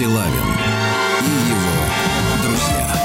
Силавин и его друзья.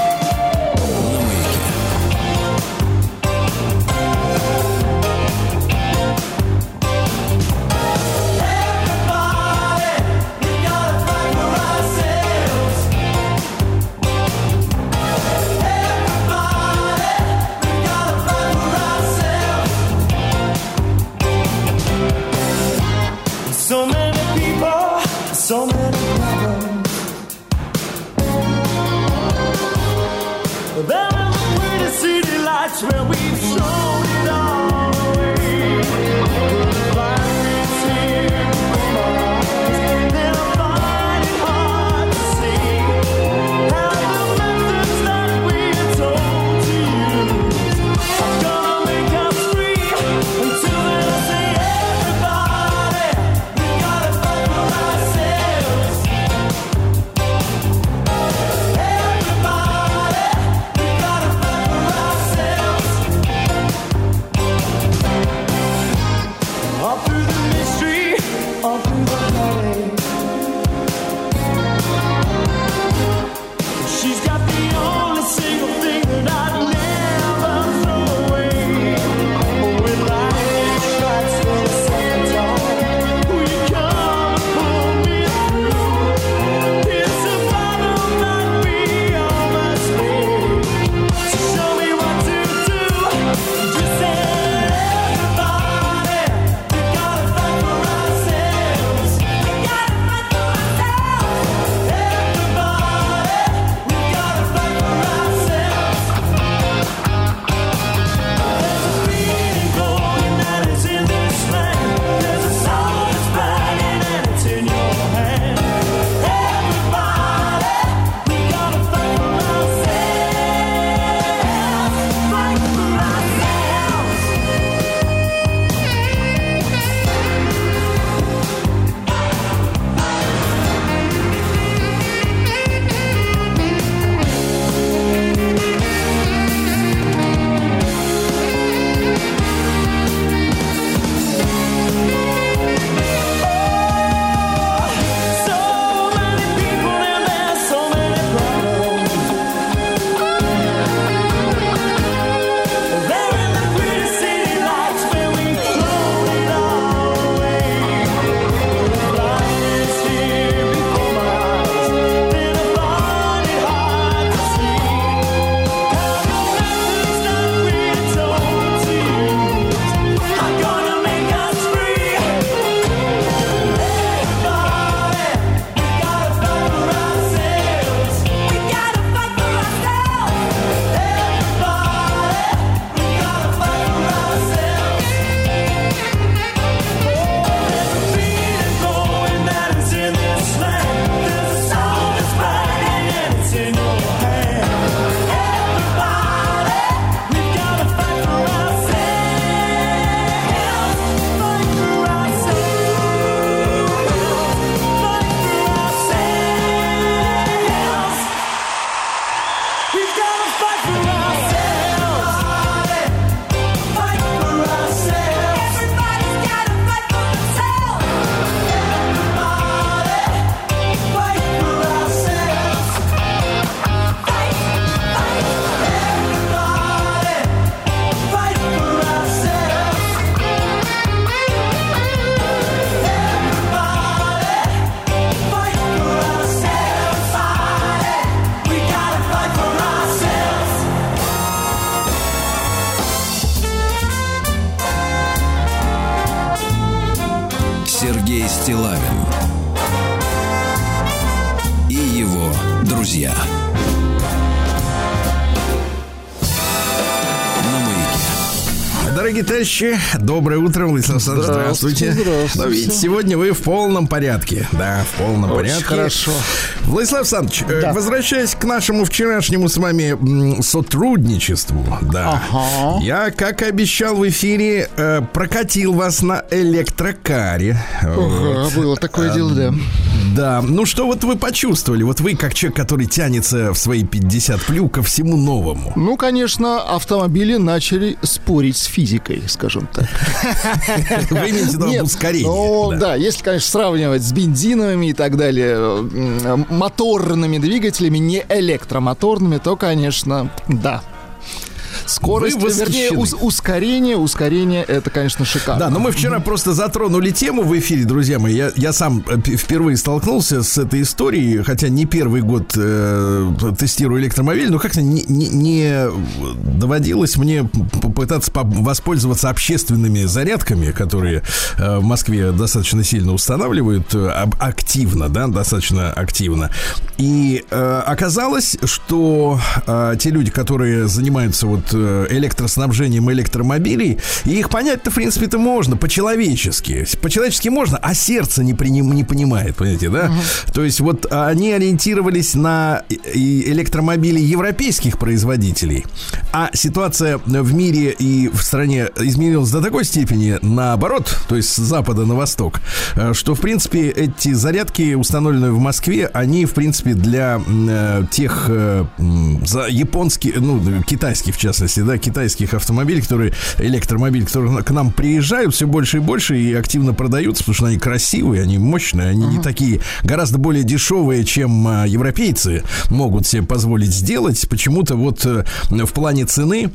Дорогие товарищи, доброе утро, Владислав Александрович, здравствуйте. здравствуйте. Но ну, ведь сегодня вы в полном порядке. Да, в полном Очень порядке. хорошо. Владислав Александрович, э, да. возвращаясь к нашему вчерашнему с вами сотрудничеству, да, ага. я, как обещал в эфире, э, прокатил вас на электрокаре. Ага, вот. было такое эм, дело, да. Да, ну что вот вы почувствовали? Вот вы как человек, который тянется в свои 50 плю ко всему новому. Ну, конечно, автомобили начали спорить с физикой, скажем так. Вы имеете в виду ускорение? Ну, да, если, конечно, сравнивать с бензиновыми и так далее, моторными двигателями, не электромоторными, то, конечно, да, Скорость, Вы вернее, ус- ускорение, ускорение, это, конечно, шикарно. Да, но мы вчера просто затронули тему в эфире, друзья мои. Я, я сам э, впервые столкнулся с этой историей, хотя не первый год э, тестирую электромобиль, но как-то не, не- не доводилось мне попытаться по- воспользоваться общественными зарядками, которые э, в Москве достаточно сильно устанавливают, э, активно, да, достаточно активно. И э, оказалось, что э, те люди, которые занимаются вот электроснабжением электромобилей, и их понять-то, в принципе-то, можно, по-человечески. По-человечески можно, а сердце не, приним- не понимает, понимаете, да? То есть вот а, они ориентировались на и электромобили европейских производителей, а ситуация в мире и в стране изменилась до такой степени наоборот, то есть с запада на восток, э, что, в принципе, эти зарядки, установленные в Москве, они, в принципе, для э, тех э, за японских, ну, китайских, в частности, да, китайских автомобилей, которые, электромобили, которые к нам приезжают все больше и больше и активно продаются, потому что они красивые, они мощные, они не такие, гораздо более дешевые, чем а, европейцы могут себе позволить сделать. Почему-то вот э, в плане цены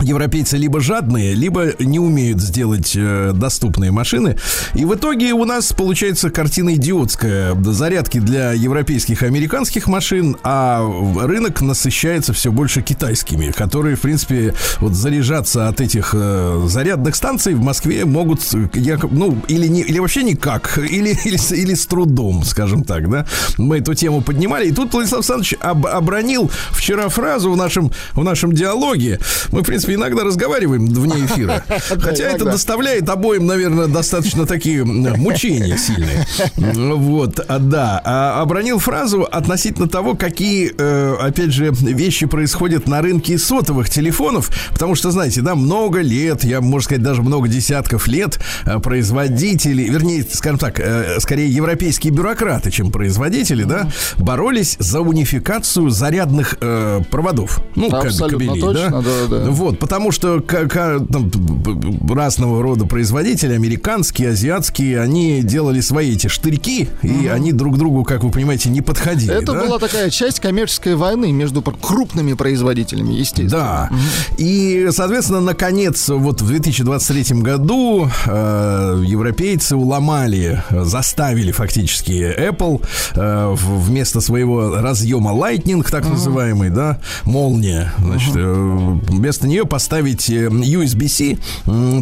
Европейцы либо жадные, либо не умеют сделать э, доступные машины. И в итоге у нас получается картина идиотская. Зарядки для европейских и американских машин, а рынок насыщается все больше китайскими, которые, в принципе, вот заряжаться от этих э, зарядных станций в Москве могут, э, якоб- ну, или, не, или вообще никак, или, или, или с трудом, скажем так, да. Мы эту тему поднимали, и тут Владислав Александрович об- обронил вчера фразу в нашем, в нашем диалоге. Мы, в принципе, иногда разговариваем вне эфира. Хотя это доставляет обоим, наверное, достаточно такие мучения сильные. Вот, а, да. А Обронил фразу относительно того, какие, э, опять же, вещи происходят на рынке сотовых телефонов. Потому что, знаете, да, много лет, я, можно сказать, даже много десятков лет э, производители, вернее, скажем так, э, скорее европейские бюрократы, чем производители, да, боролись за унификацию зарядных проводов. Ну, кабелей, да, да. Вот, потому что там, разного рода производители, американские, азиатские, они делали свои эти штырьки, и они друг другу, как вы понимаете, не подходили. Это да? была такая часть коммерческой войны между крупными производителями, естественно. Да. И, соответственно, наконец, вот в 2023 году э, европейцы уломали, заставили фактически Apple э, вместо своего разъема Lightning, так называемый, да, молния, значит, э, вместо нее поставить э, USB-C,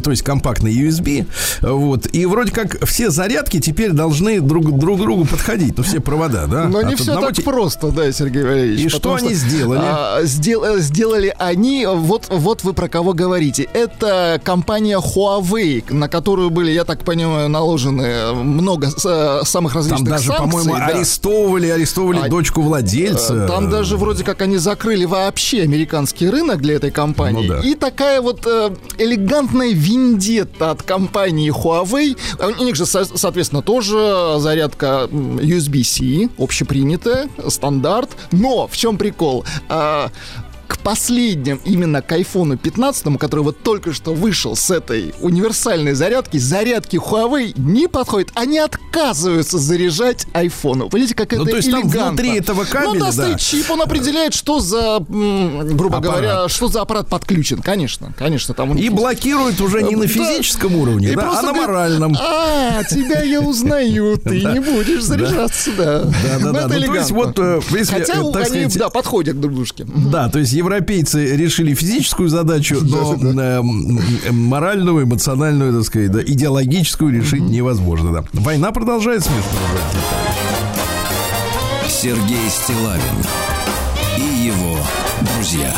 то есть компактный USB. Вот. И вроде как все зарядки теперь должны друг, друг другу подходить, ну, все провода, да. Но не От все одного так просто, да, Сергей Валерьевич. И что они сделали? а, сдел- э, сделали они, вот, вот вы про кого говорите. Это компания Huawei, на которую были, я так понимаю, наложены много э, самых различных Там даже, по-моему, да. арестовывали, арестовывали А, дочку владельца. Там даже вроде как они закрыли вообще американский рынок для этой компании. Ну да. И такая вот э, элегантная виндетта от компании Huawei. А У них же, со- соответственно, тоже зарядка USB-C, общепринятая, стандарт. Но в чем прикол? А, к последним, именно к iPhone 15, который вот только что вышел с этой универсальной зарядки, зарядки Huawei не подходят. Они отказываются заряжать iPhone. Видите, как Ну, это то есть там элегантно. внутри этого кабеля, Ну, да, да. стоит чип, он определяет, что за, грубо Аппарат. говоря, что за аппарат подключен. Конечно, конечно. Там И блокируют уже не на Да. физическом уровне, И да, а на говорит, моральном. А, тебя я узнаю, ты не будешь заряжаться, да. Да, да, Ну, да. Ну, то есть вот, э, Хотя э, они, да, подходят друг дружке. Да, то есть европейцы решили физическую задачу, но э, моральную, эмоциональную, так сказать, да, идеологическую решить невозможно. Да. Война продолжается между Сергей Стилавин и его друзья.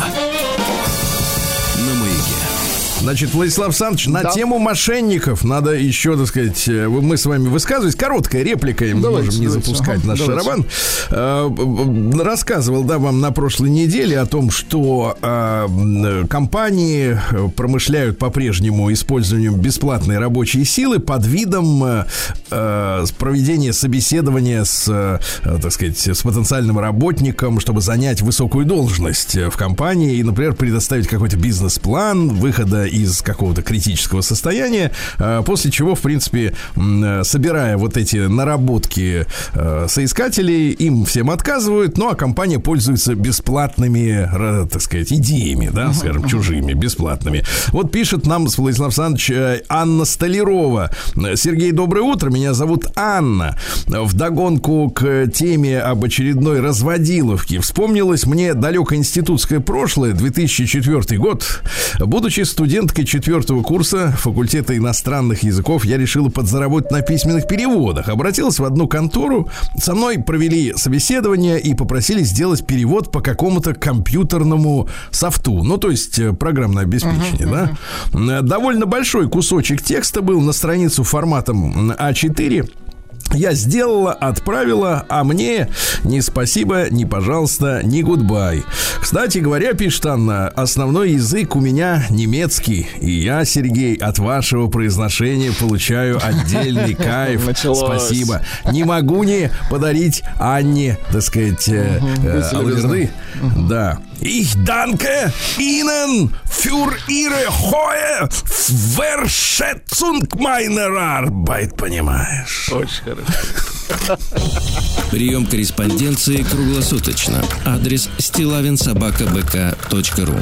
Значит, Владислав Александрович, на Да. тему мошенников надо еще, так сказать, э, мы с вами высказывались. Короткая реплика, мы Давайте, можем не давайте. запускать Ага, наш давайте. шарабан. Э, б- Рассказывал, да, вам на прошлой неделе о том, что э, компании э, промышляют по-прежнему использованием бесплатной рабочей силы под видом э, э, проведение собеседования с, э, так сказать, с потенциальным работником, чтобы занять высокую должность в компании и, например, предоставить какой-то бизнес-план выхода из какого-то критического состояния, э, после чего, в принципе, э, собирая вот эти наработки э, соискателей, им всем отказывают, ну а компания пользуется бесплатными, так сказать, идеями, да, скажем, чужими, бесплатными. Вот пишет нам Владислав Александрович Анна Столярова. Сергей, доброе утро. Меня зовут Анна. Вдогонку к теме об очередной разводиловке вспомнилось мне далекое институтское прошлое, 2004 год. Будучи студенткой четвертого курса факультета иностранных языков, я решила подзаработать на письменных переводах. Обратилась в одну контору, со мной провели собеседование и попросили сделать перевод по какому-то компьютерному софту. Ну, то есть э, программное обеспечение, да? Э, Довольно большой кусочек текста был на страницу форматом м, А4. Я сделала, отправила, а мне ни спасибо, ни пожалуйста, ни гудбай. Кстати говоря, пишет Анна, основной язык у меня немецкий. И я, Сергей, от вашего произношения получаю отдельный кайф. Началось. Спасибо. Не могу не подарить Анне, так сказать, э, будьте алгерды. Да. Ich danke Ihnen für Ihre hohe Wertschätzung meiner Arbeit, понимаешь? Очень хорошо. Прием корреспонденции круглосуточно. Адрес стилавинсобакабк.ру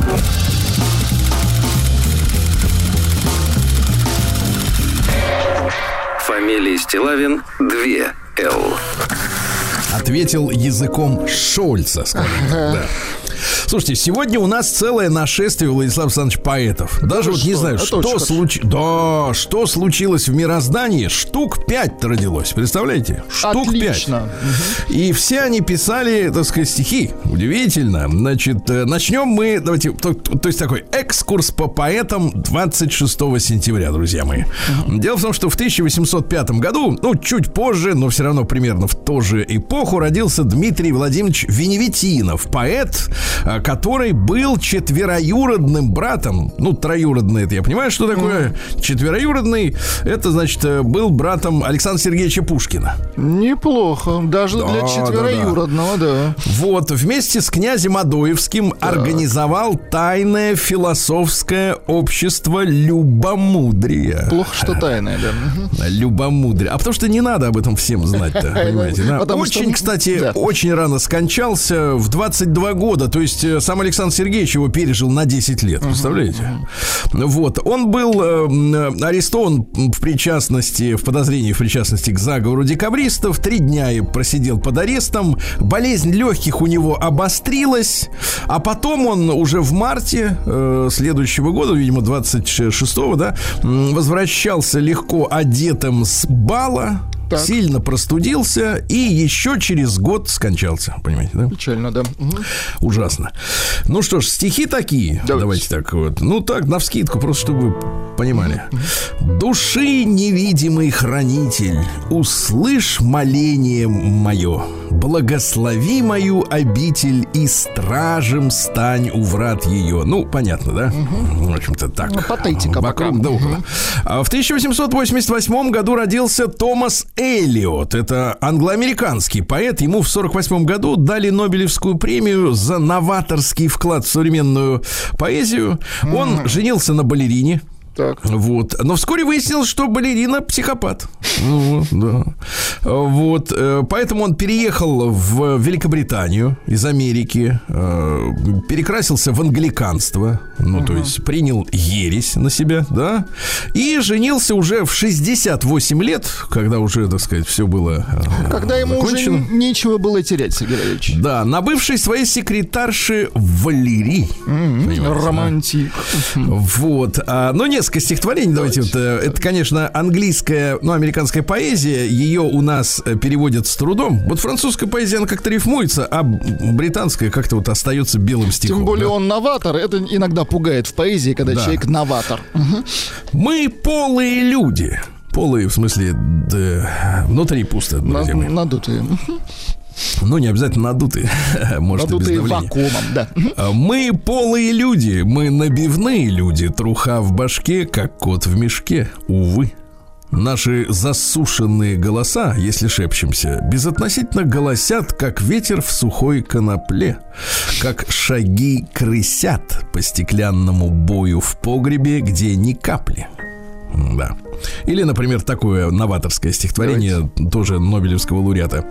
Фамилия Стилавин 2 Л. Ответил языком Шольца, скажем так, да. Слушайте, сегодня у нас целое нашествие, Владислав Александрович, поэтов. Даже вот не знаю, Это что, случилось. Да, что случилось в мироздании, штук пять родилось. Представляете? Штук Отлично. пять. И все они писали, так сказать, стихи. Удивительно. Значит, э, начнем мы, давайте, то, то есть такой экскурс по поэтам 26 сентября, друзья мои. Дело в том, что в 1805 году, ну, чуть позже, но все равно примерно в ту же эпоху, родился Дмитрий Владимирович Веневитинов, поэт, э, который был четвероюродным братом, ну, троюродный, это я понимаю, что такое, четвероюродный, это, значит, э, был братом Александра Сергеевича Пушкина. Неплохо. Даже Да, для да, четвероюродного, да. Вот, вместе с князем Адоевским организовал тайное философское общество любомудрия. Плохо, что тайное, да. Любомудрие. А потому что не надо об этом всем знать-то, понимаете? да? Потому что Он- кстати, да. очень рано скончался в 22 года. То есть э, сам Александр Сергеевич его пережил на 10 лет, представляете? Вот. Он был э, м, арестован в причастности, в подозрении в причастности к заговору декабристов. Три дня и просидел под арестом. Болезнь легких у него обострилась. А потом он уже в марте э, следующего года, видимо, 26-го, да, возвращался легко одетым с бала. Так. Сильно простудился и еще через год скончался, понимаете, да? Печально, да. Мгм. Ужасно. Ну что ж, стихи такие. Давайте. Давайте, так вот. Ну так, на вскидку, просто чтобы вы понимали. Души невидимый хранитель, услышь моление мое. Благослови мою обитель и стражем стань у врат ее. Ну, понятно, да? В общем-то, так. Ну, патетика Вокруг да около. А В 1888 году родился Томас Эллиот. Это англоамериканский поэт. Ему в 48 году дали Нобелевскую премию за новаторский вклад в современную поэзию. Он женился на балерине. Так. Вот. Но вскоре выяснилось, что балерина психопат. Ну, да. Вот. э, Поэтому он переехал в Великобританию из Америки, э, перекрасился в англиканство, ну, то есть принял ересь на себя, да, и женился уже в 68 лет, когда уже, так сказать, все было э, Когда ему уже нечего было терять, Сергей Валерьевич. Да, на бывшей своей секретарши Валерий. Романтик. Вот. А, ну, несколько стихотворений. Давайте. вот, э, это, конечно, английская, ну, американская поэзия. Ее у нас э, переводят с трудом. Вот французская поэзия, она как-то рифмуется, а британская как-то вот остается белым стихом. Тем более да. он новатор. Это иногда пугает в поэзии, когда Да. человек новатор. Мы полые люди. Полые, в смысле, да, внутри пусто, друзья мои. Надутые. Ну, не обязательно надутые. Может, Надутые вакуумом, да. А Мы полые люди, мы набивные люди, труха в башке, как кот в мешке, увы. Наши засушенные голоса, если шепчемся, безотносительно голосят, как ветер в сухой конопле, как шаги крысят по стеклянному бою в погребе, где ни капли. Да. Или, например, такое новаторское стихотворение тоже Нобелевского лауреата.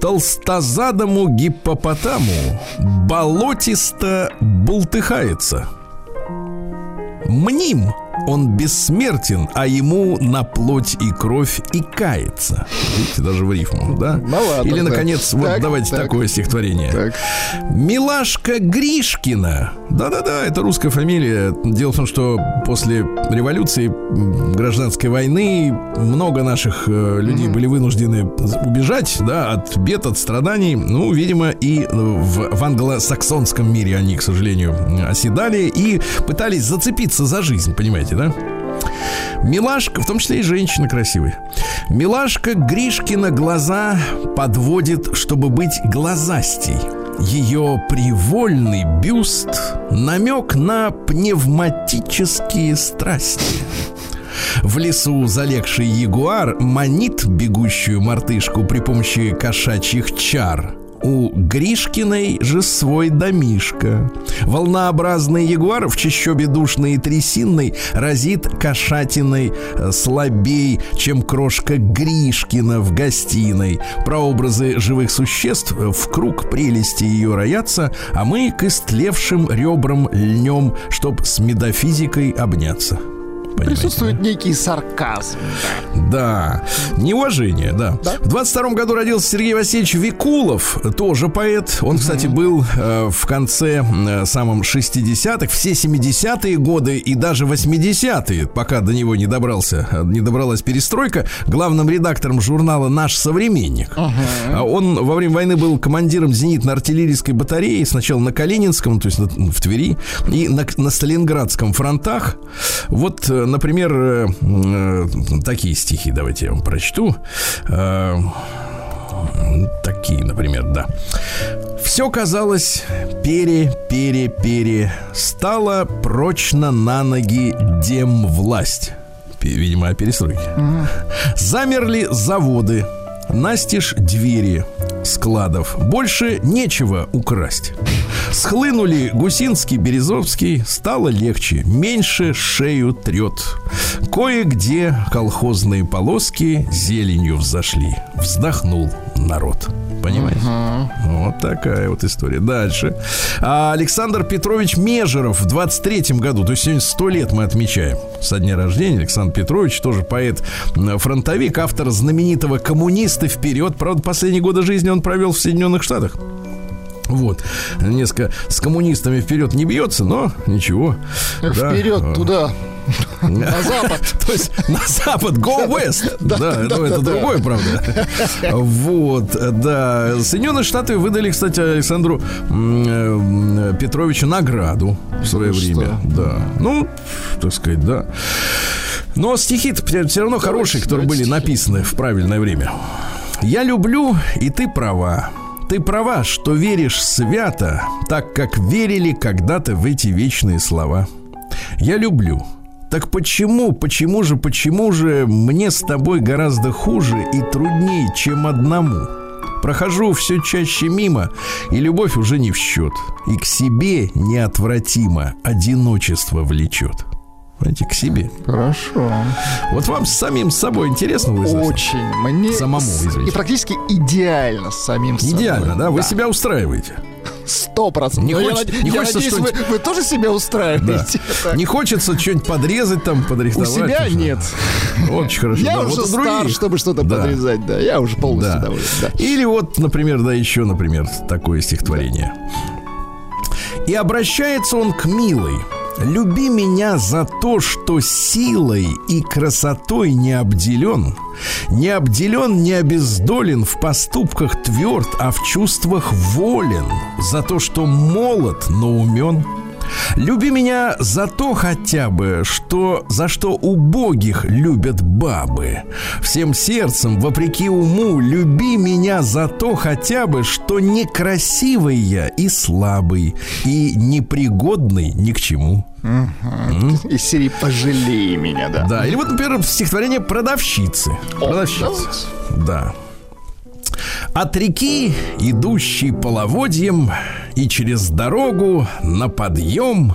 Толстозадому гиппопотаму болотисто бултыхается. Мним, он бессмертен, а ему на плоть и кровь и кается. Видите, даже в рифму, да? Новатор, Или, да. наконец, вот Так, давайте так. такое стихотворение. Так. Милашка Гришкина. Да-да-да, это русская фамилия. Дело в том, что после революции, гражданской войны, много наших э, людей были вынуждены убежать, да, от бед, от страданий. Ну, видимо, и в, в англосаксонском мире они, к сожалению, оседали и пытались зацепиться за жизнь, понимаете, да? Милашка, в том числе и женщина красивая. Милашка Гришкина глаза подводит, чтобы быть глазастей. Ее привольный бюст намек на пневматические страсти. В лесу залегший ягуар манит бегущую мартышку при помощи кошачьих чар. У Гришкиной же свой домишка. Волнообразный ягуар в чащобе душной и трясинной разит кошатиной э, слабей, чем крошка Гришкина в гостиной. Прообразы живых существ в круг прелести ее роятся, а мы к истлевшим ребрам льнем, чтоб с метафизикой обняться. Понимаете, Присутствует некий сарказм. да, неуважение, да. Да. В 22 году родился Сергей Васильевич Викулов, тоже поэт. Он, кстати, был э, в конце э, самом 60-х, все 70-е годы и даже 80-е, пока до него не добрался, э, не добралась перестройка, главным редактором журнала «Наш современник». А Он во время войны был командиром зенитно-артиллерийской батареи, сначала на Калининском, то есть в Твери, и на, на Сталинградском фронтах. Вот, например, э, э, такие стихи, давайте я вам прочту. Э, Такие, например, да. Все казалось пере, пере, пере. Стало прочно на ноги дем власть. Видимо, о перестройке. Замерли заводы, настежь двери складов. Больше нечего украсть. Схлынули Гусинский, Березовский, стало легче, меньше шею трет. Кое-где колхозные полоски зеленью взошли. Вздохнул народ. Понимаете? Вот такая вот история. Дальше. А Александр Петрович Межеров в 23-м году, то есть сегодня 100 лет мы отмечаем со дня рождения. Александр Петрович тоже поэт, м, фронтовик, автор знаменитого «Коммунисты вперед». Правда, последние годы жизни он провел в Соединенных Штатах. Вот. Несколько с коммунистами вперед не бьется, но ничего. Да. Вперед туда. На запад. То есть на запад, go west. Да, ну это другое, правда. Вот, да. Соединенные Штаты выдали, кстати, Александру э, Петровичу награду в свое За время. Да. Ну, так сказать, да. Но стихи-то все равно хорошие, которые были написаны в правильное время. Я люблю, и ты права. Ты права, что веришь свято, так как верили когда-то в эти вечные слова. Я люблю. Так почему, почему же, почему же мне с тобой гораздо хуже и труднее, чем одному? Прохожу все чаще мимо, и любовь уже не в счет. И к себе неотвратимо одиночество влечет. Понимаете, к себе. Хорошо. Вот вам с самим собой интересно вызваться? Очень. Мне Самому, извините. И практически идеально с самим собой. Идеально, да? Вы себя устраиваете. Сто процентов. Не я хочет- над- не я хочется надеюсь, вы, вы тоже себя Да. устраиваете. Так. Не хочется что-нибудь подрезать там, У подрихтовать. себя потому что- нет. Очень хорошо. Я Да, уже вот у стар, других. чтобы что-то Да. подрезать, да. Я уже полностью Да. доволен. да. Или вот, например, да, еще, например, такое стихотворение. И обращается он к милой. Люби меня за то, что силой и красотой не обделен, не обделен, не обездолен, в поступках тверд, а в чувствах волен, за то, что молод, но умен, Люби меня за то хотя бы, что за что убогих любят бабы. Всем сердцем, вопреки уму, люби меня за то хотя бы, что некрасивый я и слабый, и непригодный ни к чему. Из серии «Пожалей меня», да. Да, или вот, например, стихотворение продавщицы. Продавщица. Да. От реки, идущей половодьем, и через дорогу на подъем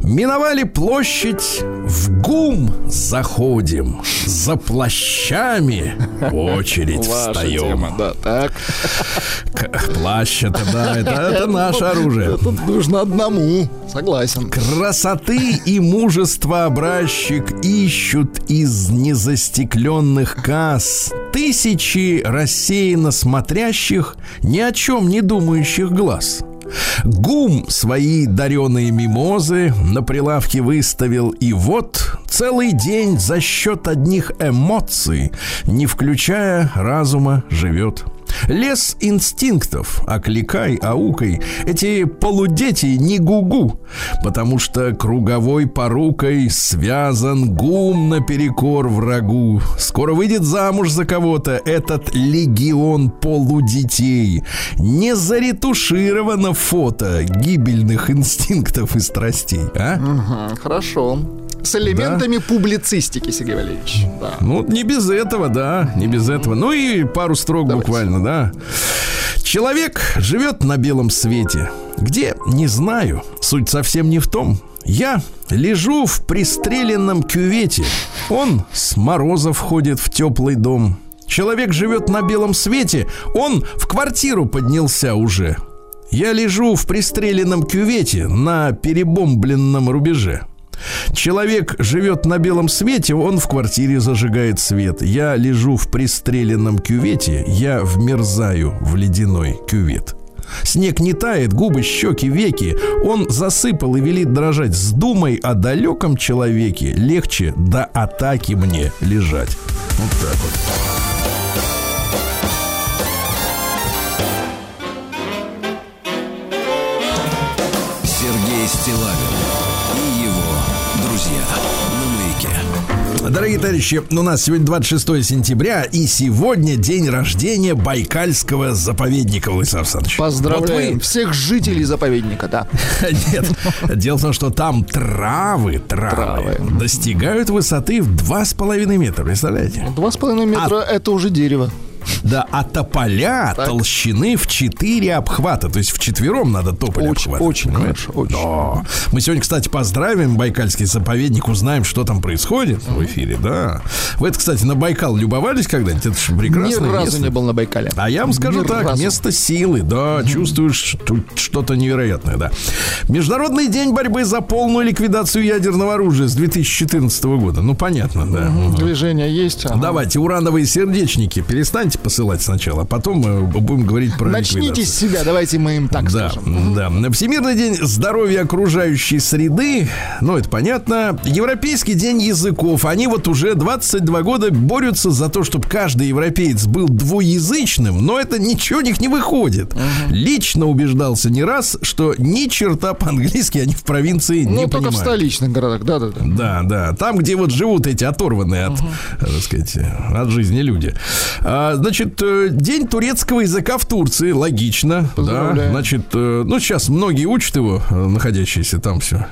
Миновали площадь, в ГУМ заходим За плащами очередь встаем тема, да, так. Плащ это, да, это, это наше оружие Тут нужно одному, согласен. Красоты и мужества образчик ищут из незастекленных касс Тысячи рассеянно смотрящих, ни о чем не думающих глаз Гум свои дареные мимозы на прилавке выставил И вот целый день за счет одних эмоций Не включая разума живет Лес инстинктов, окликай, аукай Эти полудети не гугу Потому что круговой порукой Связан гум наперекор врагу Скоро выйдет замуж за кого-то Этот легион полудетей Не заретушировано фото Гибельных инстинктов и страстей а? Мгм, Хорошо. С элементами публицистики, Сергей Валерьевич. Да. Ну, не без этого, да, не без этого. Ну и пару строк Давайте. буквально, да. Человек живет на белом свете. Где? Не знаю. Суть совсем не в том. Я лежу в пристреленном кювете. Он с мороза входит в теплый дом. Человек живет на белом свете. Он в квартиру поднялся уже. Я лежу в пристреленном кювете на перебомбленном рубеже. Человек живет на белом свете, он в квартире зажигает свет. Я лежу в пристреленном кювете, я вмерзаю в ледяной кювет. Снег не тает, губы, щеки, веки. Он засыпал и велит дрожать. С думой о далеком человеке легче до атаки мне лежать. Вот так вот. Сергей Стилавин Дорогие товарищи, у нас сегодня 26 сентября, и сегодня день рождения Байкальского заповедника, Владислав Александрович. Поздравляем Вот вы- всех жителей заповедника, да. Нет, дело в том, что там травы, травы, достигают высоты в 2,5 метра, представляете? Два с половиной метра это уже дерево. Да, а тополя Так. толщины в 4 обхвата. То есть в четвером надо тополь Очень, обхватывать. очень понимаешь? хорошо, очень. Да. Мы сегодня, кстати, поздравим Байкальский заповедник, узнаем, что там происходит в эфире, да. Вы это, кстати, на Байкал любовались когда-нибудь? Это же Ни прекрасное разу место. не был на Байкале. А я вам скажу Ни так, разу. место силы, да, чувствуешь тут что-то невероятное, да. Международный день борьбы за полную ликвидацию ядерного оружия с 2014 года. Ну, понятно, да. Мгм. Движение есть. ага. Давайте, урановые сердечники, перестаньте посылать сначала, а потом мы будем говорить про Начните с себя, давайте мы им так да, скажем. да. Всемирный день здоровья окружающей среды. Ну, это понятно. Европейский день языков. Они вот уже 22 года борются за то, чтобы каждый европеец был двуязычным, но это ничего у них не выходит. Лично убеждался не раз, что ни черта по-английски они в провинции Ну, не только в понимают. столичных городах, да-да-да. Да, да. Там, где вот живут эти оторванные от, так сказать, от жизни люди. А, значит, э, день турецкого языка в Турции. Логично. Да. Значит, э, ну, сейчас многие учат его, э, находящиеся там все.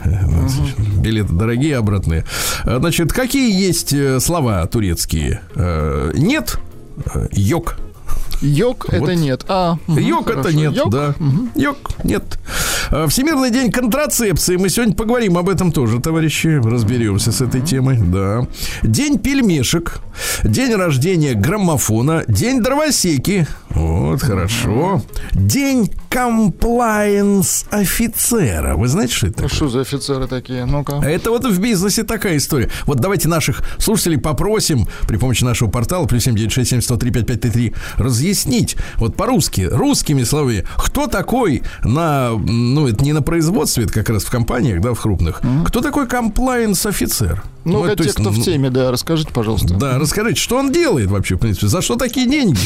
Билеты дорогие, обратные. Значит, какие есть слова турецкие? Нет. Йог. Йог Вот. это нет. А, мгм, Йог это хорошо. нет, Йог? да. Йог нет. А, Всемирный день контрацепции. Мы сегодня поговорим об этом тоже, товарищи. Разберемся с этой темой, да. День пельмешек. День рождения граммофона. День дровосеки. Вот, хорошо. День комплайенс офицера. Вы знаете, что это такое? Что за офицеры такие? Ну-ка. Это вот в бизнесе такая история. Вот давайте наших слушателей попросим при помощи нашего портала плюс 7967 разъяснить вот по-русски, русскими словами, кто такой на, ну, это не на производстве, это как раз в компаниях, да, в крупных, кто такой комплайенс офицер? Ну, то те, есть, кто в ну, теме, да, расскажите, пожалуйста. Да, расскажите, что он делает вообще, в принципе, за что такие деньги?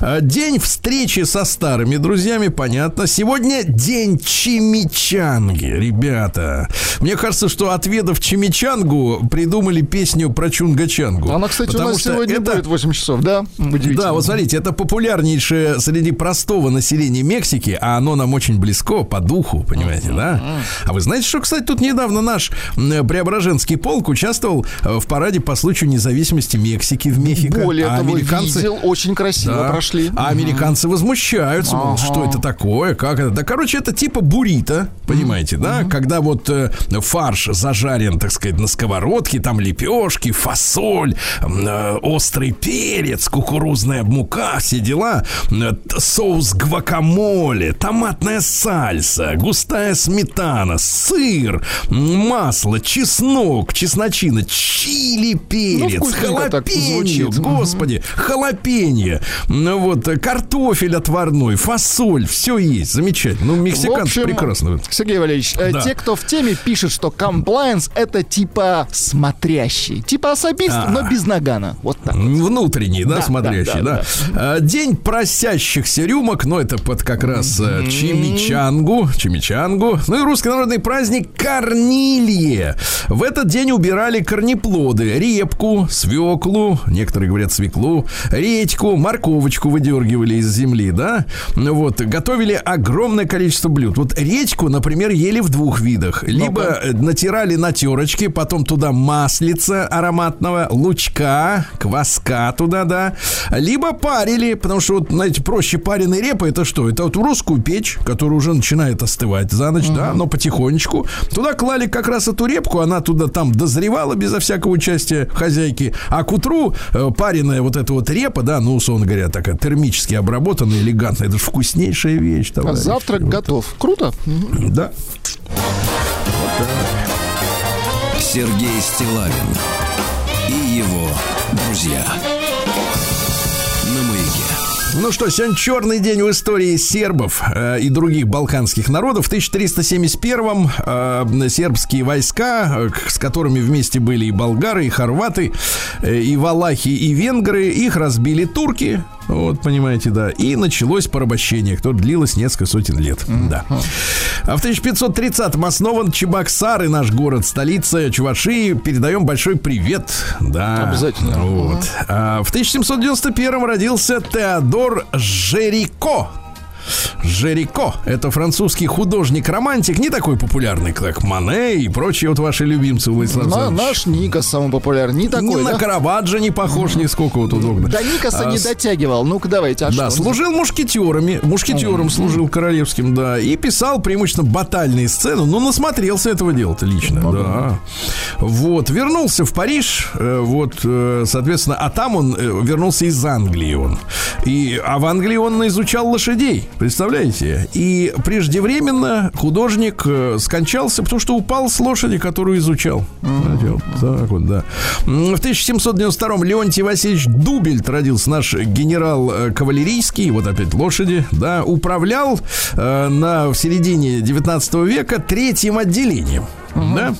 А, День встречи со старыми друзьями, понятно. Сегодня день чимичанги, ребята. Мне кажется, что отведав чимичангу, придумали песню про чунгачангу. Она, кстати, у нас сегодня это- будет 8 часов, да? Удивительно. Да, вот смотрите, это популярнейшее среди простого населения Мексики, а оно нам очень близко по духу, понимаете, да? А вы знаете, что, кстати, тут недавно наш Преображенский полк участвовал э, в параде по случаю независимости Мексики в Мехико. Более а того, американцы... видел, очень красиво Да. прошли. А американцы возмущаются, мол, Ага. что это такое, как это. Да, короче, это типа буррито, понимаете, да? Когда вот э, фарш зажарен, так сказать, на сковородке, там лепешки, фасоль, э, острый перец, кукурузная мука, все дела, соус гвакамоле, томатная сальса, густая сметана, сыр, масло, чеснок, чесночина, чили, перец, вкусненько так халапеньо, господи, ну вот, картофель отварной, фасоль, все есть, замечательно. Ну, мексиканцы прекрасно. Сергей Валерьевич, э, Да. те, кто в теме, пишет, что комплайенс это типа смотрящий. Типа особист, А. но без нагана. Вот так. Внутренний, да, Да, смотрящий, да, да. Э, День просящихся рюмок, ну, это под как раз э, чимичангу, чимичангу. Ну и русский народный праздник Корнилье. В этот день убирали корнеплоды, репку, свеклу, некоторые говорят свеклу, редьку, морковочку выдергивали из земли, да. Ну Вот, готовили огромное количество блюд. Вот редьку, например, ели в двух видах. Либо э, натирали на терочке, потом туда маслица ароматного, лучка, кваска туда, да. Либо парили, потому что, вот, знаете, проще пареной репы, это что? Это вот в русскую печь, которая уже начинает остывать за ночь, да, но потихонечку. Туда клали как раз эту репку, она туда там дозревала безо всякого участия хозяйки. А к утру э, пареная вот эта вот репа, да, ну, условно говоря, такая термически обработанная, элегантная, это же вкуснейшая вещь. А товарищи. Завтрак Вот. готов. Круто. Мгм. Да. Сергей Стилавин и его друзья. Ну что, сегодня черный день в истории сербов э, и других балканских народов. В 1371-м э, сербские войска, э, с которыми вместе были и болгары, и хорваты, э, и валахи, и венгры, их разбили турки. Вот, понимаете, да. И началось порабощение, которое длилось несколько сотен лет. Да. А в 1530-м основан Чебоксары, наш город, столица Чувашии. Передаем большой привет. Да. Обязательно. Вот. А в 1791 родился Теодор Жерико. Жерико. Это французский художник-романтик, не такой популярный, как Мане и прочие вот ваши любимцы, Владислав На- наш Никас самый популярный. Не Ни такой, на да? Караваджо не похож нисколько вот удобно. До Никаса А, не дотягивал. Ну-ка, давайте, а да, что? служил мушкетерами, мушкетером служил королевским, да, и писал преимущественно батальные сцены, ну, насмотрелся этого дела-то лично, да. Вот, вернулся в Париж, э, вот, э, соответственно, а там он э, вернулся из Англии он. И, а в Англии он изучал лошадей, представляете? И преждевременно художник э, скончался, потому что упал с лошади, которую изучал. Так вот, да. В 1792-м Леонтий Васильевич Дубельт родился, наш генерал э, кавалерийский, вот опять лошади, да, управлял э, на, в середине 19 века третьим отделением. Да?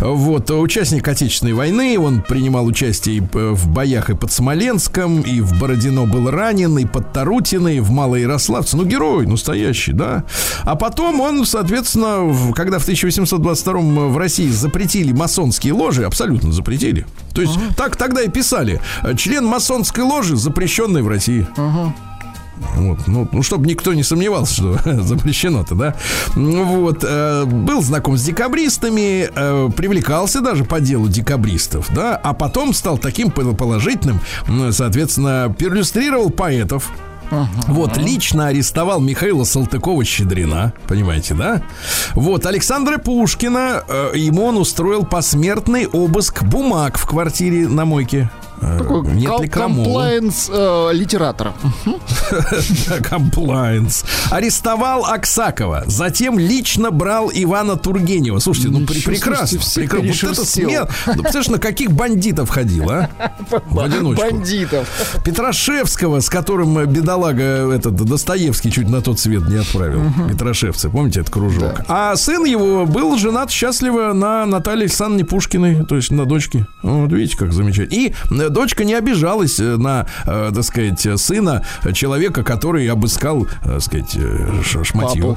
Вот, участник Отечественной войны, он принимал участие и в боях и под Смоленском, и в Бородино был ранен, и под Тарутиной, и в Малоярославце. Ну, герой настоящий, да. А потом он, соответственно, когда в 1822 в России запретили масонские ложи, абсолютно запретили. То есть так тогда и писали. э, Член масонской ложи, запрещенный в России. Вот, ну, ну, чтобы никто не сомневался, что запрещено-то, да. Вот, э, был знаком с декабристами, э, привлекался даже по делу декабристов, да, а потом стал таким пол- положительным, соответственно, перлюстрировал поэтов, Вот, лично арестовал Михаила Салтыкова-Щедрина, понимаете, да? Вот, Александра Пушкина, э, ему он устроил посмертный обыск бумаг в квартире на мойке. Э, Такой Нет ли комплайенс э, литератора. Комплайнс. Арестовал Аксакова. Затем лично брал Ивана Тургенева. Слушайте, ну прекрасно. прекрасно. Вот это перешерстил. смел. Ну, представляешь, на каких бандитов ходил, а? В одиночку. Бандитов. Петрашевского, с которым э, бедолага этот Достоевский чуть на тот свет не отправил. Петрашевцы, помните, это кружок. А сын его был женат счастливо на Наталье Александровне Пушкиной, то есть на дочке. Вот видите, как замечательно. И э, дочка не обижалась э, на, э, так сказать, э, сына э, человека, который обыскал, э, так сказать, э, шматье.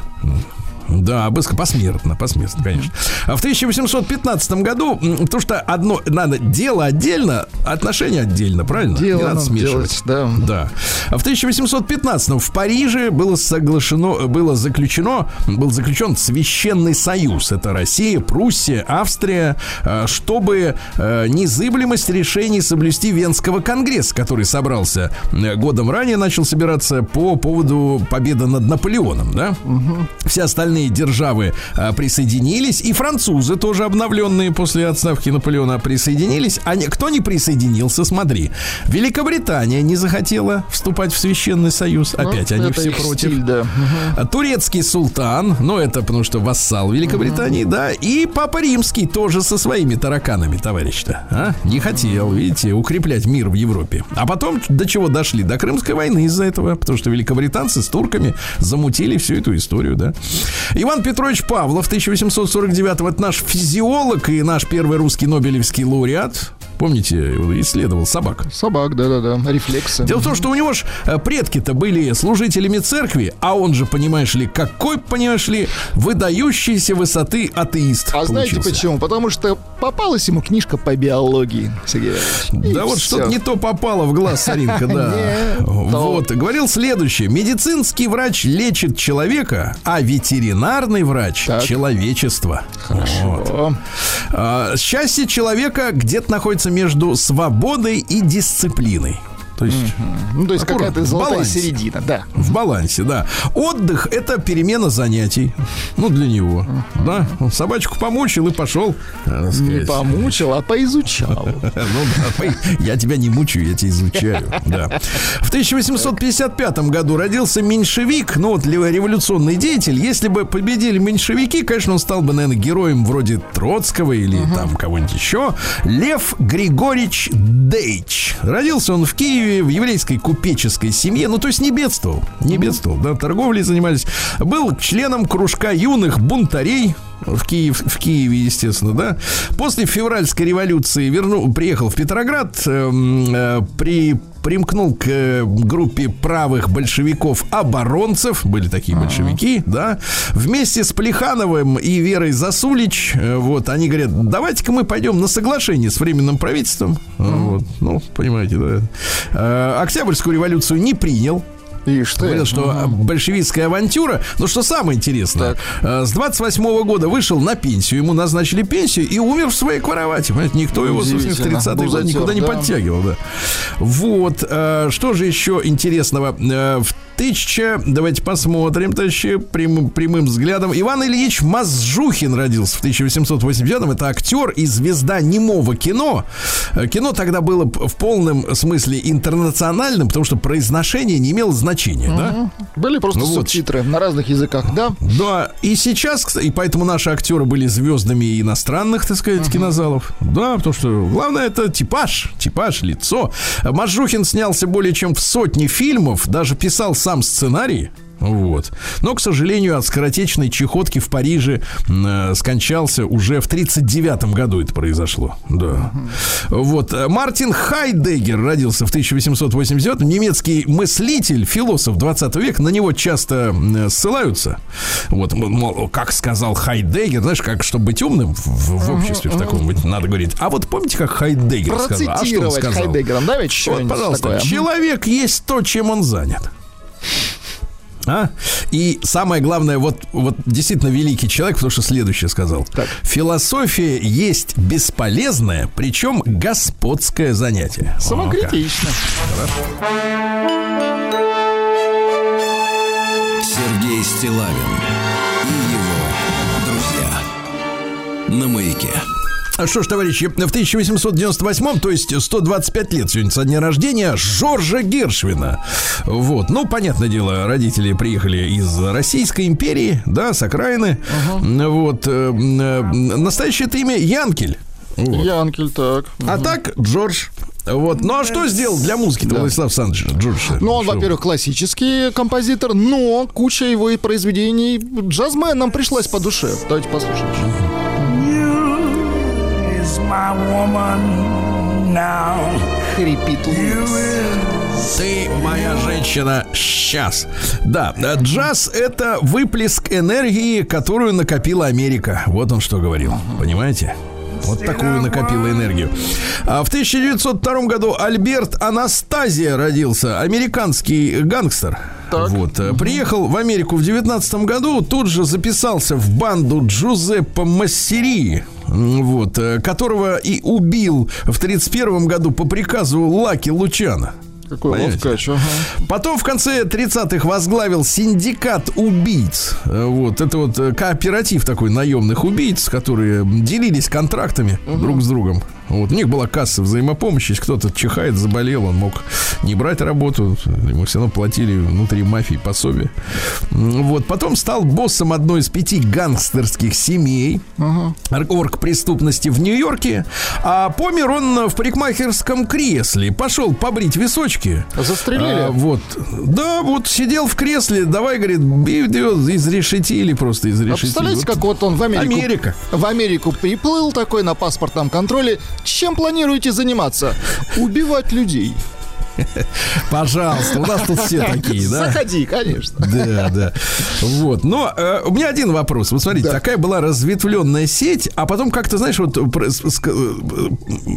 Да, обыск посмертно, посмертно, конечно. А в 1815 году, потому что одно надо дело отдельно, отношения отдельно, правильно? Дело Не надо смешивать. делать, да. Да. А в 1815 в Париже было соглашено, было заключено, был заключен священный союз. Это Россия, Пруссия, Австрия, э, чтобы э, незыблемость решений соблюсти Венского конгресса, который собрался э, годом ранее, начал собираться по поводу победы над Наполеоном, да? Все остальные державы а, присоединились, и французы тоже обновленные после отставки Наполеона присоединились. А не- кто не присоединился, смотри. Великобритания не захотела вступать в Священный Союз. Ну, Опять они это все против. стиль, да. Турецкий султан, ну это потому что вассал Великобритании, да, и Папа Римский тоже со своими тараканами, товарищ-то, а? Не хотел, видите, укреплять мир в Европе. А потом до чего дошли? До Крымской войны из-за этого, потому что великобританцы с турками замутили всю эту историю, да. Иван Петрович Павлов, 1849 это наш физиолог и наш первый русский Нобелевский лауреат. Помните, исследовал собак. Собак, да-да-да, рефлексы. Дело в том, что у него ж э, предки-то были служителями церкви, а он же, понимаешь ли, какой, понимаешь ли, выдающейся высоты атеист А знаете получился. почему? Потому что попалась ему книжка по биологии, Сергей Валерьевич. И Да вот что-то не то попало в глаз, Саринка, да. Вот, говорил следующее. Медицинский врач лечит человека, а ветеринарный врач человечество. Вот. О, А, Счастье человека где-то находится между свободой и дисциплиной. То есть Ну, то есть какая-то золотая балансе. середина, да. В балансе, да. Отдых – это перемена занятий. Ну, для него. Да. Он собачку помучил и пошел. Не помучил, а поизучал. Ну да, я тебя не мучаю, я тебя изучаю. Да. В 1855 году родился меньшевик, ну вот революционный деятель. Если бы победили меньшевики, конечно, он стал бы, наверное, героем вроде Троцкого или там кого-нибудь еще. Лев Григорьевич Дейч. Родился он в Киеве в еврейской купеческой семье. Ну, то есть не бедствовал. Не бедствовал, да, торговлей занимались. Был членом кружка юных бунтарей в, Киев, в Киеве, естественно, да. После февральской революции вернул, приехал в Петроград, эм, э, при, примкнул к э, группе правых большевиков-оборонцев, были такие большевики, да. Вместе с Плехановым и Верой Засулич, э, вот, они говорят, давайте-ка мы пойдем на соглашение с Временным правительством. Вот, ну, понимаете, да. Э, Октябрьскую революцию не принял, И что? Говорил, что э, большевистская авантюра. Но что самое интересное, э, с 28 года вышел на пенсию, ему назначили пенсию и умер в своей кровати. Понимаете, никто его, собственно, в Удивительно. 30-е годы никуда не да. подтягивал. Да. Вот. э, Что же еще интересного? Э, В тысяча, давайте посмотрим, товарищи, прямым, прямым взглядом. Иван Ильич Мазжухин родился в 1880-м. Это актер и звезда немого кино. Э, Кино тогда было в полном смысле интернациональным, потому что произношение не имело значения, да? Были просто Ну вот. субтитры на разных языках, да? Да, и сейчас, и поэтому наши актеры были звездами иностранных, так сказать, кинозалов. Да, потому что главное это типаж, типаж, лицо. Мажухин снялся более чем в сотне фильмов, даже писал сам сценарий. Вот. Но, к сожалению, от скоротечной чехотки в Париже э, скончался уже в 39 году это произошло. Да. Вот. Э, Мартин Хайдеггер родился в 1889 Немецкий мыслитель, философ 20 века. На него часто м, ссылаются. Вот, мол, как сказал Хайдеггер, знаешь, как, чтобы быть умным в, в обществе в таком быть, надо говорить. А вот помните, как Хайдеггер сказал? А что он сказал? Хайдеггером, да, ведь Вот, пожалуйста, такое? человек есть то, чем он занят. А? И самое главное, вот, вот действительно великий человек, потому что следующее сказал. Так. Философия есть бесполезное, причем господское занятие. Самокритично. Сергей Стилавин и его друзья на маяке. Что ж, товарищи, в 1898, то есть 125 лет сегодня со дня рождения Жоржа Гершвина. Вот, ну, понятное дело, родители приехали из Российской империи, да, с окраины. Вот, э, э, настоящее это имя Янкель. Вот. Янкель, так. А так Джордж. Вот. Ну а что сделал для музыки-то Владислав Александрович Джордж? Ну, он, во-первых, классический композитор, но куча его и произведений джазменам пришлась по душе. Давайте послушаем. is my woman now. Хрипит Луис. Ты моя женщина сейчас. Да, э, джаз это выплеск энергии, которую накопила Америка. Вот он что говорил. Понимаете? Вот такую накопила энергию. А в 1902 году Альберт Анастазия родился, американский гангстер. Так. Вот, э, приехал в Америку в 19 году, тут же записался в банду Джузеппе Массери, вот, э, которого и убил в 31 году по приказу Лаки Лучана. Какой Понимаете? ловкач, ага. Потом в конце 30-х возглавил синдикат убийц. Э, Вот, это вот э, кооператив такой наемных убийц, которые делились контрактами друг с другом. Вот, у них была касса взаимопомощи, если кто-то чихает, заболел, он мог не брать работу, ему все равно платили внутри мафии пособие. Вот, потом стал боссом одной из пяти гангстерских семей орг преступности в Нью-Йорке, а помер он в парикмахерском кресле, пошел побрить височки. Застрелили? А, вот. Да, вот сидел в кресле, давай, говорит, изрешетили просто, А изрешетили. представляете, Вот. как вот он в Америку, Америка. в Америку приплыл такой на паспортном контроле. Чем планируете заниматься? Убивать людей. Пожалуйста, у нас тут все такие, да? Заходи, конечно. Да, да. Вот. Но э, у меня один вопрос. Вот смотрите, Да. такая была разветвленная сеть, а потом как-то, знаешь, вот э,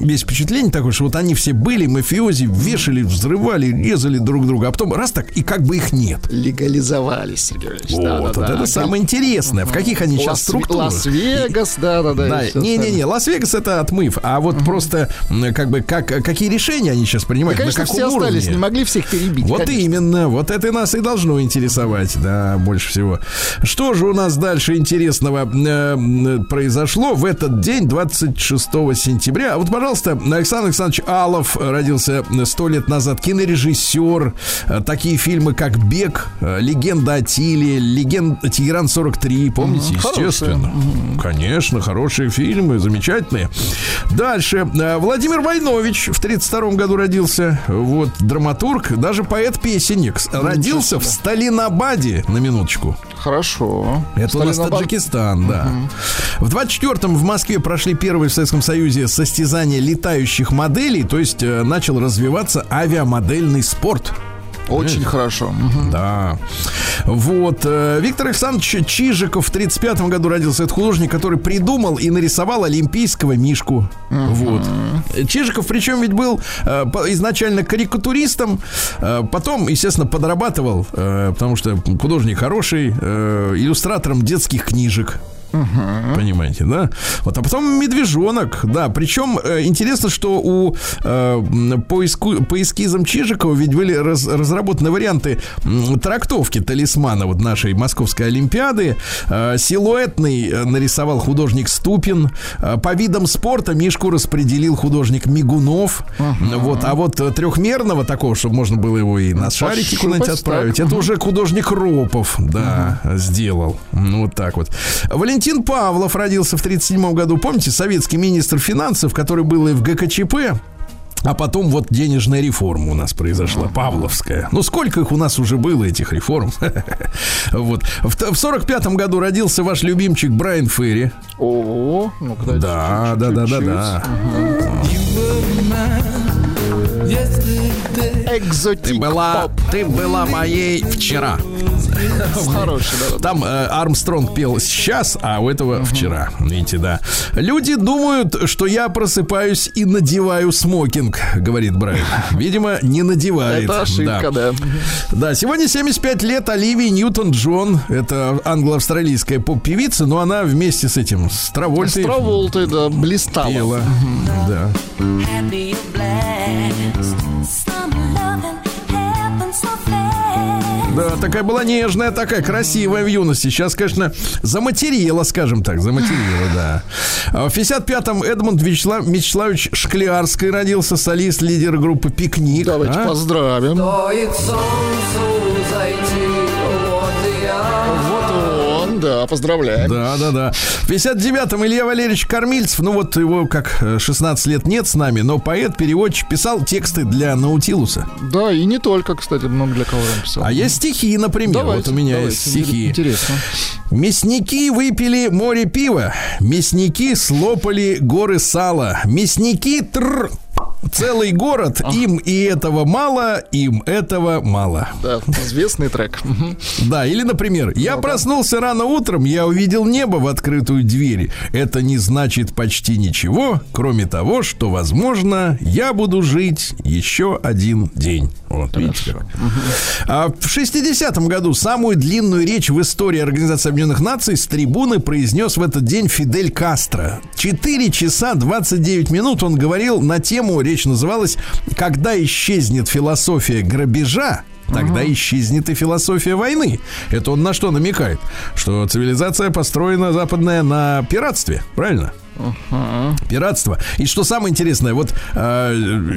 есть впечатление такое, что вот они все были, мафиози, вешали, взрывали, резали друг друга, а потом раз так, и как бы их нет. Легализовались, Сергей. Вот, вот Да-да-да. это самое интересное. В каких они сейчас Лас- структурах? Лас-Вегас, да-да-да. Да, не-не-не. Лас-Вегас это отмыв, а вот просто как бы как какие решения они сейчас принимают, на каком остались, не могли всех перебить. Вот конечно. именно, вот это нас и должно интересовать, да, больше всего. Что же у нас дальше интересного э, произошло в этот день, 26 сентября? А Вот, пожалуйста, Александр Александрович Алов родился сто лет назад, кинорежиссер. Э, Такие фильмы, как «Бег», э, «Легенда о Тиле», «Легенда Тегеран-43», помните, Хорошие. естественно. Конечно, хорошие фильмы, замечательные. Дальше. Э, Владимир Войнович в 32 году родился. Вот, драматург, даже поэт-песенник. Родился в Сталинабаде, на минуточку. Хорошо. Это у нас Таджикистан, да. В 24-м в Москве прошли первые в Советском Союзе состязания летающих моделей, то есть э, начал развиваться авиамодельный спорт. Очень хорошо. Мгм. Да. Вот. э, Виктор Александрович Чижиков в 35 году родился. Это художник, который придумал и нарисовал олимпийского мишку. Вот. Чижиков, причем ведь был э, изначально карикатуристом, э, потом, естественно, подрабатывал, э, потому что художник хороший, э, иллюстратором детских книжек. Понимаете, да? Вот, а потом медвежонок, да. Причем э, интересно, что у э, по, по эскизам Чижикова ведь были раз- разработаны варианты м, трактовки талисмана вот нашей Московской Олимпиады. Э, силуэтный э, нарисовал художник Ступин. Э, по видам спорта Мишку распределил художник Мигунов. Вот, а вот э, трехмерного такого, чтобы можно было его и на шарике куда-нибудь отправить, так. это уже художник Ропов, да, сделал. Ну, вот так вот. Валентин Павлов родился в 37 году. Помните, советский министр финансов, который был и в ГКЧП, а потом вот денежная реформа у нас произошла, Павловская. Ну, сколько их у нас уже было, этих реформ? Вот. В в 45-м году родился ваш любимчик Брайан Ферри. О, дайте Да, да, да, да, да. Экзотик Ты была, поп. ты была моей вчера. Хороший, да, да. Там э, Армстронг пел сейчас, а у этого вчера. Видите, да. Люди думают, что я просыпаюсь и надеваю смокинг, говорит Брайан. Видимо, не надевает. Это ошибка, да. Да, сегодня 75 лет Оливии Ньютон-Джон. Это англо-австралийская поп-певица, но она вместе с этим, с Травольтой Траволты, да, блистала. пела. Да. Да, такая была нежная, такая красивая в юности. Сейчас, конечно, заматерила, скажем так, заматерила, да. А В 55-м Эдмунд Вячеслав, Вячеславович Шклярский родился, солист, лидер группы «Пикник». Давайте А? поздравим. Стоит солнцу зайти, да, поздравляем. Да, да, да. В 59-м Илья Валерьевич Кормильцев, ну вот его как э, 16 лет нет с нами, но поэт, переводчик, писал тексты для Наутилуса. Да, и не только, кстати, много для кого он писал. А есть стихи, например. Давайте, вот у меня давайте, есть стихи. Интересно. Мясники выпили море пива, мясники слопали горы сала, мясники тр целый город, им и этого мало, им этого мало. Да, известный трек. Да, или, например, я проснулся рано утром, я увидел небо в открытую дверь. Это не значит почти ничего, кроме того, что, возможно, я буду жить еще один день. Вот, видите как. А в 60-м году самую длинную речь в истории Организации Объединенных Наций с трибуны произнес в этот день Фидель Кастро. 4 часа 29 минут он говорил на тему, речь называлась «Когда исчезнет философия грабежа, Тогда исчезнет и философия войны. Это он на что намекает? Что цивилизация построена западная на пиратстве, правильно? Пиратство. И что самое интересное, вот э,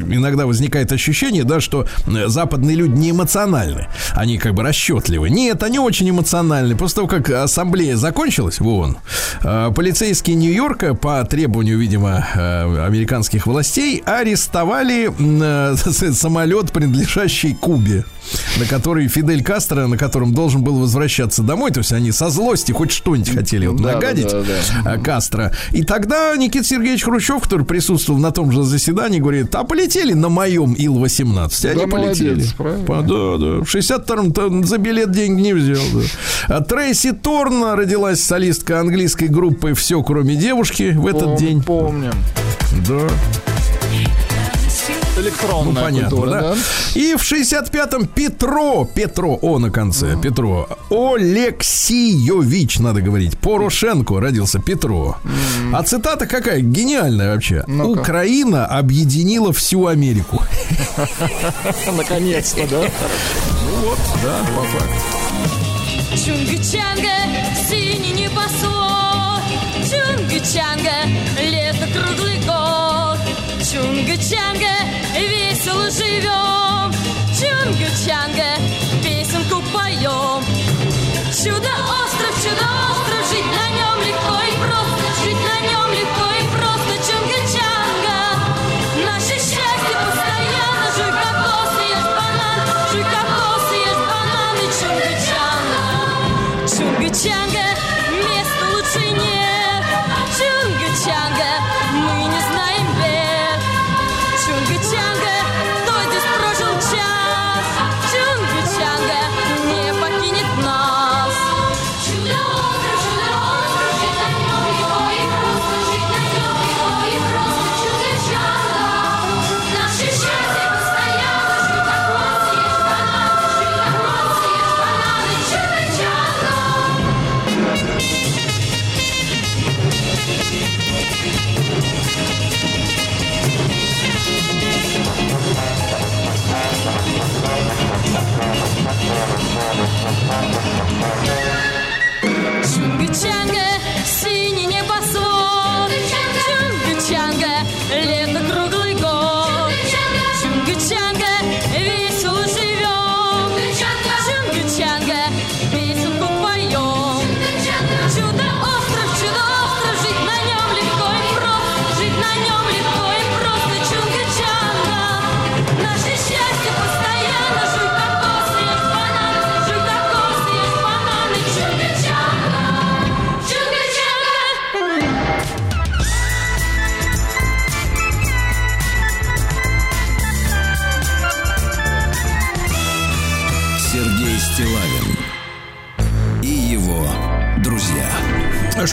иногда возникает ощущение, да, что э, западные люди не эмоциональны. Они как бы расчетливы. Нет, они очень эмоциональны. После того, как ассамблея закончилась в ООН, э, полицейские Нью-Йорка по требованию, видимо, э, американских властей арестовали э, самолет, принадлежащий Кубе на который Фидель Кастро, на котором должен был возвращаться домой. То есть они со злости хоть что-нибудь хотели вот Да, нагадить да, да, а, Кастро. И тогда Никита Сергеевич Хрущев, который присутствовал на том же заседании, говорит, а полетели на моем Ил-18. Они Да, полетели. молодец, правильно. По- да, да. В 62-м там за билет деньги не взял. да. А Трейси Торна родилась солистка английской группы «Все, кроме девушки» в этот Пом- день. Помним. Да. Ну, Электронная понятно, культура, да? да? И в 65-м Петро, Петро, О на конце, Петро, Олексиевич, надо говорить, Порошенко родился Петро. А цитата какая? Гениальная вообще. Ну-ка. Украина объединила всю Америку. Наконец-то, да? Да, по факту. Чунга-чанга, синий небосвод Чунга-чанга, лето круглый год Чунга-чанга, весело живем. Чунга-чанга, песенку поем. Чудо-остров, чудо-остров,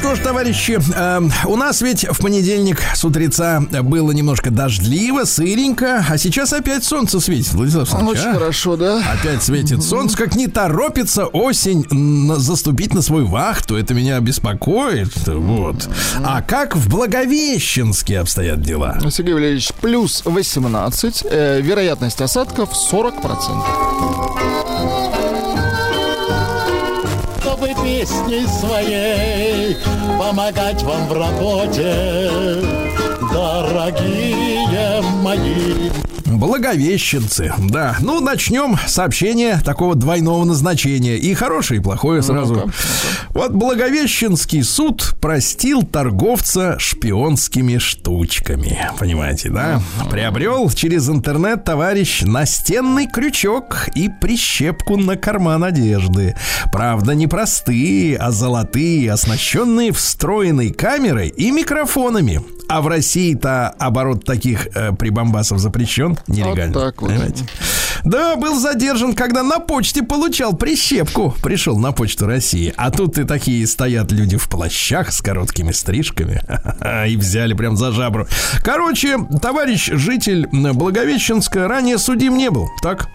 Что ж, товарищи, э, у нас ведь в понедельник с утреца было немножко дождливо, сыренько, а сейчас опять солнце светит, Владислав Александрович, Очень а? хорошо, да? Опять светит солнце, как не торопится осень на- заступить на свой вахту. Это меня беспокоит. Вот. А как в Благовещенске обстоят дела? Сергей Валерьевич, плюс 18, э, вероятность осадков 40%. Песней своей помогать вам в работе, дорогие мои. Благовещенцы, да. Ну, начнем сообщение такого двойного назначения. И хорошее, и плохое сразу. Вот Благовещенский суд простил торговца шпионскими штучками. Понимаете, да? Приобрел через интернет товарищ настенный крючок и прищепку на карман одежды. Правда, не простые, а золотые, оснащенные встроенной камерой и микрофонами. А в России-то оборот таких э, прибамбасов запрещен. Нелегально. Вот так вот. Понимаете? Да, был задержан, когда на почте получал прищепку. Пришел на почту России. А тут и такие стоят люди в плащах с короткими стрижками. И взяли прям за жабру. Короче, товарищ житель Благовещенска ранее судим не был. Так?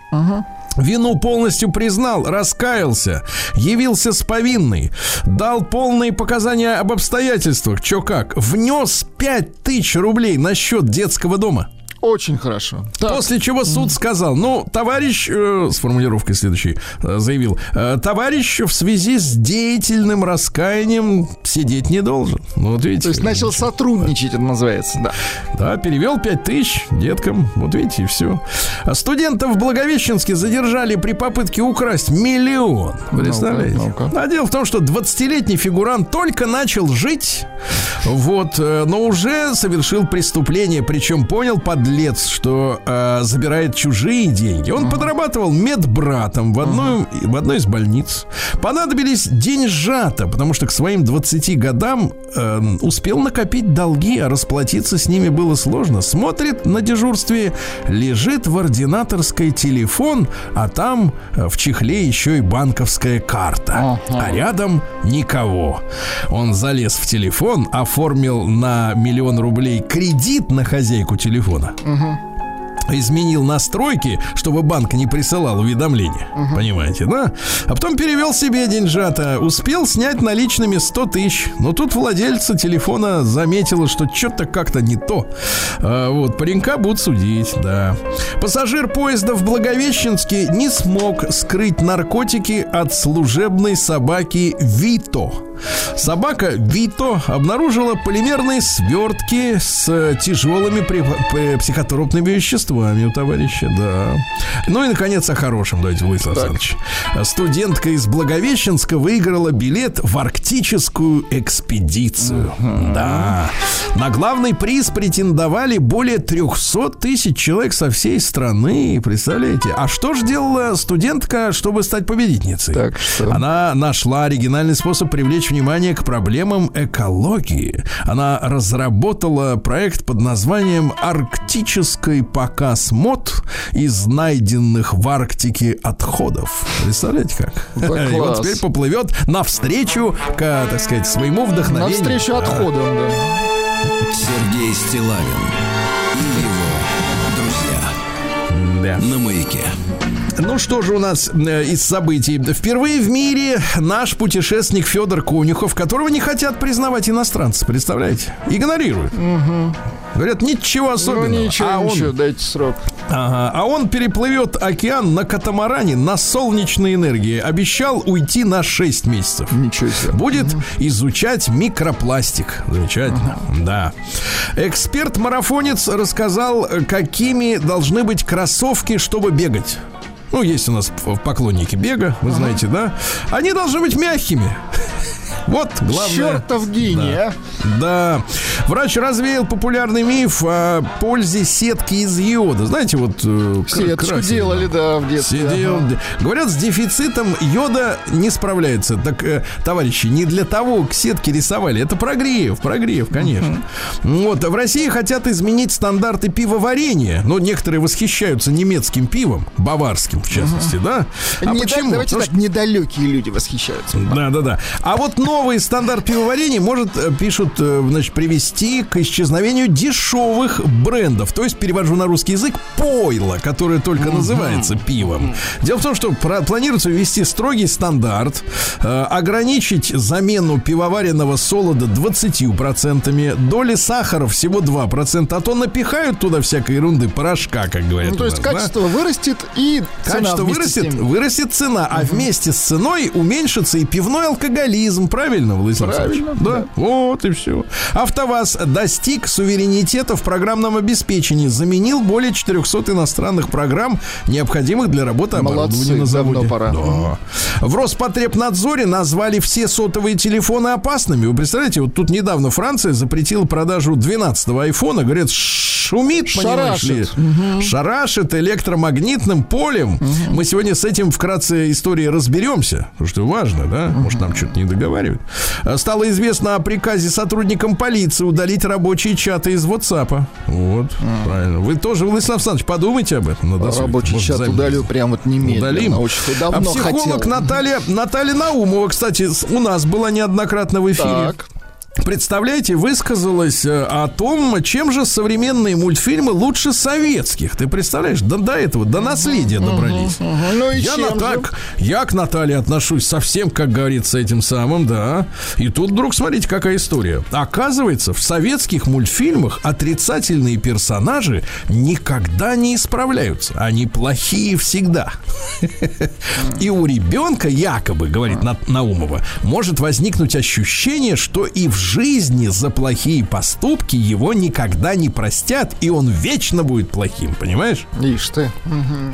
Вину полностью признал, раскаялся, явился с повинной, дал полные показания об обстоятельствах, чё как, внес 5000 рублей на счет детского дома. Очень хорошо. Так, После чего суд сказал, ну, товарищ, э, с формулировкой следующей, э, заявил, э, товарищ в связи с деятельным раскаянием сидеть не должен. Ну, вот видите. то есть начал сотрудничать, это называется, да. Да, перевел 5 тысяч деткам. Вот видите, и все. А студентов в Благовещенске задержали при попытке украсть миллион. Представляете? Ну-ка, ну-ка. А дело в том, что 20-летний фигурант только начал жить, вот, э, но уже совершил преступление, причем понял подлец, что э, забирает чужие деньги. Он подрабатывал медбратом в одной, в одной из больниц. Понадобились деньжата, потому что к своим 20 годам э, успел накопить долги, а расплатиться с ними было сложно. Смотрит на дежурстве, лежит в ординаторской телефон, а там э, в чехле еще и банковская карта. А рядом никого. Он залез в телефон, оформил на миллион рублей кредит на хозяйку телефона изменил настройки, чтобы банк не присылал уведомления. Понимаете, да? А потом перевел себе деньжата. Успел снять наличными 100 тысяч. Но тут владельца телефона заметила, что что-то как-то не то. А, вот, паренька будут судить, да. Пассажир поезда в Благовещенске не смог скрыть наркотики от служебной собаки Вито. Собака Вито обнаружила полимерные свертки с тяжелыми психотропными веществами у товарища, да. Ну и, наконец, о хорошем, давайте, Владислав Александрович. Студентка из Благовещенска выиграла билет в арктическую экспедицию. Да. На главный приз претендовали более 300 тысяч человек со всей страны, представляете? А что же делала студентка, чтобы стать победительницей? Так что? Она нашла оригинальный способ привлечь внимание к проблемам экологии. Она разработала проект под названием «Арктический показ мод из найденных в Арктике отходов». Представляете как? Да И вот теперь поплывет навстречу, к, так сказать, своему вдохновению. Навстречу отходам, да. Сергей Стилавин Да. на маяке. Ну что же у нас э, из событий? Впервые в мире наш путешественник Федор Конюхов, которого не хотят признавать иностранцы, представляете? Игнорируют. Говорят, ничего Ну особенного. ничего, а, он, ничего, дайте срок. ага, а он переплывет океан на катамаране на солнечной энергии. Обещал уйти на 6 месяцев. Ничего себе. Будет изучать микропластик. Замечательно. Да. Эксперт-марафонец рассказал, э, какими должны быть кроссовки, чтобы бегать. Ну, есть у нас поклонники бега, вы знаете, да? Они должны быть мягкими. Вот главное. Чертов гений, а. Да. Врач развеял популярный миф о пользе сетки из йода. Знаете, вот... э, Сеточку красили. делали, да, в детстве. Сидел. ага. Говорят, с дефицитом йода не справляется. Так, э, товарищи, не для того к сетке рисовали. Это прогрев, прогрев, конечно. Вот, в России хотят изменить стандарты пивоварения. Но некоторые восхищаются немецким пивом, баварским, в частности, да? А Не- почему? Давайте Потому так, недалекие люди восхищаются. да, да, да. А вот новый стандарт пивоварения может, э, пишут, э, значит, привести к исчезновению дешевых брендов. То есть, перевожу на русский язык, пойло, которое только называется пивом. Дело в том, что планируется ввести строгий стандарт, э, ограничить замену пивоваренного солода 20%, доли сахара всего 2%, а то напихают туда всякой ерунды, порошка, как говорят. Ну, то есть нас, да? качество вырастет и Качество вырастет, вырастет цена, а вместе с ценой уменьшится и пивной алкоголизм. Правильно, Владислав Правильно? Да. Вот и все. АвтоВАЗ достиг суверенитета в программном обеспечении. Заменил более 400 иностранных программ, необходимых для работы оборудования на заводе. пора. Да. В Роспотребнадзоре назвали все сотовые телефоны опасными. Вы представляете, вот тут недавно Франция запретила продажу 12-го айфона. Говорят, шумит, понимаешь ли? Шарашит. Шарашит электромагнитным полем. Мы сегодня с этим вкратце истории разберемся, потому что важно, да? Может, нам что-то не договаривают. А, Стало известно о приказе сотрудникам полиции удалить рабочие чаты из WhatsApp. Вот, правильно. Вы тоже, Владислав Александрович, подумайте об этом. на досуге. Рабочий Может, чат заметите. удалю прям вот немедленно. Удалим. Очень давно а психолог хотел. Наталья, Наталья Наумова, кстати, у нас была неоднократно в эфире. Так. Представляете, высказалась э, о том, чем же современные мультфильмы лучше советских. Ты представляешь, до, до этого, до наследия добрались. Ну и Я чем на так, я к Наталье отношусь совсем, как говорится, этим самым, да. И тут вдруг, смотрите, какая история. Оказывается, в советских мультфильмах отрицательные персонажи никогда не исправляются. Они плохие всегда. И у ребенка, якобы, говорит На- Наумова, может возникнуть ощущение, что и в жизни за плохие поступки его никогда не простят, и он вечно будет плохим, понимаешь? Ишь ты.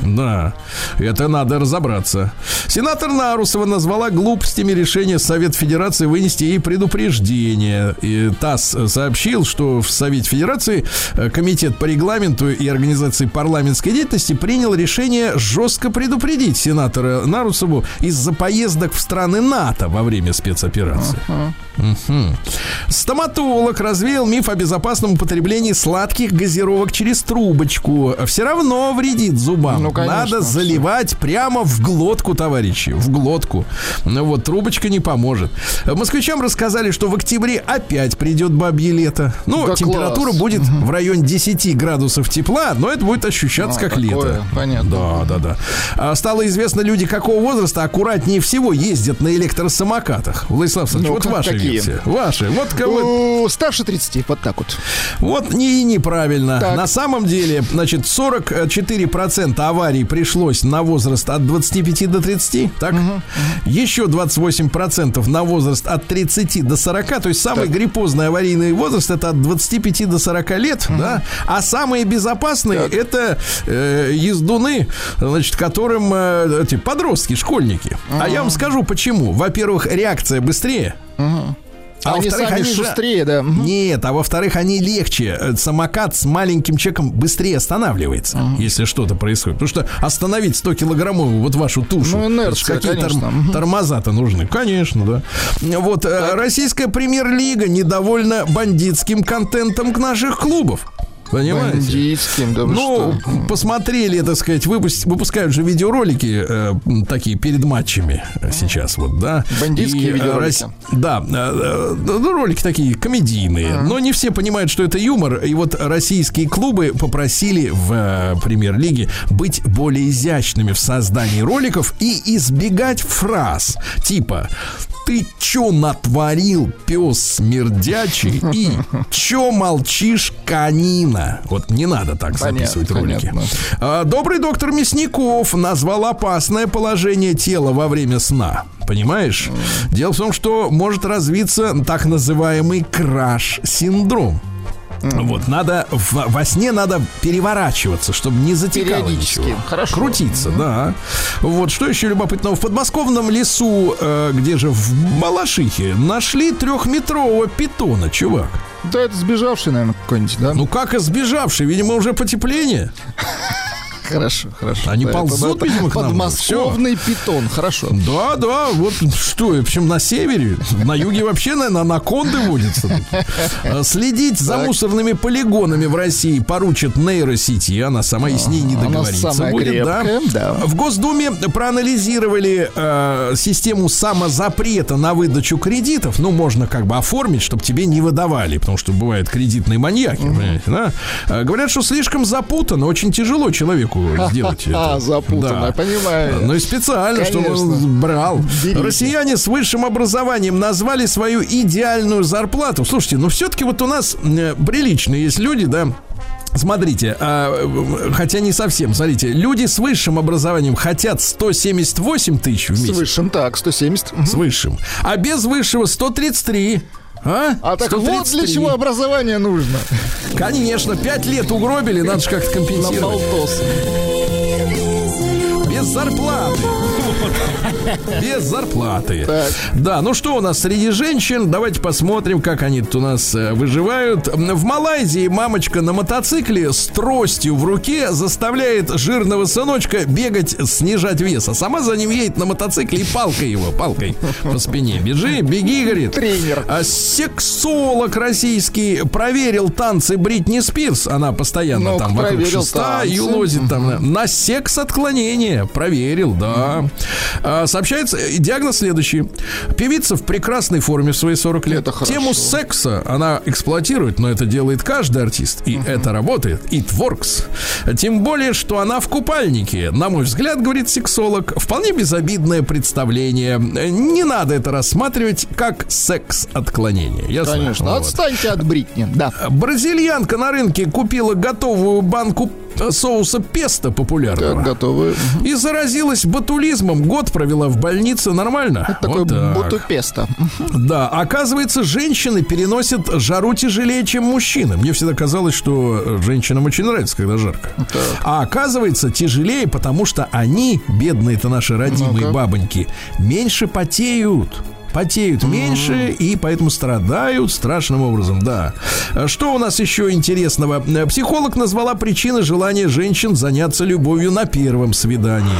Да, это надо разобраться. Сенатор Нарусова назвала глупостями решение Совет Федерации вынести ей предупреждение. И ТАСС сообщил, что в Совете Федерации э, Комитет по регламенту и организации парламентской деятельности принял решение жестко предупредить сенатора Нарусову из-за поездок в страны НАТО во время спецоперации. Мгм. Стоматолог развеял миф о безопасном употреблении сладких газировок через трубочку. Все равно вредит зубам. Ну, конечно, Надо заливать прямо в глотку, товарищи. В глотку. Ну вот, трубочка не поможет. Москвичам рассказали, что в октябре опять придет бабье лето. Ну, Да температура класс. будет в районе 10 градусов тепла, но это будет ощущаться А, как такое, лето. понятно. Да, да, да. А стало известно, люди какого возраста аккуратнее всего ездят на электросамокатах. Владислав Александрович, Ну-ка, вот ваша какие? версия. Ваши. Вот кого. Старше 30, вот так вот. Вот не, неправильно. Так. На самом деле, значит, 44% аварий пришлось на возраст от 25 до 30. Так? Еще 28% на возраст от 30 до 40. То есть самый гриппозный аварийный возраст это от 25 до 40 лет. Да? А самые безопасные это э, ездуны, значит, которым э, эти подростки, школьники. А я вам скажу почему. Во-первых, реакция быстрее. А они во-вторых, сами они же- шустрее, да. Мгм. нет, а во-вторых, они легче. Э, Самокат с маленьким человеком быстрее останавливается, если что-то происходит. Потому что остановить 100-килограммовую вот вашу тушу. Ну, инерция, какие конечно. торм- тормоза-то нужны? Конечно, да. Вот э, российская премьер-лига недовольна бандитским контентом к наших клубов. Понимаете? Бандитским, да Ну, что? посмотрели, так сказать, выпус- выпускают же видеоролики э, такие перед матчами сейчас, вот, да. Бандитские И, э, видеоролики. Да, э, э, ну, ролики такие комедийные, но не все понимают, что это юмор. И вот российские клубы попросили в э, премьер-лиге быть более изящными в создании роликов и избегать фраз типа ты чё натворил, пес смердячий? И чё молчишь, канина? Вот не надо так Понятно, записывать ролики. понятно. А, Добрый доктор Мясников назвал опасное положение тела во время сна. Понимаешь? Дело в том, что может развиться так называемый краш-синдром. Вот, надо в- во сне надо переворачиваться, чтобы не затекало ничего. Хорошо. Крутиться, да. Вот, что еще любопытного? В подмосковном лесу, э, где же в Балашихе, нашли трехметрового питона, чувак. Да это сбежавший, наверное, какой-нибудь, да? Ну как избежавший? Видимо, уже потепление. Хорошо, хорошо. Они Да, ползут, это видимо, к нам. Подмосковный питон, хорошо. Да, да, вот что, в общем, на севере, на юге вообще, наверное, анаконды водятся. А, Следить за мусорными полигонами в России поручит нейросети, она сама и с ней не договорится будет, да. В Госдуме проанализировали э, систему самозапрета на выдачу кредитов. Ну, можно как бы оформить, чтобы тебе не выдавали, потому что бывают кредитные маньяки, понимаете, да? Э, Говорят, что слишком запутано, очень тяжело человеку сделать это. А, запутанно, Да. понимаю. Ну и специально, чтобы Конечно. он брал. Берите. Россияне с высшим образованием назвали свою идеальную зарплату. Слушайте, ну все-таки вот у нас э, приличные есть люди, да, Смотрите, а, э, хотя не совсем, смотрите, люди с высшим образованием хотят 178 тысяч в С месяц. высшим, так, 170. Мгм. С высшим. А без высшего 133. А? А так вот для 133. чего образование нужно? Конечно, 5 лет угробили, надо же как-то На компенсировать. болтос. Без зарплаты. Без зарплаты. Так. Да, ну что у нас среди женщин? Давайте посмотрим, как они тут у нас э, выживают. В Малайзии мамочка на мотоцикле с тростью в руке заставляет жирного сыночка бегать, снижать вес. А сама за ним едет на мотоцикле и палкой его, палкой по спине. Бежи, беги, говорит. Тренер. А сексолог российский проверил танцы Бритни Спирс. Она постоянно Ну-ка, там вокруг шеста танцы. юлозит там на- секс отклонение. Проверил, да. А, сообщается, э, диагноз следующий. Певица в прекрасной форме в свои 40 лет. Это хорошо. Тему секса она эксплуатирует, но это делает каждый артист. И это работает. It works. Тем более, что она в купальнике. На мой взгляд, говорит сексолог, вполне безобидное представление. Не надо это рассматривать как секс-отклонение. Ясно? Конечно. Вот. Отстаньте от Бритни. Да. Бразильянка на рынке купила готовую банку соуса песто популярного. Так, готовы. И заразилась ботулизмом. Год провела в больнице. Нормально? Такой Вот так. бутупесто. Да, оказывается, женщины переносят жару тяжелее, чем мужчины. Мне всегда казалось, что э, женщинам очень нравится, когда жарко. А оказывается, тяжелее, потому что они, бедные-то наши родимые Ну-ка. бабоньки, меньше потеют. Потеют меньше и поэтому страдают страшным образом, да. Что у нас еще интересного? Психолог назвала причины желания женщин заняться любовью на первом свидании.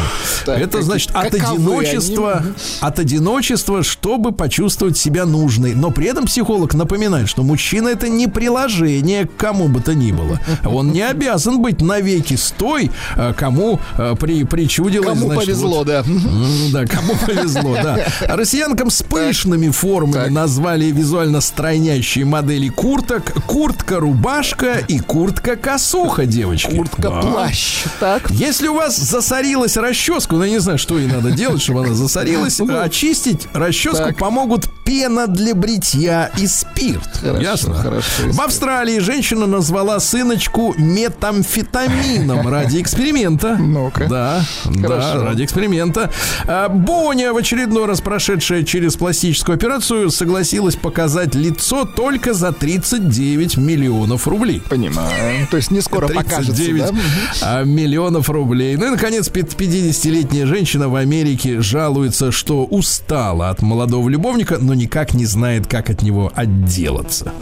Так, Это значит от одиночества, они? от одиночества, чтобы почувствовать себя нужной. Но при этом психолог напоминает, что мужчина это не приложение к кому бы то ни было. Он не обязан быть навеки с той, э, кому э, при, причудилось. Кому значит, повезло, вот- да. Да, кому повезло, да. Россиянкам с пышными формами Так. назвали визуально стройнящие модели курток. Куртка-рубашка и куртка-косуха, девочки. Да. Куртка-плащ. Так. Если у вас засорилась расческа, ну я не знаю, что ей надо делать, чтобы она засорилась, очистить расческу Ну, помогут пена для бритья и спирт. Хорошо, Ясно? хорошо, В. Австралии женщина назвала сыночку метамфетамином ради эксперимента. Ну-ка. Да, да, ради эксперимента. А, Боня, в очередной раз прошедшая через пластическую операцию, согласилась показать лицо только за 39 миллионов рублей. Понимаю. То есть не скоро покажется, 39 да? а, миллионов рублей. Ну и, наконец, пят- 50-летняя женщина в Америке жалуется, что устала от молодого любовника, но никак не знает, как от него отделаться.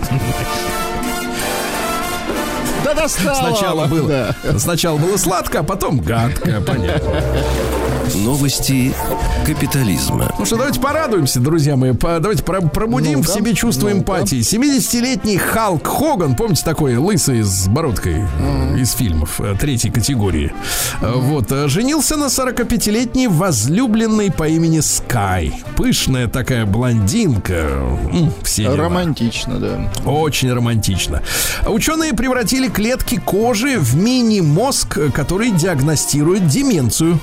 Да достало. Сначала было, Да. сначала было сладко, а потом гадко, понятно. Новости капитализма. Ну что, давайте порадуемся, друзья мои. По- давайте про- пробудим Ну-ка, в себе чувство ну-ка. эмпатии. 70-летний Халк Хоган, помните такой лысый с бородкой э, из фильмов э, третьей категории. Э, Вот, э, женился на 45-летней возлюбленной по имени Скай. Пышная такая блондинка. Все дела. Романтично, да. Очень романтично. Ученые превратили клетки кожи в мини-мозг, который диагностирует деменцию.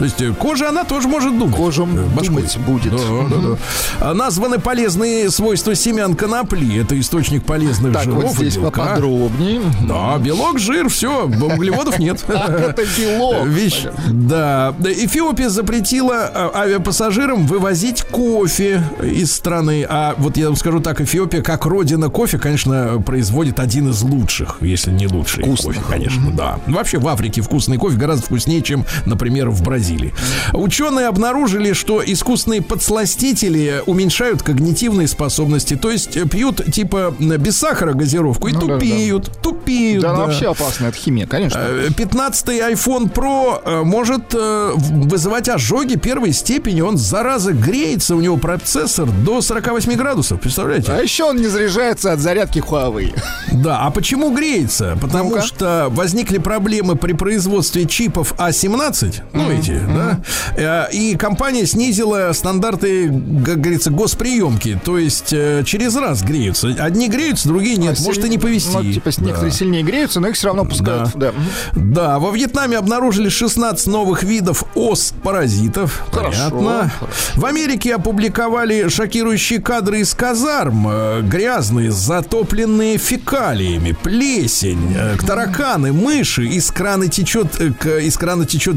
То есть э, кожа, она тоже может думать. Кожа Э, думать будет. Да, да, да. А Названы полезные свойства семян конопли. Это источник полезных Так, жиров вот здесь поподробнее. Да, белок, жир, все, углеводов нет. Это белок. Вещь, да. Эфиопия запретила а, авиапассажирам вывозить кофе из страны. А вот я вам скажу так, Эфиопия, как родина кофе, конечно, производит один из лучших, если не лучший Вкусных. кофе, конечно, да. Вообще в Африке вкусный кофе гораздо вкуснее, чем, например, в Бразилии. Поразили. Ученые обнаружили, что искусственные подсластители уменьшают когнитивные способности. То есть э, пьют типа э, без сахара газировку и Ну да, да. тупеют, тупеют. Да, да. вообще опасная, это химия, конечно. Э, 15-й iPhone Pro э, может э, вызывать ожоги первой степени. Он, зараза, греется, у него процессор до 48 градусов, представляете? А еще он не заряжается от зарядки Huawei. Да, а почему греется? Потому Ну-ка. что возникли проблемы при производстве чипов А17, ну эти, да, Э, и компания снизила стандарты, как говорится, госприемки, то есть э, через раз греются. Одни греются, другие нет, А может и силь- не повезти. Ну, типа, Да. некоторые сильнее греются, но их все равно пускают. Да. Мгм. Да, во Вьетнаме обнаружили 16 новых видов ос-паразитов. Хорошо, Понятно. В Америке опубликовали шокирующие кадры из казарм. Э, Грязные, затопленные фекалиями, плесень, тараканы, мыши. Из крана течет, из крана течет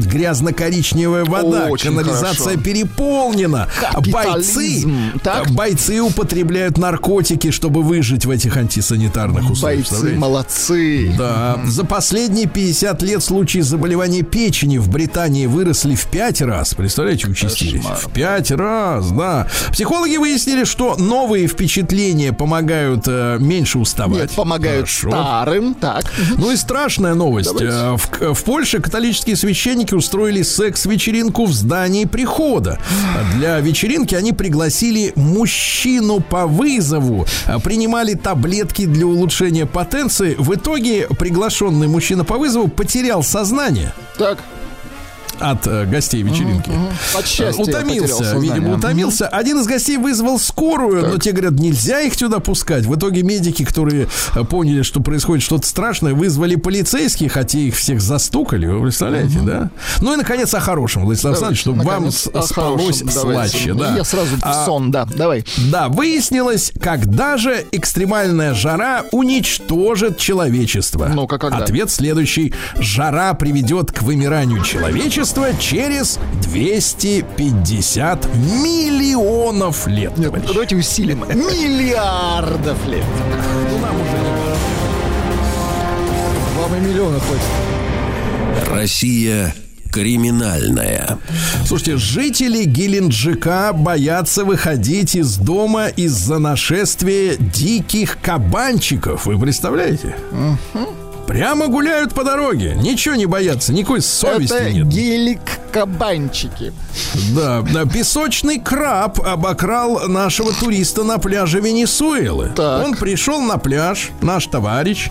грязно-коричневая вода. Очень Канализация хорошо. переполнена. Бойцы. Так. бойцы употребляют наркотики, чтобы выжить в этих антисанитарных условиях. Бойцы молодцы. Да, за последние 50 лет случаи заболевания печени в Британии выросли в 5 раз. Представляете, участились? Кошмар. В 5 раз, да. Психологи выяснили, что новые впечатления помогают э, меньше уставать. Нет, помогают Хорошо. старым. Так. Ну и страшная новость. Давайте. Э, В, в Польше католические священники устроили секс-вечеринку в здании прихода. Для вечеринки они пригласили мужчину по вызову, принимали таблетки для улучшения потенции. В итоге приглашенный мужчина по вызову потерял сознание Так. От э, гостей вечеринки. От счастья потерял Утомился, видимо, утомился. Один из гостей вызвал скорую, но те говорят, нельзя их сюда пускать. В итоге медики, которые э, поняли, что происходит что-то страшное, вызвали полицейских, хотя их всех застукали. Вы представляете, да? Ну и, наконец, о хорошем, Владислав Александрович, чтобы вам Наконец, спалось давайте. слаще. Да. Я сразу в А, сон, да. Давай. да, выяснилось, когда же экстремальная жара уничтожит человечество. Ну-ка, когда? Ответ следующий. Жара приведет к вымиранию человечества через 250 миллионов лет. Нет, товарищи. давайте усилим. Миллиардов лет. Ну, нам уже не Вам и миллиона хватит. Россия криминальная. Слушайте, жители Геленджика боятся выходить из дома из-за нашествия диких кабанчиков. Вы представляете? Прямо гуляют по дороге. Ничего не боятся, никакой совести Это нет. гелик-кабанчики. Да, да, песочный краб обокрал нашего туриста на пляже Венесуэлы. Так. Он пришел на пляж, наш товарищ,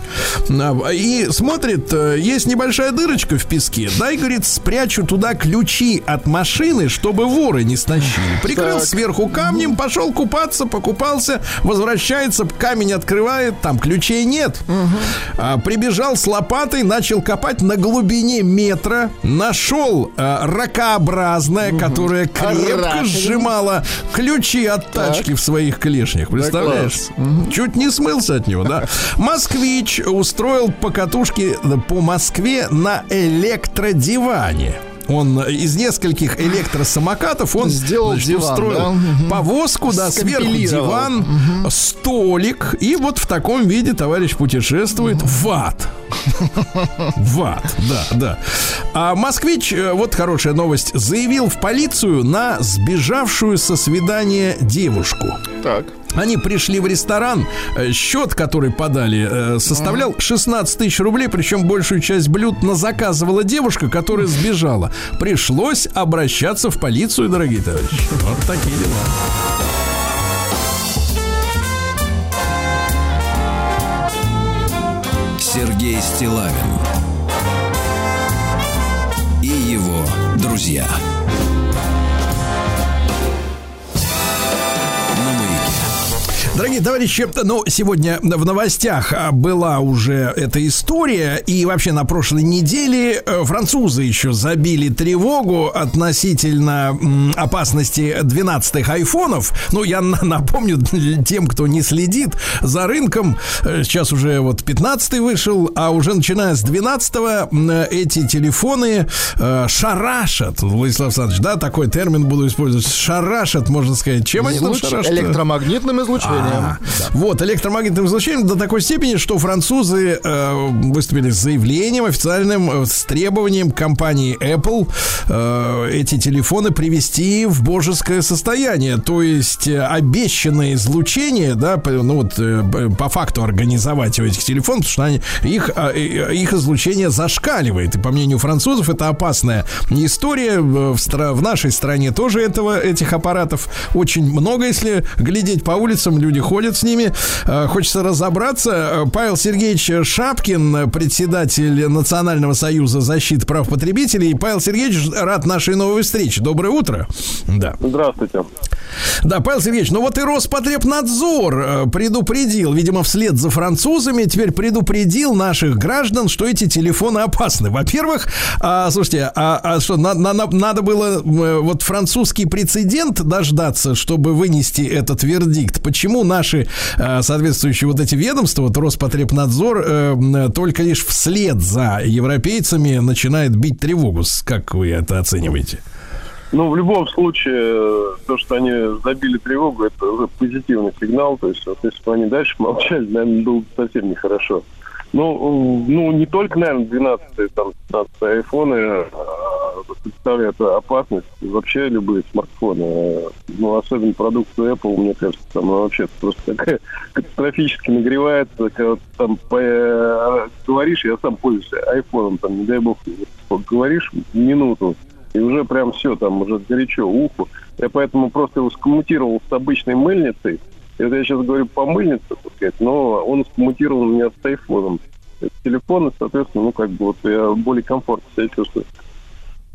и смотрит, э, есть небольшая дырочка в песке. Дай, говорит, спрячу туда ключи от машины, чтобы воры не стащили. Прикрыл Так. сверху камнем, пошел купаться, покупался, возвращается, камень открывает, там ключей нет. А, прибежал с лопатой, начал копать на глубине метра, нашел а, ракообразное, которое крепко Раковина. сжимало ключи от тачки в своих клешнях. Представляешь? Чуть не смылся от него, да. Москвич устроил покатушки по Москве на электродиване. Он из нескольких электросамокатов он Сделал значит, диван, устроил да? Повозку, да, сверху диван, столик, и вот в таком виде товарищ путешествует в ад. В ад, да, да. А москвич, э, вот хорошая новость, заявил в полицию на сбежавшую со свидания девушку. Так. Они пришли в ресторан, э, счет, который подали, э, составлял 16 тысяч рублей, причем большую часть блюд назаказывала девушка, которая сбежала. Пришлось обращаться в полицию, дорогие товарищи. Вот такие дела. Сергей Стилавин и его друзья. Дорогие товарищи, ну, сегодня в новостях а, была уже эта история, и вообще на прошлой неделе э, французы еще забили тревогу относительно опасности 12-х айфонов. Ну, я на- напомню тем, кто не следит за рынком, э, сейчас уже вот 15-й вышел, а уже начиная с 12-го м, эти телефоны э, шарашат, Владислав Александрович, да, такой термин буду использовать, шарашат, можно сказать. Чем они там шарашат? Электромагнитным излучением. Да. Вот, электромагнитным излучением до такой степени, что французы э, выступили с заявлением официальным, э, с требованием компании Apple э, эти телефоны привести в божеское состояние. То есть э, обещанное излучение, да, по- ну вот э, по факту организовать у этих телефонов, потому что они, их, а, э, их излучение зашкаливает. И по мнению французов, это опасная история. В, стра- в нашей стране тоже этого, этих аппаратов очень много, если глядеть по улицам, люди ходят с ними. Э, Хочется разобраться. Э, Павел Сергеевич Шапкин, председатель Национального союза защиты прав потребителей. Павел Сергеевич, рад нашей новой встрече. Доброе утро. Да. Здравствуйте. Да, Павел Сергеевич, ну вот и Роспотребнадзор э, предупредил, видимо, вслед за французами, теперь предупредил наших граждан, что эти телефоны опасны. Во-первых, а, слушайте, а, а что, на- на- на- надо было вот французский прецедент дождаться, чтобы вынести этот вердикт. Почему наши э, соответствующие вот эти ведомства, вот Роспотребнадзор, э, только лишь вслед за европейцами начинает бить тревогу? Как вы это оцениваете? Ну, в любом случае, э, то, что они забили тревогу, это уже позитивный сигнал. То есть, вот, если бы они дальше молчали, наверное, было бы совсем нехорошо. Ну, ну, не только, наверное, 12 там, 15 айфоны э, представляют опасность. Вообще любые смартфоны. Ну, особенно продукцию Apple, мне кажется, там она вообще просто такая катастрофически нагревается. Когда там по- говоришь, я сам пользуюсь айфоном, там, не дай бог, говоришь минуту, и уже прям все, там уже горячо уху. Я поэтому просто его скоммутировал с обычной мыльницей. Это я сейчас говорю по мыльнице, так сказать, но он скоммутировал у меня с айфоном. Это телефон, и, соответственно, ну, как бы вот я более комфортно себя чувствую.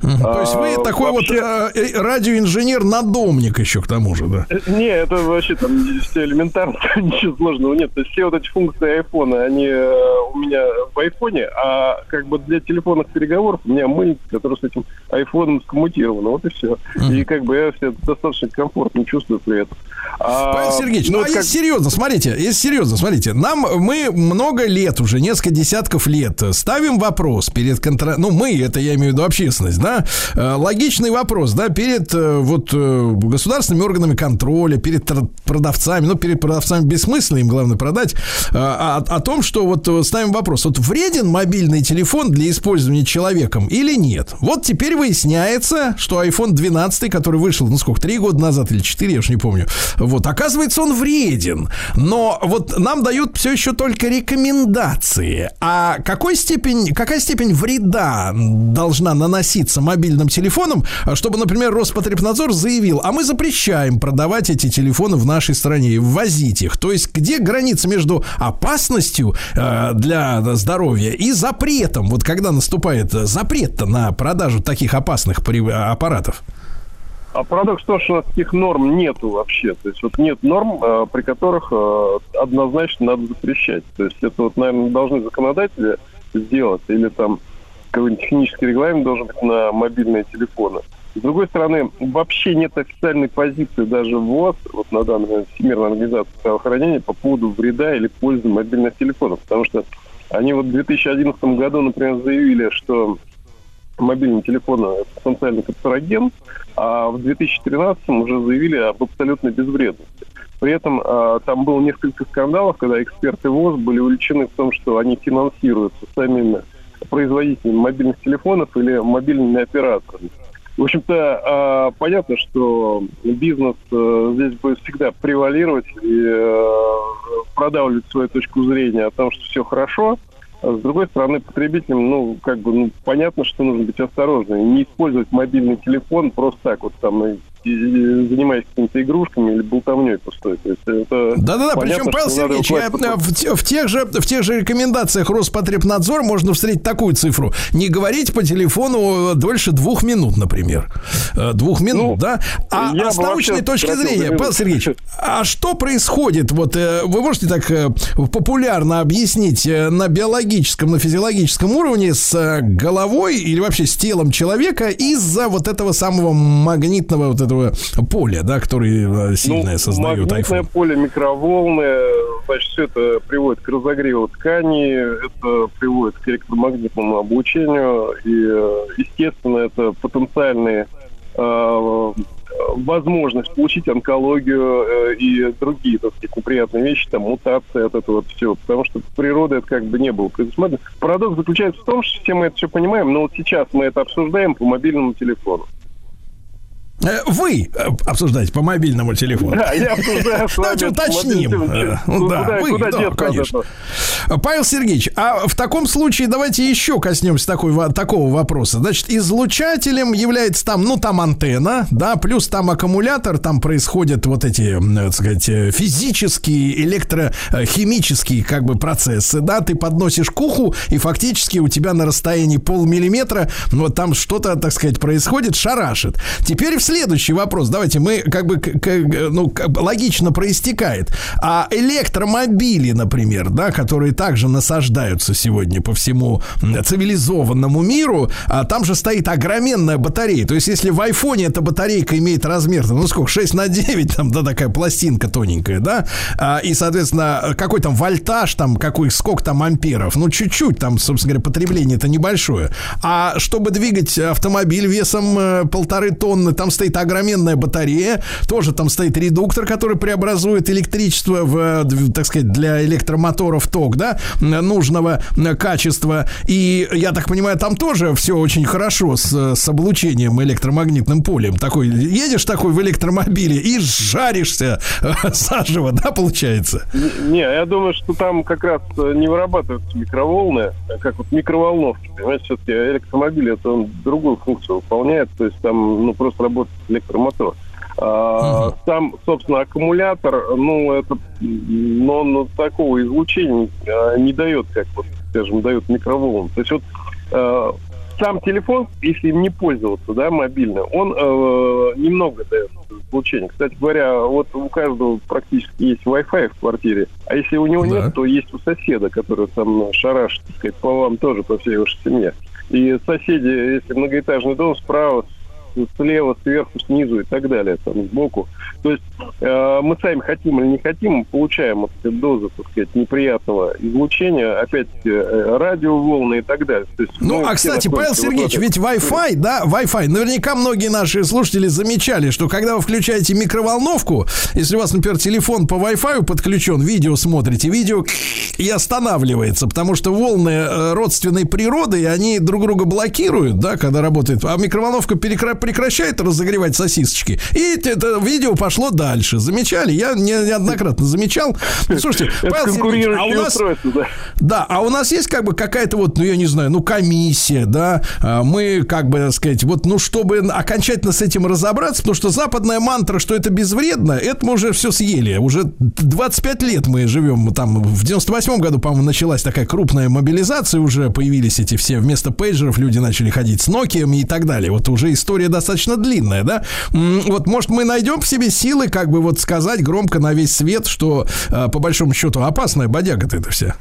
То есть вы А, такой вообще- вот э, э, радиоинженер-надомник еще к тому же, да? Э, Не, это вообще там все элементарно, ничего сложного нет. То есть все вот эти функции айфона, они э, у меня в айфоне, а как бы для телефонных переговоров у меня мыльница, которая с этим айфоном скоммутирована. Вот и все. И как бы я себя достаточно комфортно чувствую при этом. А, Павел Сергеевич, ну, а как- если серьезно, смотрите, если серьезно, смотрите, нам мы много лет уже, несколько десятков лет ставим вопрос перед контра... Ну, мы, это я имею в виду общественность, да, Э, логичный вопрос, да, перед э, вот э, государственными органами контроля, перед продавцами, ну, перед продавцами бессмысленно, им главное продать, о, о том, что вот ставим вопрос, вот вреден мобильный телефон для использования человеком или нет? Вот теперь выясняется, что iPhone 12, который вышел, ну, сколько, три года назад или четыре, я уж не помню, вот, оказывается, он вреден. Но вот нам дают все еще только рекомендации. А какой степень, какая степень вреда должна наноситься мобильным телефонам, чтобы, например, Роспотребнадзор заявил, а мы запрещаем продавать эти телефоны в нашей стране и ввозить их. То есть где граница между опасностью э, для здоровья и запретом? Вот когда наступает запрет на продажу таких опасных при- аппаратов? А парадокс в том, что у нас таких норм нету вообще. То есть вот нет норм, э, при которых э, однозначно надо запрещать. То есть это вот, наверное, должны законодатели сделать. Или там какой-нибудь технический регламент должен быть на мобильные телефоны. С другой стороны, вообще нет официальной позиции даже ВОЗ, вот на данный момент Всемирной организации здравоохранения, по поводу вреда или пользы мобильных телефонов. Потому что они вот в 2011 году, например, заявили, что мобильные телефоны это потенциальный канцероген, а в 2013 уже заявили об абсолютной безвредности. При этом а, там было несколько скандалов, когда эксперты ВОЗ были увлечены в том, что они финансируются самими производителями мобильных телефонов или мобильными операторами. В общем-то, а, понятно, что бизнес э, здесь будет всегда превалировать и э, продавливать свою точку зрения о том, что все хорошо. А с другой стороны, потребителям, ну, как бы, ну, понятно, что нужно быть осторожным. Не использовать мобильный телефон просто так вот там, и занимаясь какими-то игрушками или болтовней пустой. То есть это Да-да-да, понятно, причем, Павел Сергеевич, я, э, в, в тех же, в тех же рекомендациях Роспотребнадзора можно встретить такую цифру. Не говорить по телефону дольше двух минут, например. Э, Двух минут, Ну, да? А, а с научной точки зрения, Павел. Сергеевич, а что происходит? Вот э, вы можете так э, популярно объяснить э, на биологическом, на физиологическом уровне с э, головой или вообще с телом человека из-за вот этого самого магнитного вот этого поля, да, который э, сильное создает Ну, магнитное iPhone? поле, микроволны, значит, все это приводит к разогреву ткани, это приводит к электромагнитному облучению, и, э, естественно, это потенциальные э, возможность получить онкологию э, и другие, так сказать, неприятные вещи, там, мутации от этого всего, потому что природа это как бы не было предусмотрено. Парадокс заключается в том, что все мы это все понимаем, но вот сейчас мы это обсуждаем по мобильному телефону. Э, Вы э, обсуждаете по мобильному телефону. Да, я обсуждаю с вами Давайте уточним. Э, ну да, Куда- вы, куда да, конечно. Павел Сергеевич, а в таком случае давайте еще коснемся такой, такого вопроса. Значит, излучателем является там, ну, там антенна, да, плюс там аккумулятор, там происходят вот эти, так сказать, физические, электрохимические как бы процессы, да, ты подносишь к уху, и фактически у тебя на расстоянии полмиллиметра вот там что-то, так сказать, происходит, шарашит. Теперь в следующий вопрос. Давайте мы как бы, ну, логично проистекает. А электромобили, например, да, которые также насаждаются сегодня по всему цивилизованному миру, а там же стоит огроменная батарея. То есть, если в айфоне эта батарейка имеет размер, ну сколько, 6 на 9, там, да, такая пластинка тоненькая, да, а, и, соответственно, какой там вольтаж, там, какой, сколько там амперов, ну, чуть-чуть, там, собственно говоря, потребление это небольшое. А чтобы двигать автомобиль весом э, полторы тонны, там стоит огроменная батарея, тоже там стоит редуктор, который преобразует электричество в, э, так сказать, для электромоторов ток, да, нужного качества. И, я так понимаю, там тоже все очень хорошо с, с облучением электромагнитным полем. Такой, едешь такой в электромобиле и жаришься э, заживо, да, получается? Не, не, я думаю, что там как раз э, не вырабатываются микроволны, а как вот микроволновки. Понимаете, все-таки электромобиль это он другую функцию выполняет, то есть там ну, просто работает электромотор. А, Сам, собственно, аккумулятор, ну, это, но он такого излучения а, не дает, как вот, скажем, дает микроволн. То есть вот э, сам телефон, если им не пользоваться, да, мобильно, он э, немного дает излучения. Кстати говоря, вот у каждого практически есть Wi-Fi в квартире, а если у него Да. нет, то есть у соседа, который там шарашит, так сказать, по вам тоже, по всей вашей семье. И соседи, если многоэтажный дом, справа, слева, сверху, снизу и так далее, там, сбоку. То есть э, мы сами хотим или не хотим, получаем вот дозы, так сказать, неприятного излучения, опять-таки, э, радиоволны и так далее. То есть, Ну, а, кстати, Павел вот Сергеевич, этой- ведь Wi-Fi, да, Wi-Fi, наверняка многие наши слушатели замечали, что когда вы включаете микроволновку, если у вас, например, телефон по Wi-Fi подключен, видео смотрите, видео и останавливается, потому что волны э, родственной природы, и они друг друга блокируют, да, когда работает, а микроволновка перекра- прекращает разогревать сосисочки, и это видео пошло дальше. Замечали? Я не- неоднократно замечал. Ну, слушайте, Павел Сергеевич, а у нас... Да, а у нас есть как бы какая-то вот, ну я не знаю, ну комиссия, да, А, мы как бы, так сказать, вот, ну чтобы окончательно с этим разобраться, потому что западная мантра, что это безвредно, это мы уже все съели, уже 25 лет мы живем там, в 98 году, по-моему, началась такая крупная мобилизация, уже появились эти все, вместо пейджеров люди начали ходить с Nokia и так далее, вот уже история достаточно длинная, да, вот может мы найдем в себе силы как бы вот сказать громко на весь свет, что э, по большому счету опасная бодяга-то это вся.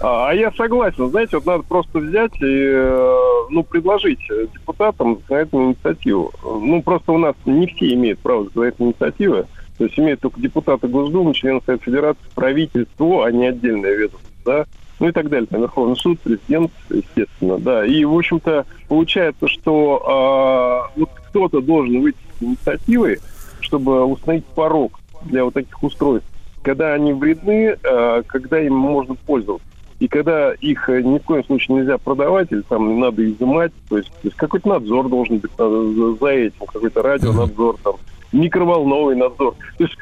А а я согласен. Знаете, вот надо просто взять и э, ну, предложить депутатам законодательную инициативу. Ну, просто у нас не все имеют право законодательной инициативы. То есть имеют только депутаты Госдумы, члены Совета Федерации, правительство, а не отдельное ведомство, да, ну и так далее. Там Верховный суд, президент, естественно, да. И, в общем-то, получается, что а, вот кто-то должен выйти с инициативой, чтобы установить порог для вот таких устройств, когда они вредны, а, когда им можно пользоваться. И когда их э, ни в коем случае нельзя продавать или там надо изымать, то есть, то есть какой-то надзор должен быть за- за этим, какой-то радионадзор, там, микроволновый надзор. То есть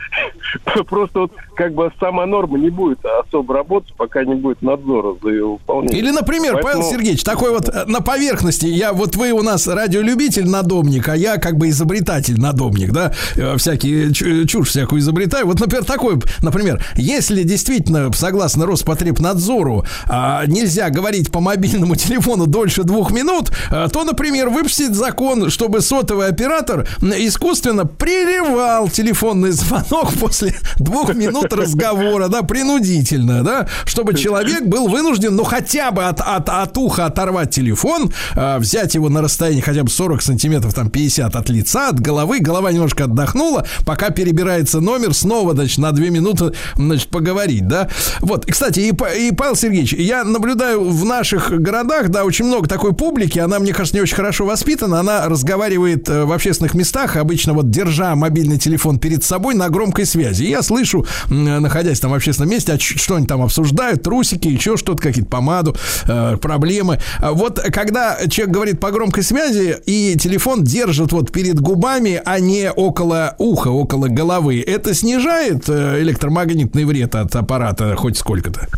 просто вот как бы сама норма не будет особо работать, пока не будет надзора за ее выполнением. Или, например, Павел Поэтому- Сергеевич, такой вот э, на поверхности, я вот вы у нас радиолюбитель надомник, а я как бы изобретатель надомник, да, Э, всякие чу- чушь всякую изобретаю. Вот, например, такой, например, если действительно, согласно Роспотребнадзору, а, нельзя говорить по мобильному телефону дольше двух минут, э, то, например, выпустить закон, чтобы сотовый оператор искусственно прерывал телефонный звонок после двух минут разговора, да, принудительно, да, чтобы человек был вынужден, ну, хотя бы от, от, от уха оторвать телефон, э, взять его на расстоянии хотя бы 40 сантиметров, там, 50 от лица, от головы, голова немножко отдохнула, пока перебирается номер, снова, значит, на 2 минуты, значит, поговорить, да. Вот, и, кстати, и, и Павел Сергеевич, я наблюдаю в наших городах, да, очень много такой публики, она, мне кажется, не очень хорошо воспитана, она разговаривает э, в общественных местах, обычно вот держа держа мобильный телефон перед собой на громкой связи. Я слышу, находясь там в общественном месте, а что они там обсуждают, трусики, еще что-то, какие-то помаду, э, проблемы. А Вот когда человек говорит по громкой связи, и телефон держит вот перед губами, а не около уха, около головы, это снижает э, электромагнитный вред от аппарата хоть сколько-то?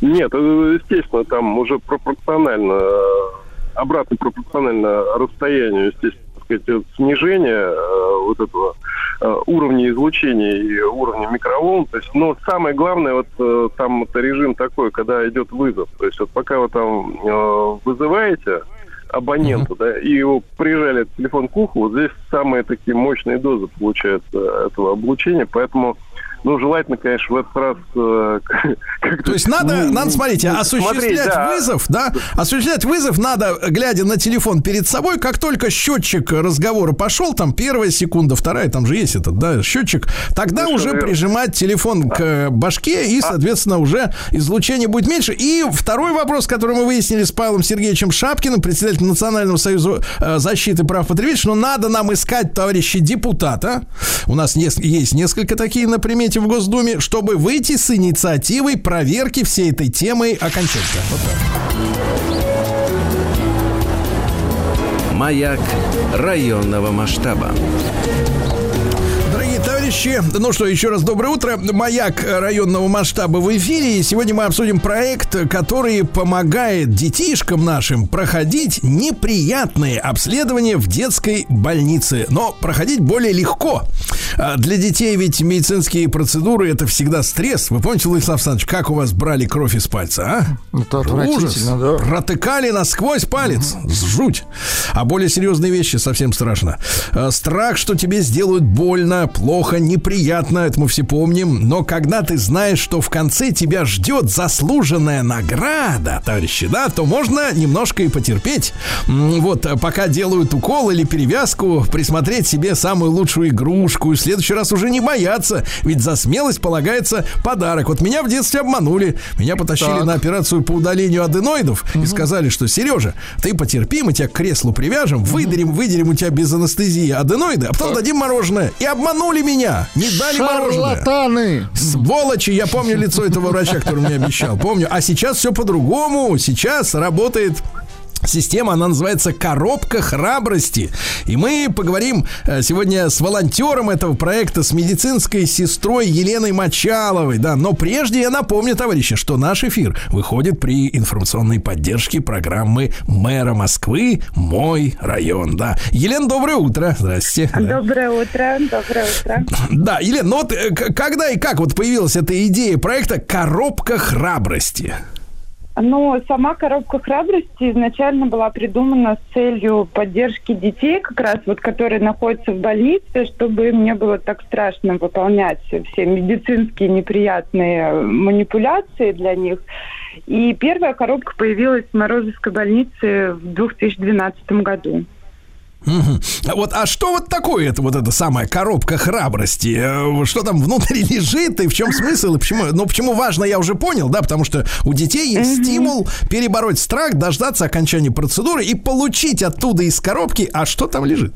Нет, э, естественно, там уже пропорционально, обратно пропорционально расстоянию, естественно, сказать, снижение э, вот этого э, уровня излучения и уровня микроволн. То есть, но самое главное, вот э, там это режим такой, когда идет вызов. То есть вот пока вы там вызываете абонента, да, и его прижали телефон к уху, вот здесь самые такие мощные дозы получаются этого облучения, поэтому ну, желательно, конечно, в этот раз... э, как-то- То есть надо, ну, надо, смотрите, ну, осуществлять смотреть, да. вызов, да, осуществлять вызов надо, глядя на телефон перед собой, как только счетчик разговора пошел, там первая секунда, вторая, там же есть этот, да, счетчик, тогда Совершенно уже верно. прижимать телефон к башке, и, соответственно, уже излучение будет меньше. И второй вопрос, который мы выяснили с Павлом Сергеевичем Шапкиным, председателем Национального союза э, защиты прав потребителей, но надо нам искать, товарищи депутата, у нас нес- есть несколько такие на примете в Госдуме, чтобы выйти с инициативой проверки всей этой темы окончательно. Вот так. Маяк районного масштаба. Товарищи, ну что, еще раз доброе утро. Маяк районного масштаба в эфире. И сегодня мы обсудим проект, который помогает детишкам нашим проходить неприятные обследования в детской больнице. Но проходить более легко. А Для детей ведь медицинские процедуры это всегда стресс. Вы помните, Владислав Александрович, как у вас брали кровь из пальца, а? Это отвратительно, да. Протыкали насквозь палец. Жуть. А более серьезные вещи совсем страшно. Э, Страх, что тебе сделают больно, плохо, неприятно, это мы все помним. Но когда ты знаешь, что в конце тебя ждет заслуженная награда, товарищи, да, то можно немножко и потерпеть. Вот, э, пока делают укол или перевязку, присмотреть себе самую лучшую игрушку. И в следующий раз уже не бояться, ведь за смелость полагается подарок. Вот меня в детстве обманули. Меня потащили Так. на операцию по удалению аденоидов и сказали, что Сережа, ты потерпи, мы тебя к креслу привяжем, выдерем, выдерем у тебя без анестезии аденоиды, а потом дадим мороженое. И обманули меня, не дали мороженое. Шарлатаны! Сволочи, я помню лицо этого врача, который мне обещал. Помню. А сейчас все по-другому. Сейчас работает Система, она называется «Коробка храбрости». И мы поговорим э, сегодня с волонтером этого проекта, с медицинской сестрой Еленой Мочаловой. Да, но прежде я напомню, товарищи, что наш эфир выходит при информационной поддержке программы мэра Москвы «Мой район». Да. Елена, доброе утро. Здрасте. Да. Доброе утро, доброе утро. Да, Елена, ну вот э, когда и как вот появилась эта идея проекта «Коробка храбрости»? Ну, сама коробка храбрости изначально была придумана с целью поддержки детей, как раз вот, которые находятся в больнице, чтобы им не было так страшно выполнять все медицинские неприятные манипуляции для них. И первая коробка появилась в Морозовской больнице в 2012 году. А Вот, а что вот такое это вот эта самая коробка храбрости? Э, Что там внутри лежит и в чем смысл и почему? Ну почему важно, я уже понял, да, потому что у детей есть стимул перебороть страх, дождаться окончания процедуры и получить оттуда из коробки, а что там лежит?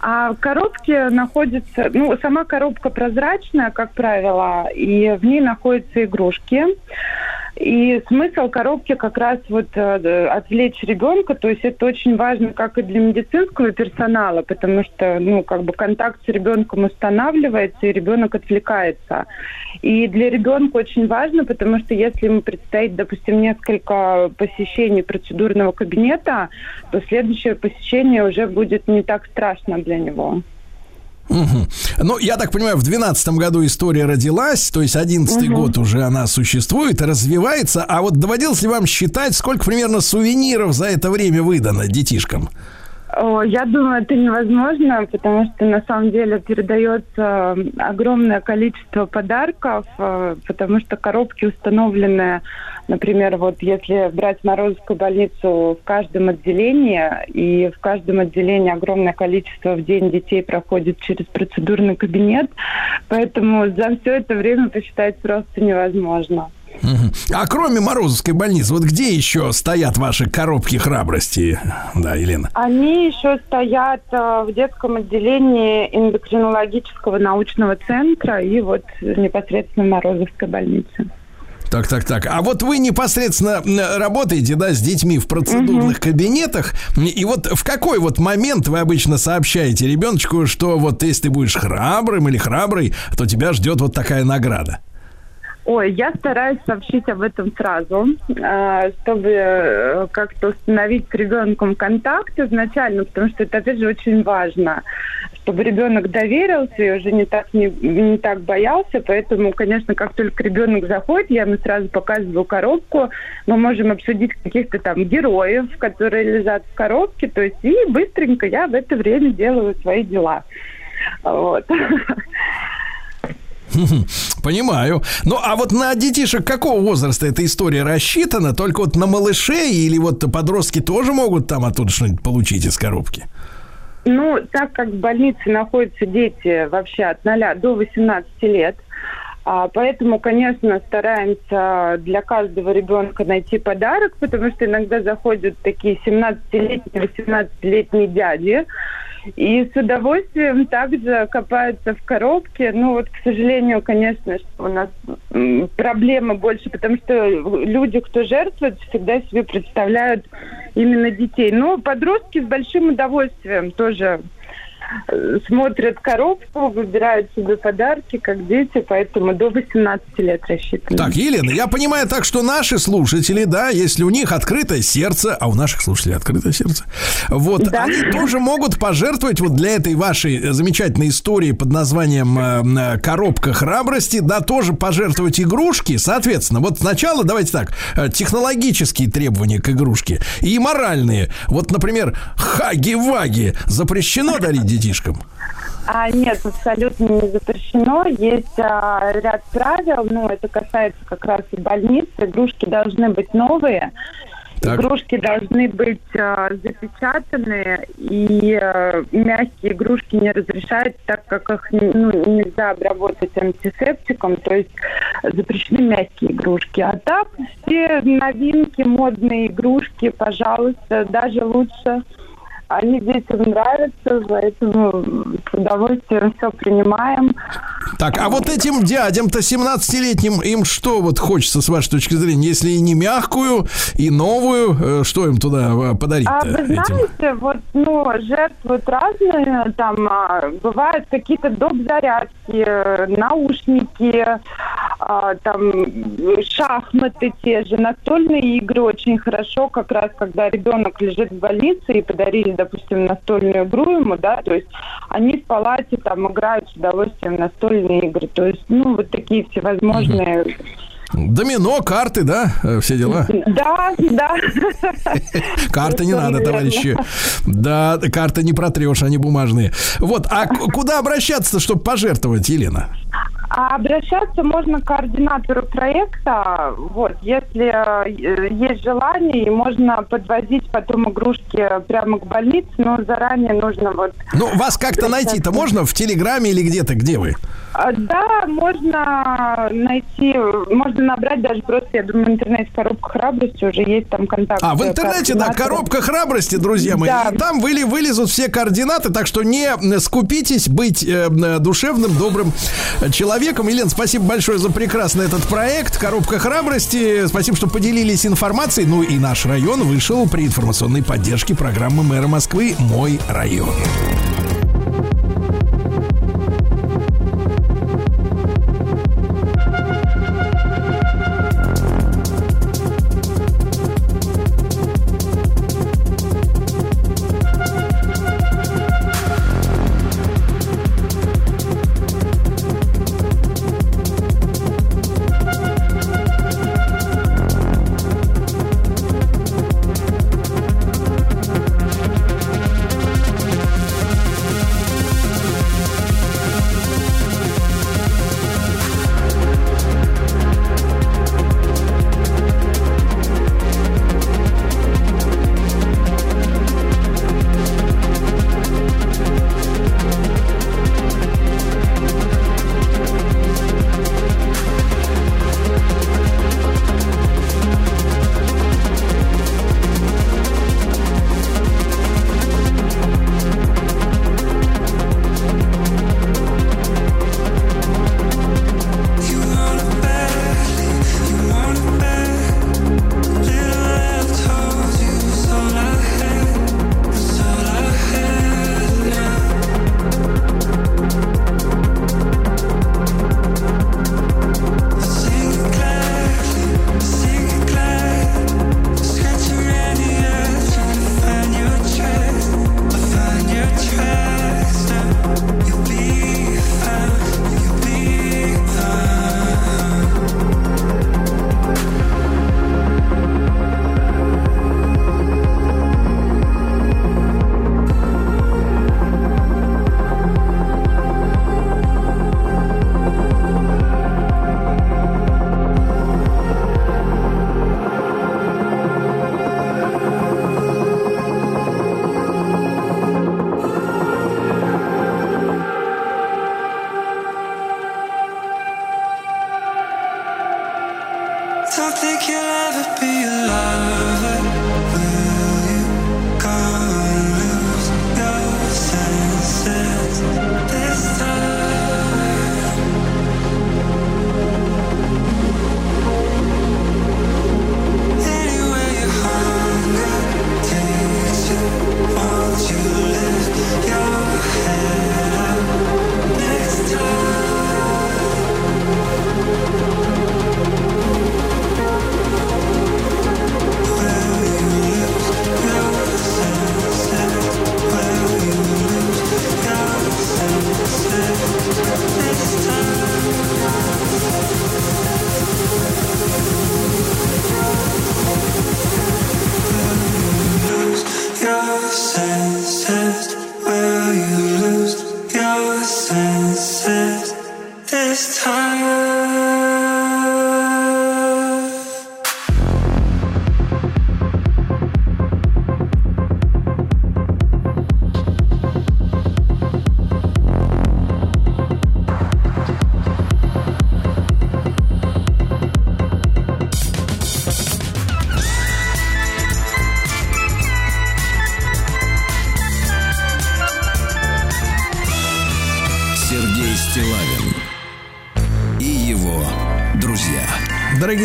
А в коробке находится, ну, сама коробка прозрачная, как правило, и в ней находятся игрушки. И смысл коробки как раз вот э, отвлечь ребенка, то есть это очень важно как и для медицинского персонала, потому что, ну, как бы контакт с ребенком устанавливается, и ребенок отвлекается. И для ребенка очень важно, потому что если ему предстоит, допустим, несколько посещений процедурного кабинета, то следующее посещение уже будет не так страшно для него. Мгм. Ну, я так понимаю, в 2012 году история родилась, то есть 11 год уже она существует, развивается. А вот доводилось ли вам считать, сколько примерно сувениров за это время выдано детишкам? О, Я думаю, это невозможно, потому что на самом деле передается огромное количество подарков, э, потому что коробки установлены, например, вот если брать Морозовскую больницу в каждом отделении, и в каждом отделении огромное количество в день детей проходит через процедурный кабинет, поэтому за все это время посчитать просто невозможно. А кроме Морозовской больницы, вот где еще стоят ваши коробки храбрости? Да, Елена. Они еще стоят э, в детском отделении эндокринологического научного центра и вот непосредственно Морозовской больнице. Так, так, так. А вот вы непосредственно работаете, да, с детьми в процедурных кабинетах. И вот в какой вот момент вы обычно сообщаете ребеночку, что вот если ты будешь храбрым или храброй, то тебя ждет вот такая награда? Ой, я стараюсь сообщить об этом сразу, э, чтобы э, как-то установить с ребенком контакт изначально, потому что это, опять же, очень важно, чтобы ребенок доверился и уже не так, не, не так боялся. Поэтому, конечно, как только ребенок заходит, я ему сразу показываю коробку. Мы можем обсудить каких-то там героев, которые лежат в коробке. То есть и быстренько я в это время делаю свои дела. Вот. Понимаю. Ну, а вот на детишек какого возраста эта история рассчитана? Только вот на малышей или вот подростки тоже могут там оттуда что-нибудь получить из коробки? Ну, так как в больнице находятся дети вообще от 0 до 18 лет, а, поэтому, конечно, стараемся для каждого ребенка найти подарок, потому что иногда заходят такие 17-летние, 18-летние дяди, и с удовольствием также копаются в коробке. Ну вот, к сожалению, конечно, у нас проблема больше, потому что люди, кто жертвует, всегда себе представляют именно детей. Но подростки с большим удовольствием тоже смотрят коробку, выбирают себе подарки, как дети, поэтому до 18 лет рассчитано. Так, Елена, я понимаю так, что наши слушатели, да, если у них открытое сердце, а у наших слушателей открытое сердце, вот, Да. они тоже могут пожертвовать вот для этой вашей замечательной истории под названием э, э, «Коробка храбрости», да, тоже пожертвовать игрушки, соответственно, вот сначала, давайте так, э, технологические требования к игрушке и моральные. Вот, например, хаги-ваги запрещено дарить детишкам? А нет, абсолютно не запрещено. Есть а, ряд правил, ну, это касается как раз и больниц. Игрушки должны быть новые. Так. Игрушки должны быть а, запечатаны, и а, мягкие игрушки не разрешаются, так как их ну, нельзя обработать антисептиком, то есть запрещены мягкие игрушки. А так все новинки, модные игрушки, пожалуйста, даже лучше. Они детям нравятся, поэтому с удовольствием все принимаем. Так, а вот этим дядям-то 17-летним им что вот хочется, с вашей точки зрения, если и не мягкую, и новую, э, что им туда э, подарить А вы знаете, вот, ну, жертвуют разные, там, а, бывают какие-то доп. зарядки, э, наушники, а, там, шахматы те же, настольные игры очень хорошо, как раз, когда ребенок лежит в больнице и подарили, допустим, настольную игру ему, да, то есть они в палате там играют с удовольствием настольные игры, то есть, ну, вот такие всевозможные... Домино, карты, да, э, все дела. Да, да. Карты не надо, товарищи. Да, карты не протрешь, они бумажные. Вот, а куда обращаться, чтобы пожертвовать, Елена? А обращаться можно к координатору проекта, вот, если э, есть желание, и можно подвозить потом игрушки прямо к больнице, но заранее нужно вот... Ну, вас как-то найти-то можно в Телеграме или где-то, где вы? А, Да, можно найти, можно набрать даже просто, я думаю, в интернете коробка храбрости уже есть там контакт. А, в интернете, да, коробка храбрости, друзья мои. Да. И там выли, вылезут все координаты, так что не э, скупитесь быть э, душевным, добрым э, человеком. Елена, спасибо большое за прекрасный этот проект. Коробка храбрости. Спасибо, что поделились информацией. Ну и наш район вышел при информационной поддержке программы мэра Москвы «Мой район».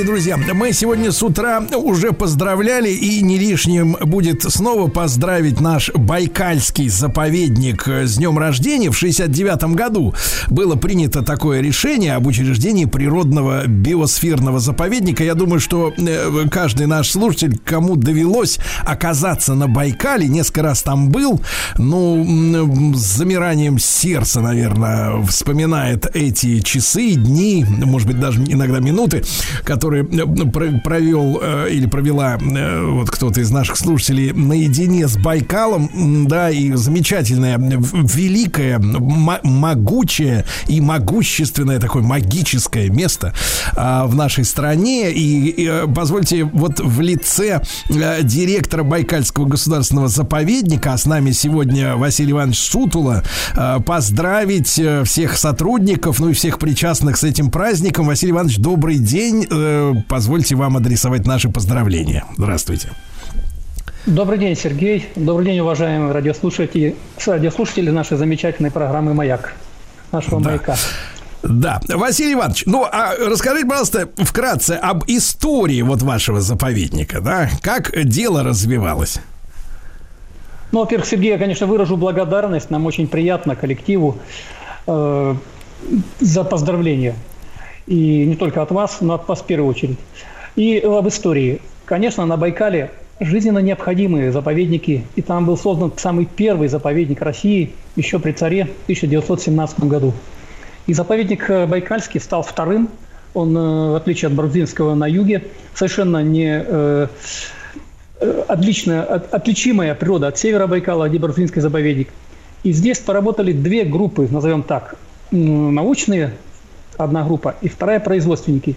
Друзья, мы сегодня с утра уже поздравляли и не лишним будет снова поздравить наш Байкальский заповедник с днем рождения. В 69 году было принято такое решение об учреждении природного биосферного заповедника. Я думаю, что э, каждый наш слушатель, кому довелось оказаться на Байкале, несколько раз там был, ну, с замиранием сердца, наверное, вспоминает эти часы, дни, может быть, даже иногда минуты, которые э, про- провел э, или провела э, вот кто-то из наших слушателей наедине с Байкалом, да, и замечательное, великое, могучее и могущественное такое магическое место а, в нашей стране. И, и, э, позвольте, вот в лице э, директора Байкальского государственного заповедника, а с нами сегодня Василий Иванович Сутула, э, поздравить э, всех сотрудников, ну и всех причастных с этим праздником. Василий Иванович, добрый день. Позвольте вам адресовать наши поздравления. Здравствуйте. Добрый день, Сергей. Добрый день, уважаемые радиослушатели, радиослушатели нашей замечательной программы «Маяк», нашего «Маяка». Да, Василий Иванович, ну а расскажите, пожалуйста, вкратце об истории вот вашего заповедника, да? Как дело развивалось? Ну, во-первых, Сергей, я, конечно, выражу благодарность. Нам очень приятно коллективу э, за поздравления. И не только от вас, но от вас в первую очередь. И об истории. Конечно, на Байкале жизненно необходимые заповедники. И там был создан самый первый заповедник России еще при царе в 1917 году. И заповедник э, Байкальский стал вторым. Он, э, в отличие от Баргузинского на юге, совершенно не э, отличная, от- отличимая природа от севера Байкала, где Баргузинский заповедник. И здесь поработали две группы, назовем так, научные, одна группа, и вторая производственники.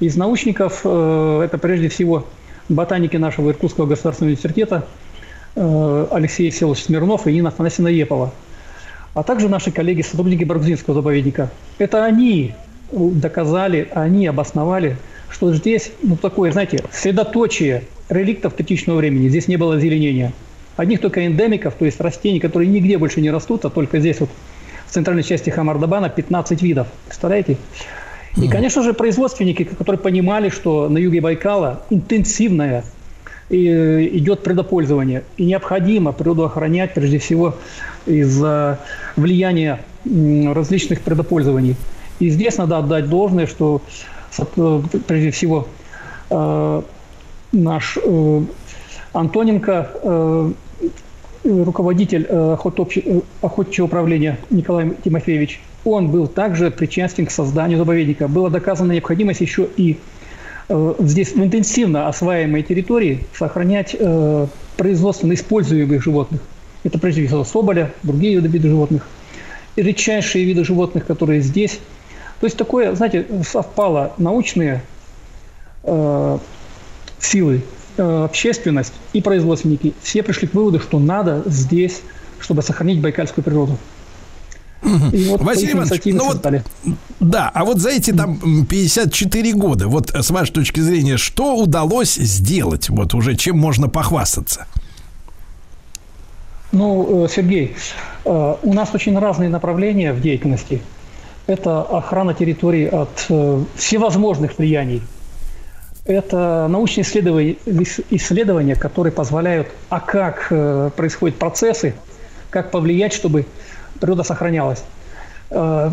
Из научников э, это прежде всего ботаники нашего Иркутского государственного университета э, Алексей Всеволодович Смирнов и Нина Афанасьевна Епова а также наши коллеги, сотрудники Баргузинского заповедника. Это они доказали, они обосновали, что здесь, ну, такое, знаете, средоточие реликтов критичного времени. Здесь не было озеленения. Одних только эндемиков, то есть растений, которые нигде больше не растут, а только здесь вот в центральной части Хамардабана 15 видов. Представляете? И, конечно же, производственники, которые понимали, что на юге Байкала интенсивное и идет предопользование. И необходимо природу охранять, прежде всего, из-за влияния различных предопользований. И здесь надо отдать должное, что э, прежде всего э, наш э, Антоненко, э, руководитель э, охотничьего управления Николай Тимофеевич, он был также причастен к созданию заповедника. Была доказана необходимость еще и э, здесь в интенсивно осваиваемой территории сохранять э, производственно используемых животных. Это прежде всего соболя, другие виды, животных. И редчайшие виды животных, которые здесь. То есть такое, знаете, совпало научные силы, общественность и производственники. Все пришли к выводу, что надо здесь, чтобы сохранить байкальскую природу. И вот Василий Иванович, ну вот, да, а вот за эти там м, 54 года, вот э, с вашей точки зрения, что удалось сделать? Вот уже чем можно похвастаться? Ну, э, Сергей, э, у нас очень разные направления в деятельности. Это охрана территории от э, всевозможных влияний. Это научные исследования, ис- исследования, которые позволяют, а как э, происходят процессы, как повлиять, чтобы природа сохранялась. Э,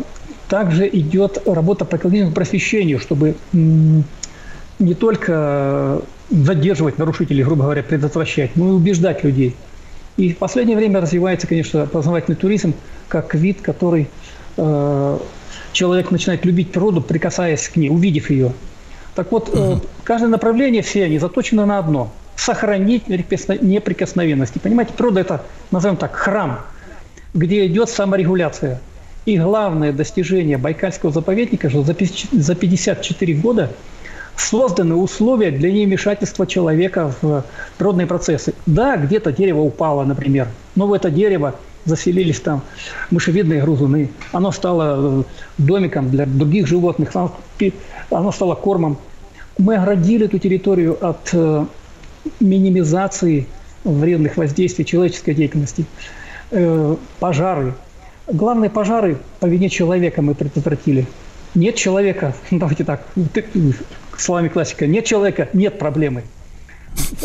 Также идет работа по экологическому просвещению, чтобы не только задерживать нарушителей, грубо говоря, предотвращать, но и убеждать людей. И в последнее время развивается, конечно, познавательный туризм как вид, который э, человек начинает любить природу, прикасаясь к ней, увидев ее. Так вот, э, каждое направление, все они заточены на одно – сохранить неприкосно- неприкосновенность. И понимаете, природа – это, назовем так, храм, где идет саморегуляция. И главное достижение Байкальского заповедника, что за 54 года созданы условия для невмешательства человека в природные процессы. Да, где-то дерево упало, например, но в это дерево заселились там мышевидные грызуны. Оно стало э, домиком для других животных, оно стало кормом. Мы оградили эту территорию от э, минимизации вредных воздействий человеческой деятельности. Э, Пожары. Главные пожары по вине человека мы предотвратили. Нет человека, давайте так, словами классика, нет человека, нет проблемы.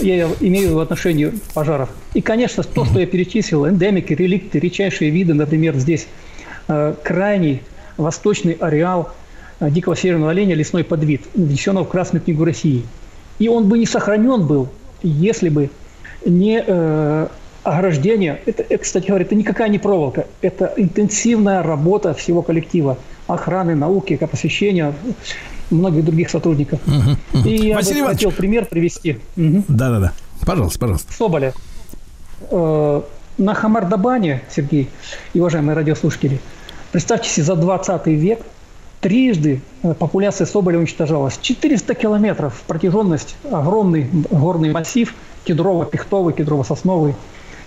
Я имею в отношении пожаров. И, конечно, то, что я перечислил, эндемики, реликты, редчайшие виды, например, здесь э, крайний восточный ареал э, дикого северного оленя, лесной подвид, внесенного в Красную книгу России. И он бы не сохранен был, если бы не э, ограждение. Это, это, кстати говоря, это никакая не проволока, это интенсивная работа всего коллектива охраны, науки, посвящения многих других сотрудников. И я Василий бы Иванович. хотел пример привести. Мгм. Да-да-да. Пожалуйста, пожалуйста. Соболя. Э, На Хамардабане, Сергей и уважаемые радиослушатели, представьте себе, за 20 век трижды э, популяция соболя уничтожалась. 400 километров протяженность, огромный горный массив, кедрово-пихтовый, кедрово-сосновый.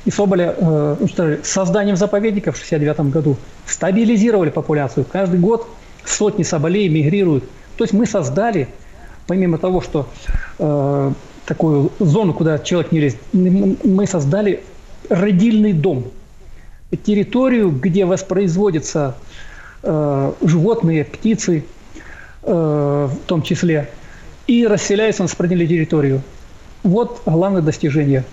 И соболя э, уничтожили. С созданием заповедника в 69 году стабилизировали популяцию. Каждый год сотни соболей мигрируют. То есть мы создали, помимо того, что э, такую зону, куда человек не лезет, мы создали родильный дом. Территорию, где воспроизводятся э, животные, птицы, э, в том числе, и расселяются на сопредельную территорию. Вот главное достижение.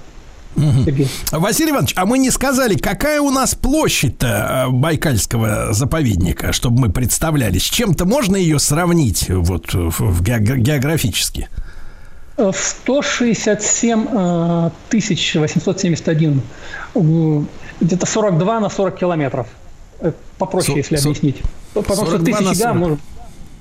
Сергей. Василий Иванович, а мы не сказали, какая у нас площадь-то э, Байкальского заповедника, чтобы мы представляли. С чем-то можно ее сравнить вот в- в геог- географически? Э, 167 э, тысяч 871, э, где-то 42 на 40 километров. Э, Попроще, Со- если со- объяснить. Потому что 42 на тысячи 40. может...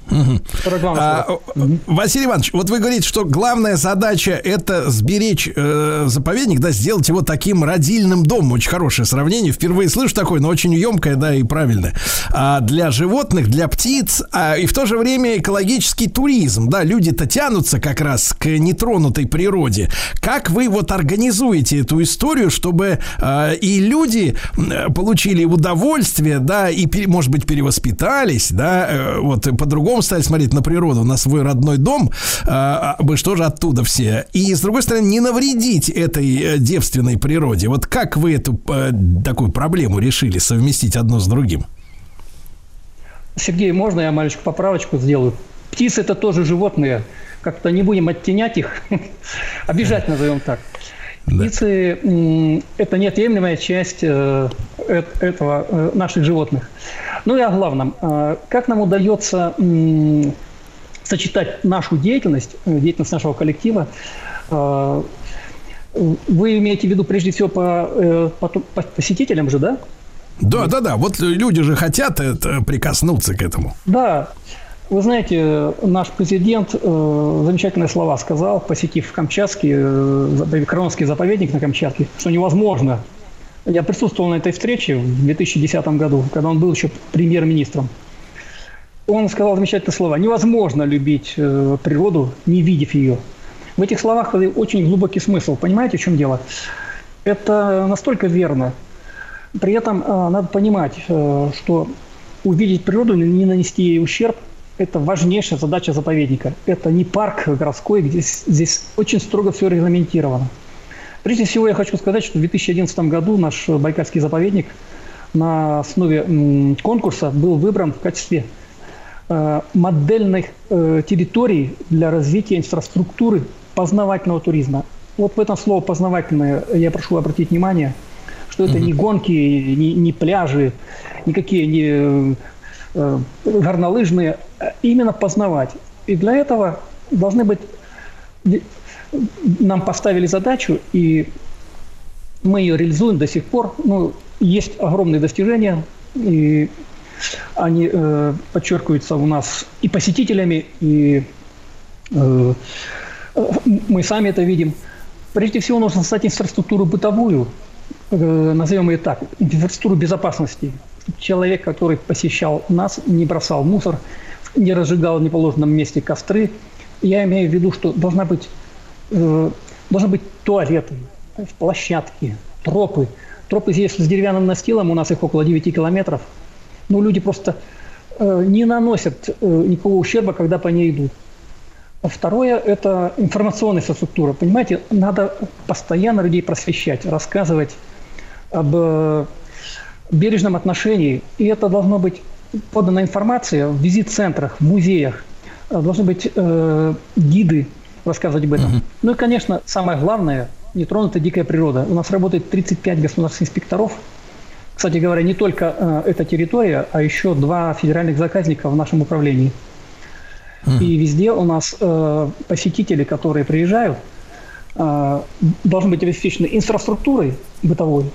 42 на А, 40. о, Василий Иванович, вот вы говорите, что главная задача это сберечь э, заповедник, да, сделать его таким родильным домом. Очень хорошее сравнение. Впервые слышу такое, но очень емкое, да, и правильное. А для животных, для птиц, а, и в то же время экологический туризм. Да, люди-то тянутся как раз к нетронутой природе. Как вы вот организуете эту историю, чтобы э, и люди м, получили удовольствие, да, и, может быть, перевоспитались, да, э, вот и по-другому стали смотреть на природу, на свой родной дом, а, а, мы что же оттуда все. И, с другой стороны, не навредить этой э, девственной природе. Вот как вы эту э, такую проблему решили совместить одно с другим? Сергей, можно я маленькую поправочку сделаю? Птицы это тоже животные. Как-то не будем оттенять их. Обижать назовем так. Птицы м, это неотъемлемая часть э, этого э, наших животных. Ну и о главном. Э, Как нам удается сочетать нашу деятельность, деятельность нашего коллектива вы имеете в виду прежде всего по, по, по посетителям же, да? Да, да, да. Вот люди же хотят это, прикоснуться к этому. Да, вы знаете, наш президент э, замечательные слова сказал, посетив Камчатский, э, Кроновский заповедник на Камчатке, что невозможно. Я присутствовал на этой встрече в 2010 году, когда он был еще премьер-министром. Он сказал замечательные слова. Невозможно любить э, природу, не видев ее. В этих словах очень глубокий смысл. Понимаете, в чем дело? Это настолько верно. При этом э, надо понимать, э, что увидеть природу, не нанести ей ущерб, это важнейшая задача заповедника. Это не парк городской, где здесь очень строго все регламентировано. Прежде всего я хочу сказать, что в 2011 году наш Байкальский заповедник на основе конкурса был выбран в качестве э, модельных э, территорий для развития инфраструктуры познавательного туризма. Вот в этом слово познавательное я прошу обратить внимание, что это не гонки, не, не пляжи, никакие не э, горнолыжные, а именно познавать. И для этого должны быть нам поставили задачу, и мы ее реализуем до сих пор. Ну, есть огромные достижения, и они э, подчеркиваются у нас и посетителями, и э, э, мы сами это видим. Прежде всего нужно создать инфраструктуру бытовую, э, назовем ее так, инфраструктуру безопасности. Человек, который посещал нас, не бросал мусор, не разжигал в неположенном месте костры. Я имею в виду, что должна быть э, должны быть туалеты, площадки, тропы. Тропы здесь с деревянным настилом, у нас их около 9 километров. Ну, люди просто э, не наносят э, никакого ущерба, когда по ней идут. А Второе – это информационная инфраструктура. Понимаете, надо постоянно людей просвещать, рассказывать об э, бережном отношении. И это должно быть подана информация в визит-центрах, в музеях. Э, Должны быть э, гиды рассказывать об этом. Ну и, конечно, самое главное – нетронутая дикая природа. У нас работает 35 государственных инспекторов. Кстати говоря, не только э, эта территория, а еще два федеральных заказника в нашем управлении. И везде у нас э, посетители, которые приезжают, э, должны быть обеспечены инфраструктурой бытовой,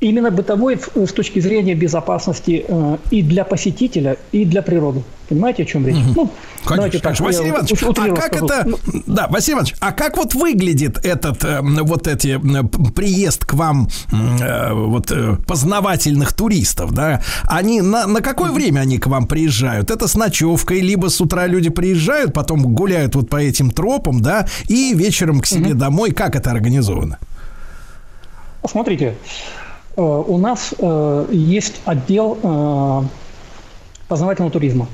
именно бытовой с точки зрения безопасности э, и для посетителя, и для природы. Понимаете, о чем речь? Ну, давайте Конечно, конечно. так, Василий Иванович, уч- а как скажу. это... Ну, Да, Василий Иванович, а как вот выглядит этот, э, вот эти, э, приезд к вам э, вот э, познавательных туристов, да? Они, на, на какое время они к вам приезжают? Это с ночевкой, либо с утра люди приезжают, потом гуляют вот по этим тропам, да, и вечером к себе домой. Как это организовано? Смотрите, э, у нас э, есть отдел э, познавательного туризма,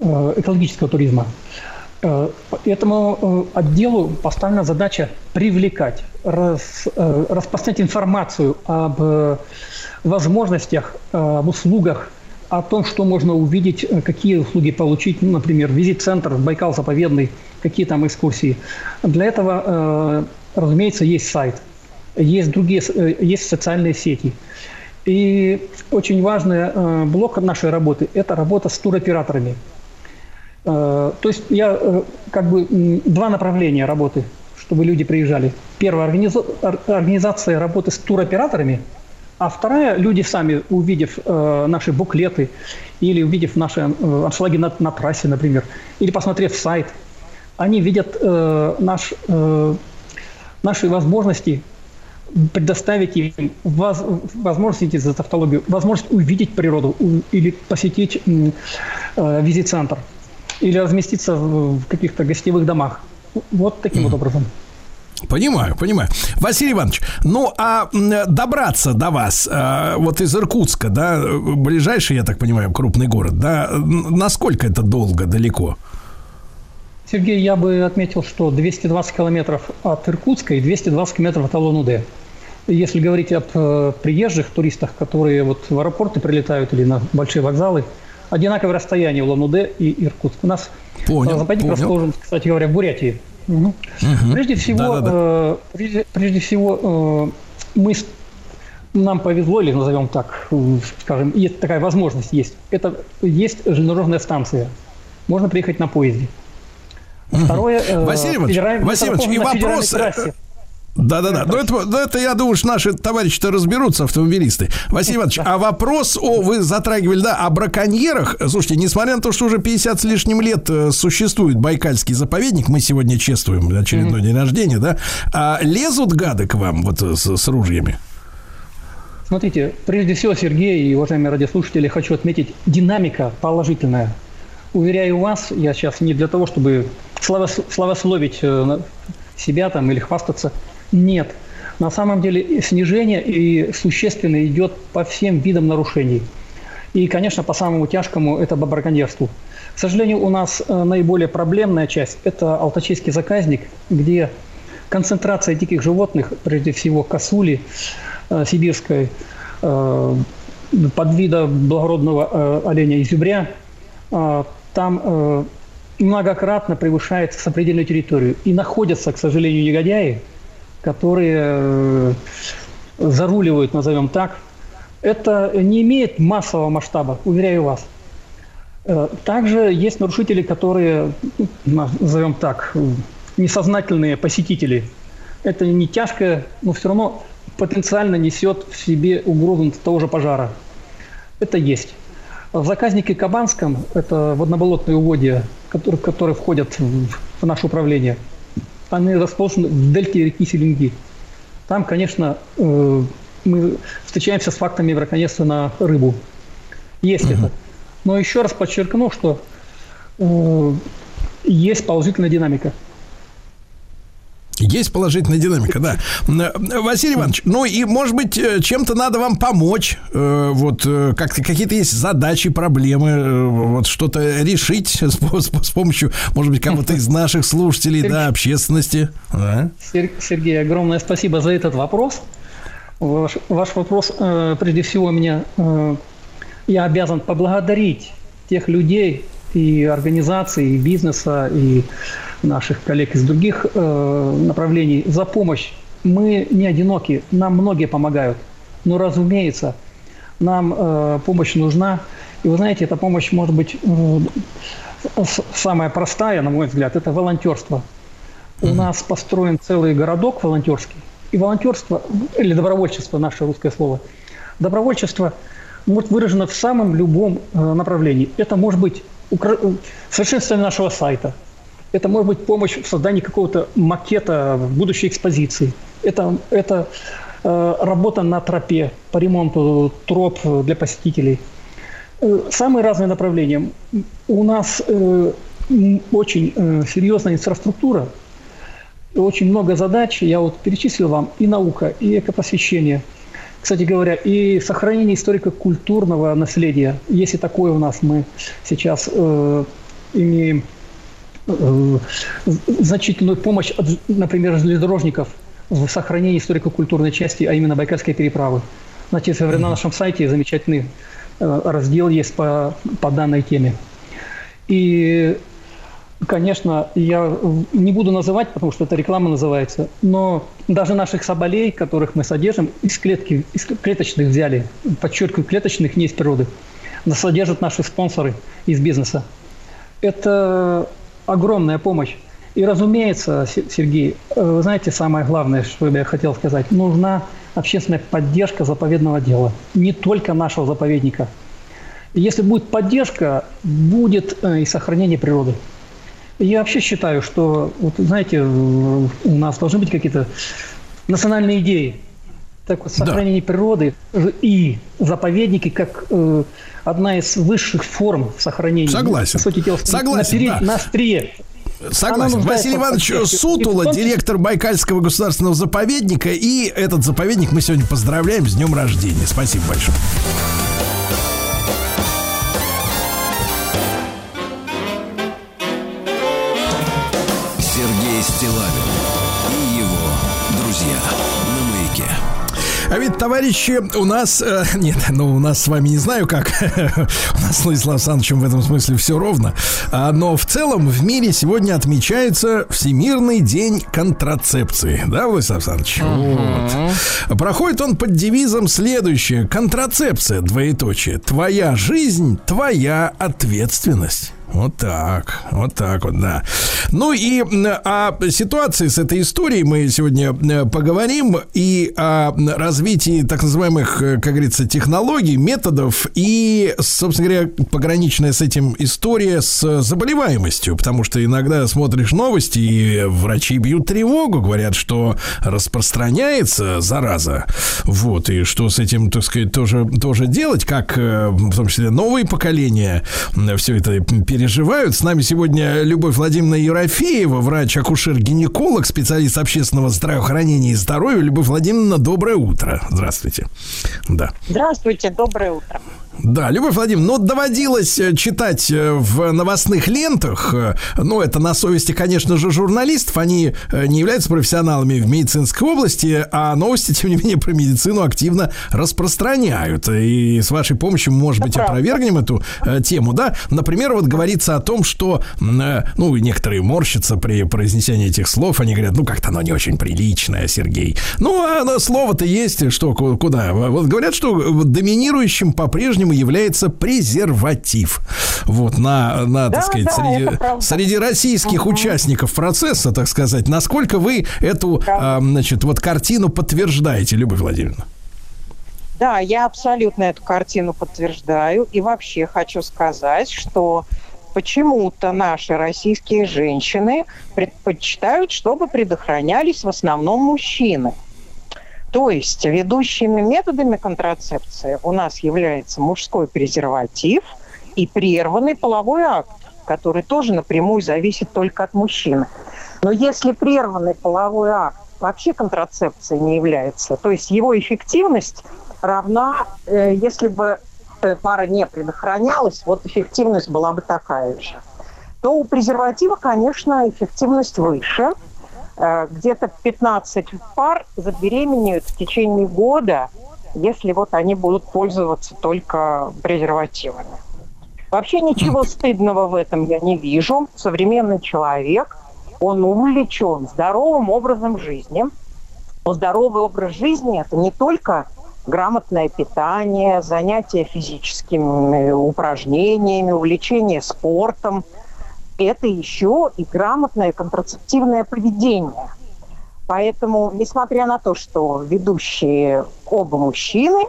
э, экологического туризма. Э, Этому э, отделу поставлена задача привлекать, рас- э, распространять информацию об э, возможностях, э, об услугах, о том, что можно увидеть, э, какие услуги получить, ну, например, визит-центр, Байкал заповедный, какие там экскурсии. Для этого, э, разумеется, есть сайт, есть другие, э, есть социальные сети. И очень важный э, блок нашей работы – это работа с туроператорами. Э, То есть я как бы два направления работы, чтобы люди приезжали. Первая организа- ор- организация работы с туроператорами, а вторая люди сами, увидев наши буклеты или увидев наши аншлаги на, на трассе, например, или посмотрев сайт, они видят наш, наши возможности предоставить им воз- возможность, за тавтологию, возможность увидеть природу у- или посетить э, визит-центр или разместиться в каких-то гостевых домах. Вот таким вот образом. Понимаю, понимаю. Василий Иванович, ну а добраться до вас, э, вот из Иркутска, да, ближайший, я так понимаю, крупный город, да, насколько это долго, далеко? Сергей, я бы отметил, что 220 километров от Иркутска и 220 километров от Алан-Удэ. Если говорить об э, приезжих туристах, которые вот в аэропорты прилетают или на большие вокзалы, одинаковое расстояние в Улан-Удэ и Иркутск. У нас Понял, э, заповедник понял. расположен, кстати говоря, в Бурятии. Мгм. Прежде всего, Да-да-да. э, прежде, прежде всего э, мы нам повезло, или назовем так, скажем, есть такая возможность есть. Это есть железнодорожная станция. Можно приехать на поезде. Второе, Василий Иванович, Василий Иванович, и вопрос. Да-да-да, ну это, ну это, я думаю, что наши товарищи-то разберутся, автомобилисты. Василий Иванович, а вопрос, о, вы затрагивали, да, о браконьерах. Слушайте, несмотря на то, что уже 50 с лишним лет э, существует Байкальский заповедник, мы сегодня чествуем очередной день рождения, да, а лезут гады к вам вот э, с, с ружьями? Смотрите, прежде всего, Сергей и уважаемые радиослушатели, хочу отметить, динамика положительная. Уверяю вас, я сейчас не для того, чтобы славос- славословить э, себя там или хвастаться. Нет. На самом деле снижение и существенно идет по всем видам нарушений. И, конечно, по самому тяжкому – это по. К сожалению, у нас э, наиболее проблемная часть – это Алтачийский заказник, где концентрация диких животных, прежде всего косули э, сибирской, э, подвида благородного э, оленя изюбря, э, там э, многократно превышает сопредельную территорию. И находятся, к сожалению, негодяи, которые э, заруливают, назовем так. Это не имеет массового масштаба, уверяю вас. Э, Также есть нарушители, которые, ну, назовем так, несознательные посетители. Это не тяжкое, но все равно потенциально несет в себе угрозу того же пожара. Это есть. В заказнике Кабанском, это водноболотные угодья, которые, которые входят в, в наше управление, они расположены в дельте реки Селенги. Там, конечно, э, мы встречаемся с фактами браконьерства на рыбу. Есть это. Но еще раз подчеркну, что э, есть положительная динамика. Есть положительная динамика, да. Василий Иванович, ну и, может быть, э, чем-то надо вам помочь. Э, Вот э, как какие-то есть задачи, проблемы, вот что-то решить с, с- помощью, может быть, кого-то из наших слушателей, да, общественности. Да. Сер- Сергей, огромное спасибо за этот вопрос. Ваш, ваш вопрос, прежде всего, меня я обязан поблагодарить тех людей и организаций, и бизнеса, и наших коллег из других э, направлений за помощь. Мы не одиноки, нам многие помогают. Но, разумеется, нам э, помощь нужна. И вы знаете, эта помощь может быть э, самая простая, на мой взгляд, это волонтерство. У нас построен целый городок волонтерский. И волонтерство, или добровольчество, наше русское слово, добровольчество может выражено в самом любом э, направлении. Это может быть укра- совершенствование нашего сайта. Это может быть помощь в создании какого-то макета в будущей экспозиции. Это, это э, работа на тропе по ремонту троп для посетителей. Э, Самые разные направления. У нас э, очень э, серьезная инфраструктура, очень много задач. Я вот перечислил вам и наука, и экопросвещение. Кстати говоря, и сохранение историко-культурного наследия. Если такое у нас мы сейчас э, имеем значительную помощь от, например, железнодорожников в сохранении историко-культурной части, а именно Байкальской переправы. Значит, на нашем сайте замечательный э, раздел есть по, по данной теме. И, конечно, я не буду называть, потому что это реклама называется, но даже наших соболей, которых мы содержим, из клетки, из клеточных взяли, подчеркиваю, клеточных, не из природы, содержат наши спонсоры из бизнеса. Это огромная помощь. И, разумеется, Се- Сергей, э, вы знаете, самое главное, что я хотел сказать, нужна общественная поддержка заповедного дела. Не только нашего заповедника. Если будет поддержка, будет э, и сохранение природы. Я вообще считаю, что, вот, знаете, у нас должны быть какие-то национальные идеи. Так вот, сохранение природы и заповедники как э, одна из высших форм сохранения. Согласен. По сути дела, Согласен, на, да. на острие. Согласен. Василий Иванович Сутула, директор Байкальского государственного заповедника. И этот заповедник мы сегодня поздравляем с днем рождения. Спасибо большое. А ведь, товарищи, у нас... э, нет, ну, у нас с вами не знаю как. у нас с Владиславом Александровичем в этом смысле все ровно. А, но в целом в мире сегодня отмечается Всемирный день контрацепции. Да, Владислав Александрович? Вот. Проходит он под девизом следующее. Контрацепция, двоеточие. Твоя жизнь, твоя ответственность. Вот так, вот так вот, да. Ну и о ситуации с этой историей мы сегодня поговорим и о развитии так называемых, э, как говорится, технологий, методов и, собственно говоря, пограничная с этим история с заболеваемостью, потому что иногда смотришь новости и врачи бьют тревогу, говорят, что распространяется зараза, вот, и что с этим, так сказать, тоже, тоже делать, как э, в том числе новые поколения все это переживают. С нами сегодня Любовь Владимировна Ерофеева, врач-акушер-гинеколог, специалист общественного здравоохранения и здоровья. Любовь Владимировна, доброе утро. Здравствуйте. Да. Здравствуйте, доброе утро. Да, Любовь Владимировна, ну, доводилось э, читать э, в новостных лентах, ну, это на совести, конечно же, журналистов, они э, не являются профессионалами в медицинской области, а новости, тем не менее, про медицину активно распространяют. И с вашей помощью, может быть, опровергнем эту тему, да? Например, вот говорится о том, что, ну, некоторые морщатся при произнесении этих слов, они говорят, ну, как-то оно не очень приличное, Сергей. Ну, а слово-то есть, что, ку- куда? Вот говорят, что доминирующим по-прежнему является презерватив. Вот, на, на Да, так сказать, да, среди, среди российских участников процесса, так сказать, насколько вы эту, а, значит, вот картину подтверждаете, Любовь Владимировна? Да, я абсолютно эту картину подтверждаю. И вообще хочу сказать, что почему-то наши российские женщины предпочитают, чтобы предохранялись в основном мужчины. То есть ведущими методами контрацепции у нас является мужской презерватив и прерванный половой акт, который тоже напрямую зависит только от мужчины. Но если прерванный половой акт вообще контрацепцией не является, то есть его эффективность равна, э, если бы э, пара не предохранялась, вот эффективность была бы такая же, то у презерватива, конечно, эффективность выше. Э, Где-то 15 пар забеременеют в течение года, если вот они будут пользоваться только презервативами. Вообще ничего стыдного в этом я не вижу. Современный человек, он увлечен здоровым образом жизни. Но здоровый образ жизни – это не только грамотное питание, занятия физическими упражнениями, увлечение спортом. Это еще и грамотное контрацептивное поведение. Поэтому, несмотря на то, что ведущие оба мужчины,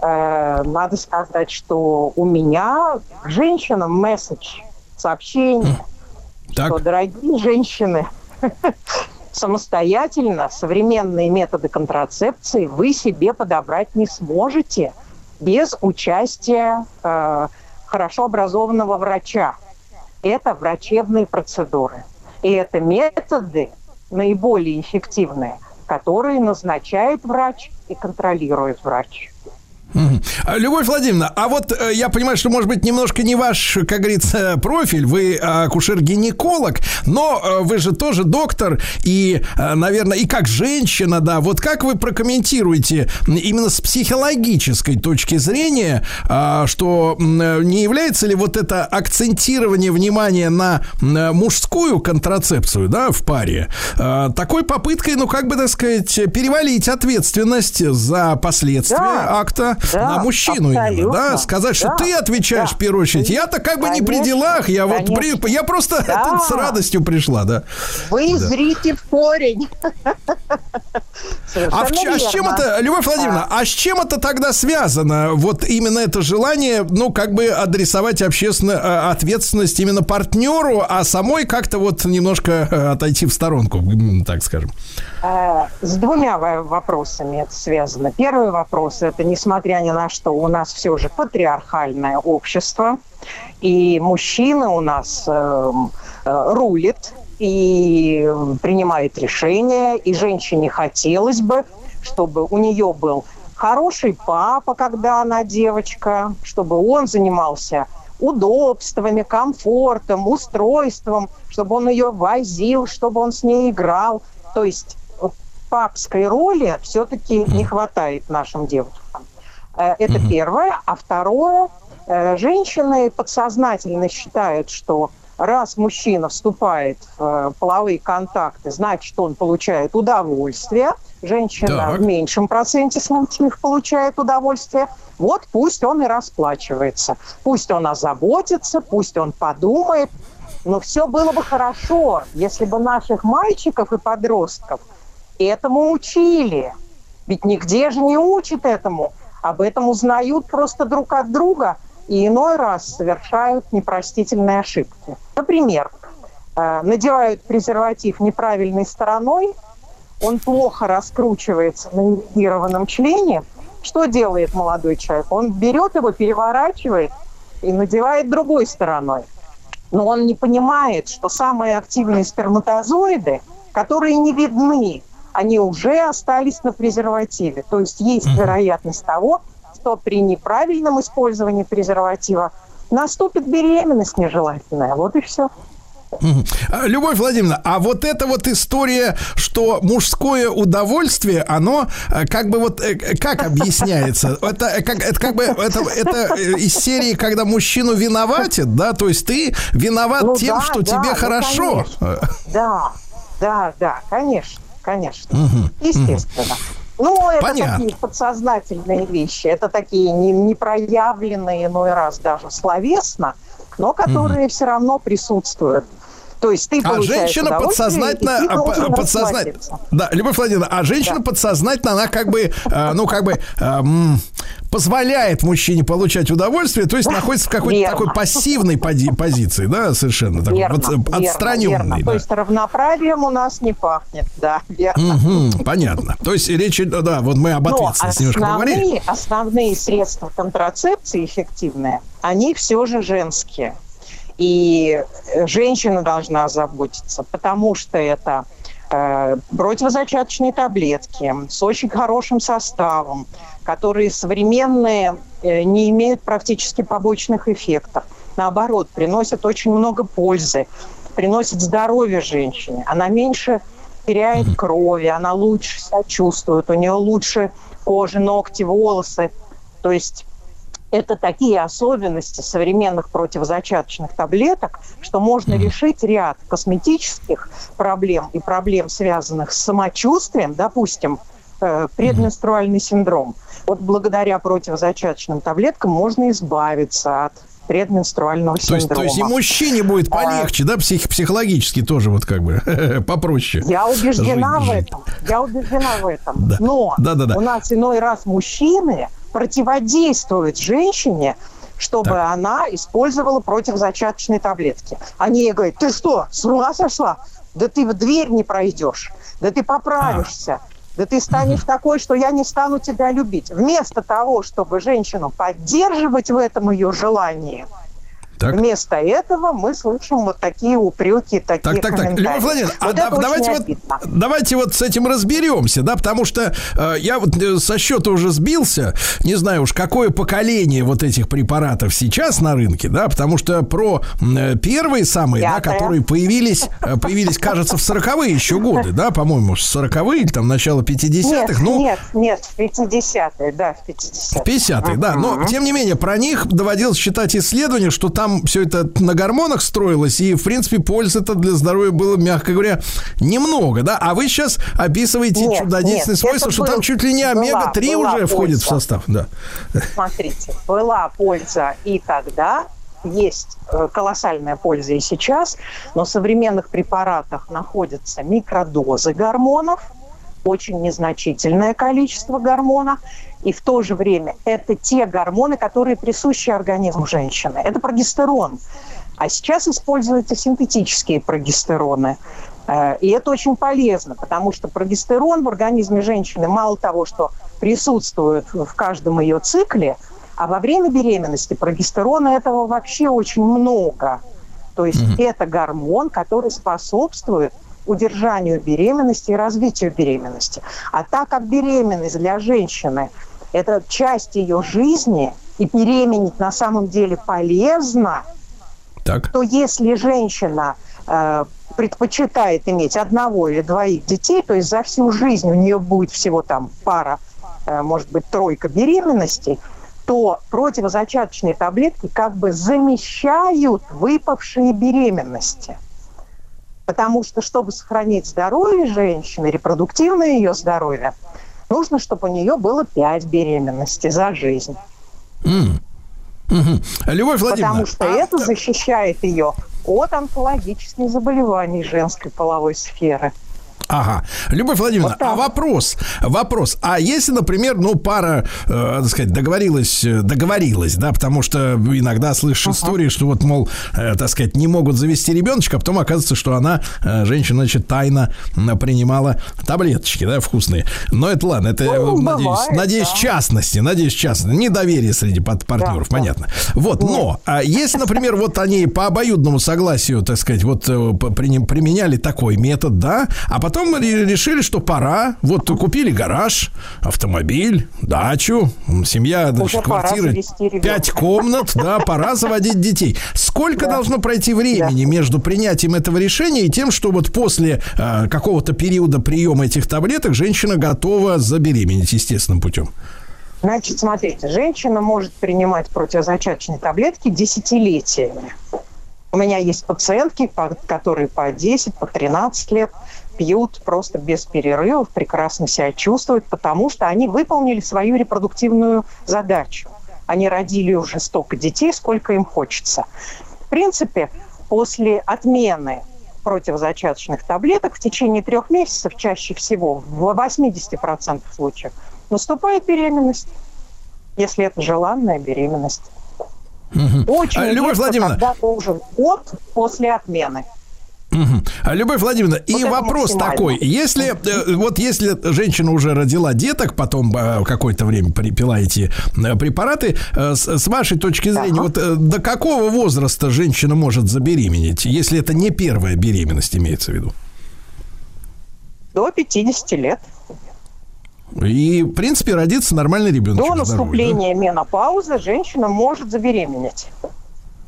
э, надо сказать, что у меня женщинам месседж, сообщение, что, дорогие женщины, самостоятельно современные методы контрацепции вы себе подобрать не сможете без участия э, хорошо образованного врача. Это врачебные процедуры. И это методы наиболее эффективные, которые назначает врач и контролирует врач. А, Любовь Владимировна, а вот э, я понимаю, что, может быть, немножко не ваш, как говорится, профиль, вы а, акушер-гинеколог, но э, вы же тоже доктор, и, э, наверное, и как женщина, да, вот как вы прокомментируете именно с психологической точки зрения, а, что э, не является ли вот это акцентирование внимания на э, мужскую контрацепцию, да, в паре, э, такой попыткой, ну, как бы, так сказать, перевалить ответственность за последствия Да. акта Да, на мужчину именно, да, сказать, что Да, ты отвечаешь да. в первую очередь. Я-то как бы не при Конечно, делах, я вот при, конечно. я просто Да. с радостью пришла, да. Вы Да. зрите в корень. А, в а с чем это, Любовь Владимировна, а с чем это тогда связано? Вот именно это желание, ну, как бы адресовать общественную э, ответственность именно партнеру, а самой как-то вот немножко э, отойти в сторонку, так скажем. Э, С двумя во- вопросами это связано. Первый вопрос – это, несмотря ни на что, у нас все же патриархальное общество, и мужчина у нас эм, э, рулит и э, принимает решения, и женщине хотелось бы, чтобы у нее был хороший папа, когда она девочка, чтобы он занимался удобствами, комфортом, устройством, чтобы он ее возил, чтобы он с ней играл. То есть э, папской роли все-таки не хватает нашим девушкам. Э, Это первое. А второе, э, женщины подсознательно считают, что раз мужчина вступает в э, половые контакты, значит, он получает удовольствие. Женщина Так. в меньшем проценте случаев получает удовольствие. Вот пусть он и расплачивается. Пусть он озаботится, пусть он подумает. Но все было бы хорошо, если бы наших мальчиков и подростков этому учили. Ведь нигде же не учат этому. Об этом узнают просто друг от друга и иной раз совершают непростительные ошибки. Например, э, надевают презерватив неправильной стороной, он плохо раскручивается на ирригированном члене. Что делает молодой человек? Он берет его, переворачивает и надевает другой стороной. Но он не понимает, что самые активные сперматозоиды, которые не видны, они уже остались на презервативе. То есть есть вероятность того, что при неправильном использовании презерватива наступит беременность нежелательная. Вот и все. А, Любовь Владимировна, а вот эта вот история, что мужское удовольствие, оно э, как бы вот э, как объясняется? Это э, как, это как бы это, это из серии, когда мужчину виноватят, да? То есть ты виноват Ну тем, да, что да, тебе ну, хорошо. конечно. Да, да, да, конечно, конечно. Мгм, Естественно. Ну, это Понятно. такие подсознательные вещи, это такие не, не проявленные иной раз даже словесно, но которые все равно присутствуют. То есть ты А женщина подсознательно, а, подсознательно, да, Любовь Владимировна, а женщина подсознательно, она как бы, э, ну как бы э, позволяет мужчине получать удовольствие, то есть находится в какой-то верно. такой пассивной поди- позиции, да, совершенно такой Верно, вот, верно, отстраненной, верно. да. То есть равноправием у нас не пахнет, да, верно. Мгм, понятно. То есть речь, да, вот мы об Но ответственности немножко поговорили. основные, основные средства контрацепции эффективные, они все же женские. И э, женщина должна заботиться, потому что это э, противозачаточные таблетки с очень хорошим составом, которые современные э, не имеют практически побочных эффектов. Наоборот, приносят очень много пользы, приносят здоровье женщине. Она меньше теряет крови, она лучше себя чувствует, у нее лучше кожа, ногти, волосы. То есть это такие особенности современных противозачаточных таблеток, что можно решить ряд косметических проблем и проблем, связанных с самочувствием, допустим, э, предменструальный синдром. Вот благодаря противозачаточным таблеткам можно избавиться от предменструального То есть, синдрома. то есть и мужчине будет А, полегче, да, псих- психологически тоже вот как бы попроще. Я убеждена жить- в этом. Я убеждена в этом. Да. Но Да-да-да. у нас иной раз мужчины противодействуют женщине, чтобы она использовала противозачаточные таблетки. Они ей говорят, ты что, с ума сошла? Да ты в дверь не пройдешь, да ты поправишься, да ты станешь такой, что я не стану тебя любить. Вместо того, чтобы женщину поддерживать в этом ее желании, Вместо этого мы слышим вот такие упреки, такие Так, так, так. Любовь Владимировна, а Вот да- очень давайте, вот, обидно. давайте вот с этим разберемся, да, потому что э, я вот э, со счета уже сбился, не знаю уж, какое поколение вот этих препаратов сейчас на рынке, да, потому что про э, первые самые, да, Пятое. которые появились, э, появились, кажется, в 40-е еще годы, да, по-моему, 40-е или там начало 50-х, Нет, ну, нет, нет, в 50-е, да, в 50-е. 50-х, да. Но, тем не менее, про них доводилось читать исследования, что там все это на гормонах строилось, и, в принципе, пользы-то для здоровья было, мягко говоря, немного, да? А вы сейчас описываете Нет, чудодейственные нет, свойства, что был- там чуть ли не была- омега-3 была уже входит в польза. состав, да. Смотрите, была польза и тогда, есть э, колоссальная польза и сейчас, но в современных препаратах находятся микродозы гормонов, очень незначительное количество гормона, и в то же время это те гормоны, которые присущи организму женщины. Это прогестерон. А сейчас используются синтетические прогестероны. Э, И это очень полезно, потому что прогестерон в организме женщины мало того, что присутствует в каждом ее цикле, а во время беременности прогестерона этого вообще очень много. То есть это гормон, который способствует удержанию беременности и развитию беременности. А так как беременность для женщины – это часть ее жизни, и беременеть на самом деле полезно, Так. то если женщина э, предпочитает иметь одного или двоих детей, то есть за всю жизнь у нее будет всего там пара, э, может быть, тройка беременностей, то противозачаточные таблетки как бы замещают выпавшие беременности. Потому что, чтобы сохранить здоровье женщины, репродуктивное ее здоровье, нужно, чтобы у нее было 5 беременностей за жизнь. М. Мгм. Любовь Владимировна, Потому что это защищает ее от онкологических заболеваний женской половой сферы. Ага. Любовь Владимировна, а вопрос, вопрос. А если, например, ну, пара, э, так сказать, договорилась, э, договорилась, да, потому что иногда слышишь истории, что вот, мол, э, так сказать, не могут завести ребеночка, а потом оказывается, что она, э, женщина, значит, тайно принимала таблеточки, да, вкусные. Но это ладно, это, Ну, надеюсь, бывает, надеюсь, да. частности, надеюсь, частности. Недоверие среди пат- партнеров, понятно. Вот, но, а если, например, вот они по обоюдному согласию, так сказать, вот э, применяли такой метод, да, а потом ре- решили, что пора, вот купили гараж, автомобиль, дачу, семья, значит, квартиры, пять комнат, да, пора заводить детей. Сколько должно пройти времени между принятием этого решения и тем, что вот после э, какого-то периода приема этих таблеток женщина готова забеременеть естественным путем? Значит, смотрите, женщина может принимать противозачаточные таблетки десятилетиями. У меня есть пациентки, которые по 10, по 13 лет пьют просто без перерывов, прекрасно себя чувствуют, потому что они выполнили свою репродуктивную задачу. Они родили уже столько детей, сколько им хочется. В принципе, после отмены противозачаточных таблеток в течение трех месяцев, чаще всего, в 80% случаев, наступает беременность, если это желанная беременность. Очень А, Любовь редко, Владимировна. когда должен год после отмены. А, Любовь Владимировна, и это вопрос такой: если э, вот если женщина уже родила деток, потом э, какое-то время пила эти э, препараты, с, вашей точки зрения, вот до какого возраста женщина может забеременеть, если это не первая беременность имеется в виду? До 50 лет. И в принципе родится нормальный ребенок. До наступления менопаузы женщина может забеременеть.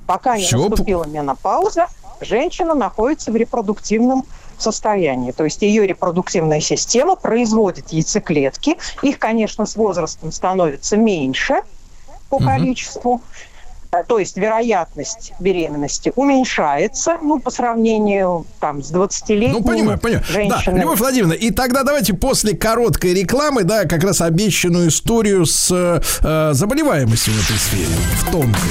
Пока не Всё, наступила менопауза, женщина находится в репродуктивном состоянии. То есть ее репродуктивная система производит яйцеклетки. Их, конечно, с возрастом становится меньше по количеству. Э, То есть вероятность беременности уменьшается, ну, по сравнению там, с 20-летней Ну, понимаю, понимаю. Да, женщиной. Любовь Владимировна, и тогда давайте после короткой рекламы, да, как раз обещанную историю с э, заболеваемостью в этой сфере, в тонкой.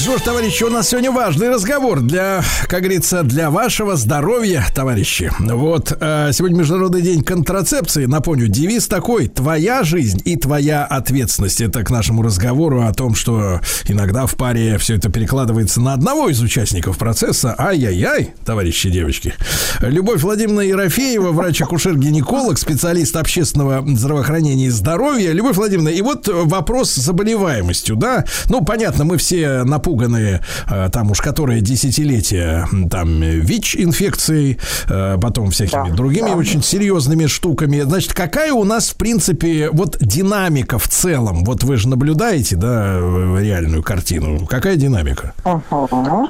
Что ж, товарищи, у нас сегодня важный разговор для, как говорится, для вашего здоровья, товарищи. Вот, э, сегодня Международный день контрацепции. Напомню, девиз такой «Твоя жизнь и твоя ответственность». Это к нашему разговору о том, что иногда в паре все это перекладывается на одного из участников процесса. Ай-яй-яй, товарищи девочки. Любовь Владимировна Ерофеева, врач-акушер-гинеколог, специалист общественного здравоохранения и здоровья. Любовь Владимировна, и вот вопрос с заболеваемостью, да? Ну, понятно, мы все напуганные, э, там уж которые десятилетия, там, э, ВИЧ-инфекцией, э, потом всякими другими очень серьезными штуками. Значит, какая у нас, в принципе, вот динамика в целом? Вот вы же наблюдаете, да, реальную картину. Какая динамика? Ага.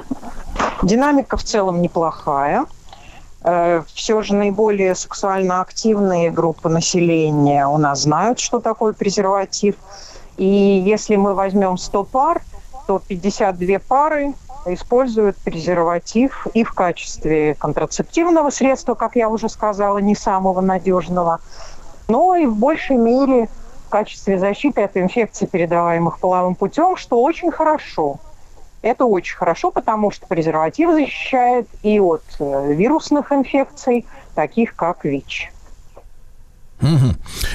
Динамика в целом неплохая. Все же наиболее сексуально активные группы населения у нас знают, что такое презерватив. И если мы возьмем 100 пар, то 52 пары используют презерватив и в качестве контрацептивного средства, как я уже сказала, не самого надежного, но и в большей мере в качестве защиты от инфекций, передаваемых половым путем, что очень хорошо. Это очень хорошо, потому что презерватив защищает и от э, вирусных инфекций, таких как ВИЧ.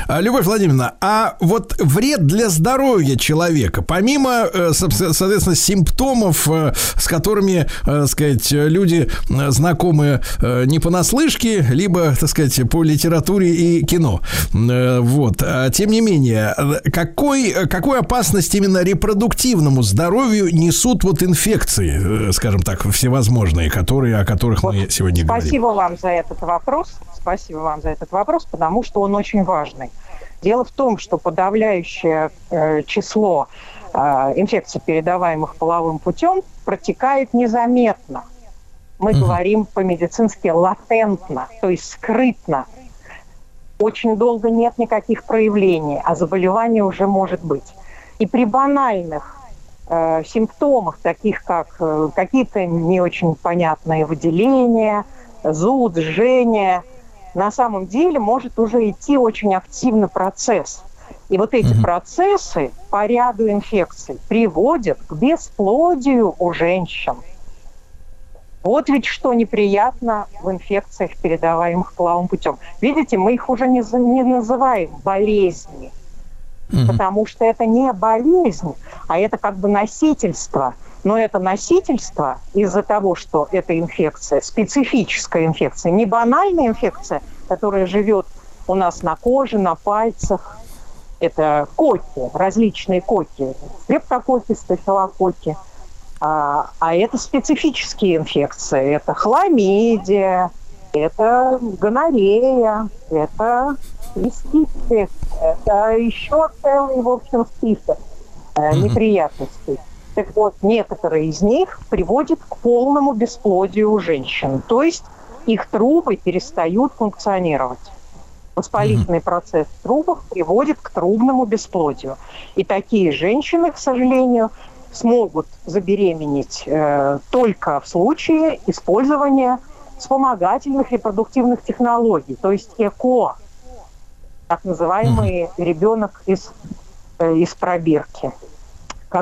А, Любовь Владимировна, а вот вред для здоровья человека, помимо, э, со- соответственно, симптомов, э, с которыми, э, сказать, люди знакомы не понаслышке, либо, так сказать, по литературе и кино. Вот. А, Тем не менее, какой, какую опасность именно репродуктивному здоровью несут вот инфекции, скажем так, всевозможные, которые, о которых мы сегодня говорим? Спасибо вам за этот вопрос. Спасибо вам за этот вопрос, потому что он очень важный. Дело в том, что подавляющее э, число э, инфекций, передаваемых половым путем, протекает незаметно. Мы говорим по-медицински латентно, то есть скрытно. Очень долго нет никаких проявлений, а заболевание уже может быть. И при банальных э, симптомах, таких как э, какие-то не очень понятные выделения, зуд, жжение, на самом деле может уже идти очень активный процесс. И вот эти процессы по ряду инфекций приводят к бесплодию у женщин. Вот ведь что неприятно в инфекциях, передаваемых половым путем. Видите, мы их уже не, не называем болезни, потому что это не болезнь, а это как бы носительство. Но это носительство из-за того, что это инфекция, специфическая инфекция, не банальная инфекция, которая живет у нас на коже, на пальцах. Это коки, различные коки, стрептококи, стафилококи. А, а это специфические инфекции. Это хламидия, это гонорея, это листицы, это еще целый, в общем, список э, неприятностей. Так вот, некоторые из них приводят к полному бесплодию у женщин. То есть их трубы перестают функционировать. Воспалительный процесс в трубах приводит к трубному бесплодию. И такие женщины, к сожалению, смогут забеременеть э, только в случае использования вспомогательных репродуктивных технологий, то есть ЭКО, так называемый ребенок из, э, из пробирки.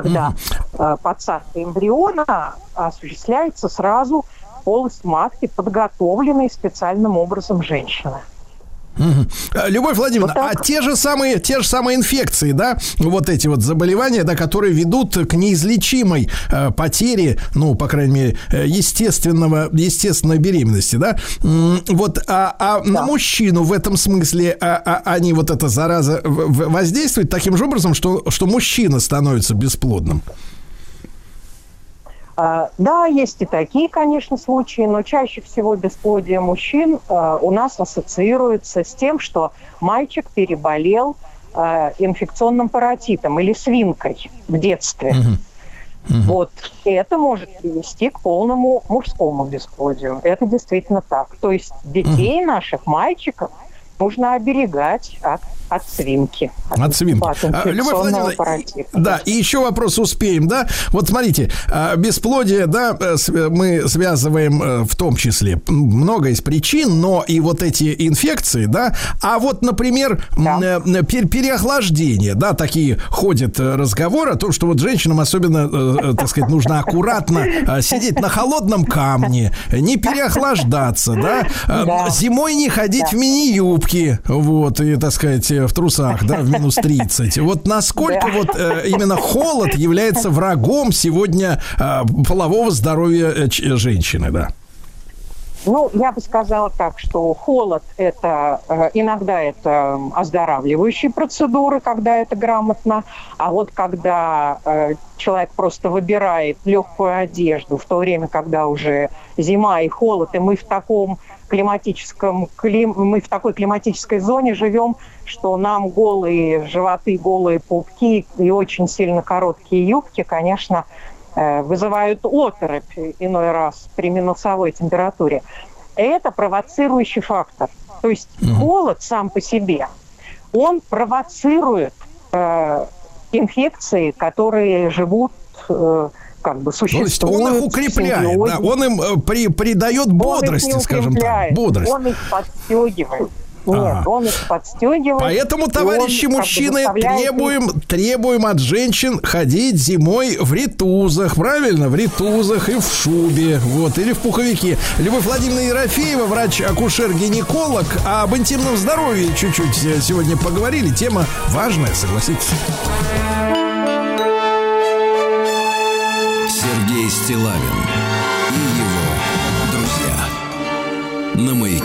Когда э, подсадка эмбриона осуществляется сразу полость матки, подготовленной специальным образом женщины. А, Любовь Владимировна, а те же самые, те же самые инфекции, да, вот эти вот заболевания, да, которые ведут к неизлечимой э, потере, ну, по крайней мере, э, естественного, естественной беременности, да, вот, а, а на мужчину в этом смысле а, а, они вот эта зараза воздействует таким же образом, что, что мужчина становится бесплодным. А, Да, есть и такие, конечно, случаи, но чаще всего бесплодие мужчин а, у нас ассоциируется с тем, что мальчик переболел а, инфекционным паротитом или свинкой в детстве. Вот и это может привести к полному мужскому бесплодию. Это действительно так. То есть детей наших, мальчиков, нужно оберегать от, от свинки. От свинки. От А, Любовь Владимировна, да, и еще вопрос успеем, да? Вот смотрите, а, бесплодие, да, э, с- мы связываем э, в том числе много из причин, но и вот эти инфекции, да, а вот, например, э, пер- переохлаждение, да, такие ходят э, разговоры о том, что вот женщинам особенно, э, э, так сказать, нужно аккуратно э, сидеть на холодном камне, не переохлаждаться, да, э, Да. зимой не ходить в мини-юбки, вот, и, так сказать, в трусах, да, в минус 30. Вот насколько Да. вот э, именно холод является врагом сегодня э, полового здоровья э, женщины, да? Ну, я бы сказала так, что холод – это э, иногда это оздоравливающие процедуры, когда это грамотно, а вот когда э, человек просто выбирает легкую одежду в то время, когда уже зима и холод, и мы в таком климатическом клим... мы в такой климатической зоне живем, что нам голые животы, голые пупки и очень сильно короткие юбки, конечно, э, вызывают оторопь иной раз при минусовой температуре. Это провоцирующий фактор. То есть холод сам по себе, он провоцирует э, инфекции, которые живут, э, как бы То есть он их укрепляет, да, он им э, при, придает Он бодрости, скажем так, бодрость. Он их подстегивает. Нет, Ага. он их подстегивает. Поэтому, товарищи он, мужчины, заставляет требуем, требуем от женщин ходить зимой в ритузах, правильно? В ритузах и в шубе, вот, или в пуховике. Любовь Владимировна Ерофеева, врач-акушер-гинеколог, а об интимном здоровье чуть-чуть э, сегодня поговорили. Тема важная, согласитесь. Стилавин и его друзья на маяке.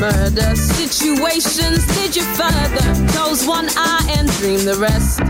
Murder situations did you further? Close one eye and dream the rest.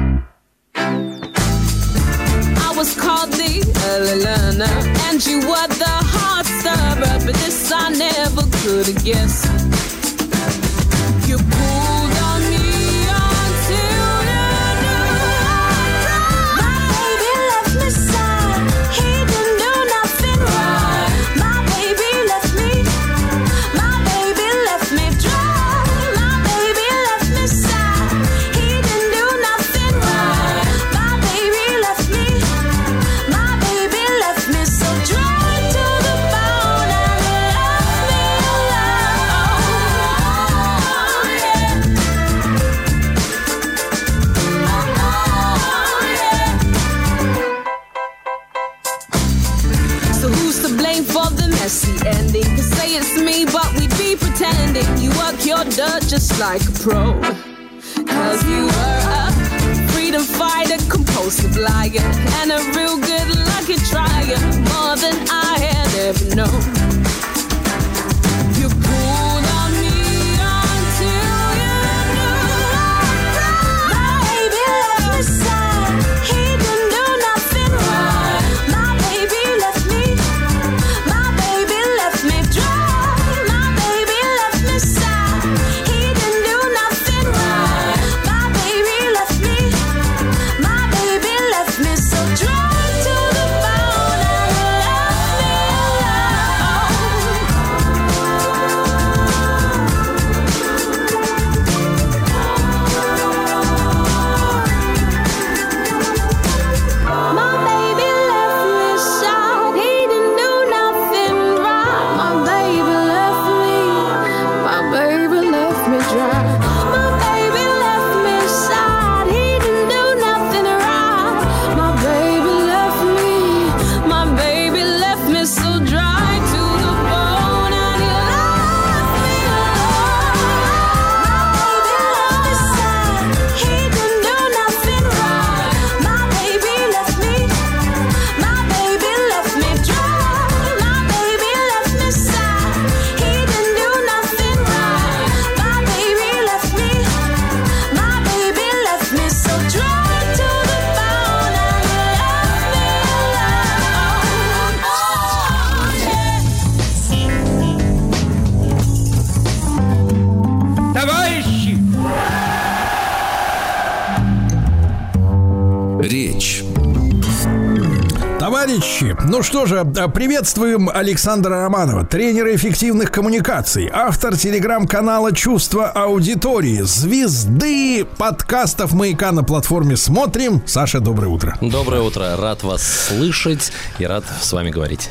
Что же, приветствуем Александра Романова, тренера эффективных коммуникаций, автор телеграм-канала «Чувство аудитории», звезды подкастов «Маяка» на платформе «Смотрим». Саша, доброе утро. Доброе утро. Рад вас слышать и рад с вами говорить.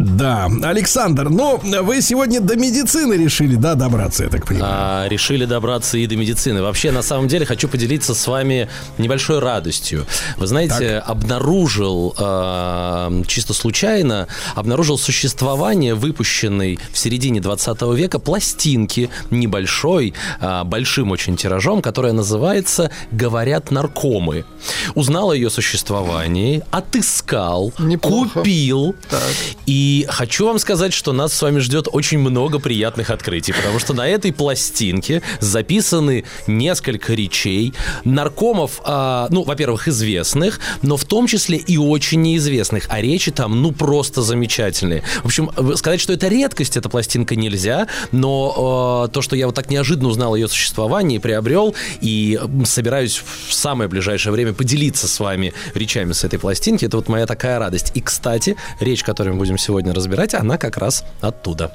Да, Александр, ну, вы сегодня до медицины решили, да, добраться, я так понимаю? А, решили добраться и до медицины. Вообще, на самом деле, хочу поделиться с вами небольшой радостью. Вы знаете, обнаружил э, чисто случайно, обнаружил существование выпущенной в середине 20 века пластинки небольшой, э, большим очень тиражом, которая называется «Говорят наркомы». Узнал о ее существовании, отыскал, купил. И хочу вам сказать, что нас с вами ждет очень много приятных открытий, потому что на этой пластинке записаны несколько речей наркомов, а, ну, во-первых, известных, но в том числе и очень неизвестных. А речи там, ну, просто замечательные. В общем, э, сказать, что это редкость, эта пластинка нельзя, но э, то, что я вот так неожиданно узнал о ее существовании, приобрел и собираюсь в самое ближайшее время поделиться с вами речами с этой пластинки, это вот моя такая радость. И, кстати, речь, которую мы будем сегодня разбирать, она как раз оттуда.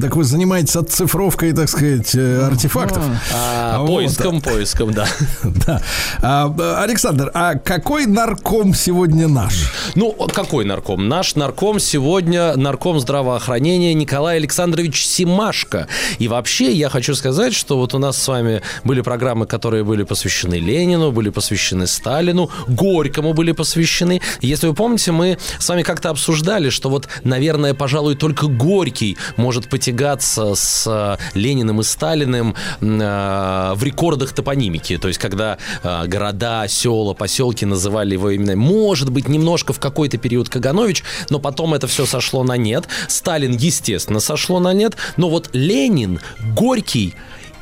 Так вы занимаетесь отцифровкой, так сказать, э, артефактов. А, Вот. поиском, поиском, да. Да. А, Александр, а какой нарком сегодня наш? Ну, какой нарком? Наш нарком сегодня нарком здравоохранения Николай Александрович Симашко. И вообще я хочу сказать, что вот у нас с вами были программы, которые были посвящены Ленину, были посвящены Сталину, Горькому были посвящены. Если вы помните, мы с вами как-то обсуждали, что вот, наверное, пожалуй, только Горький Горький может потягаться с э, Лениным и Сталиным э, в рекордах топонимики. То есть, когда э, города, села, поселки называли его именно, может быть, немножко в какой-то период Каганович, но потом это все сошло на нет. Сталин, естественно, сошло на нет. Но вот Ленин, Горький,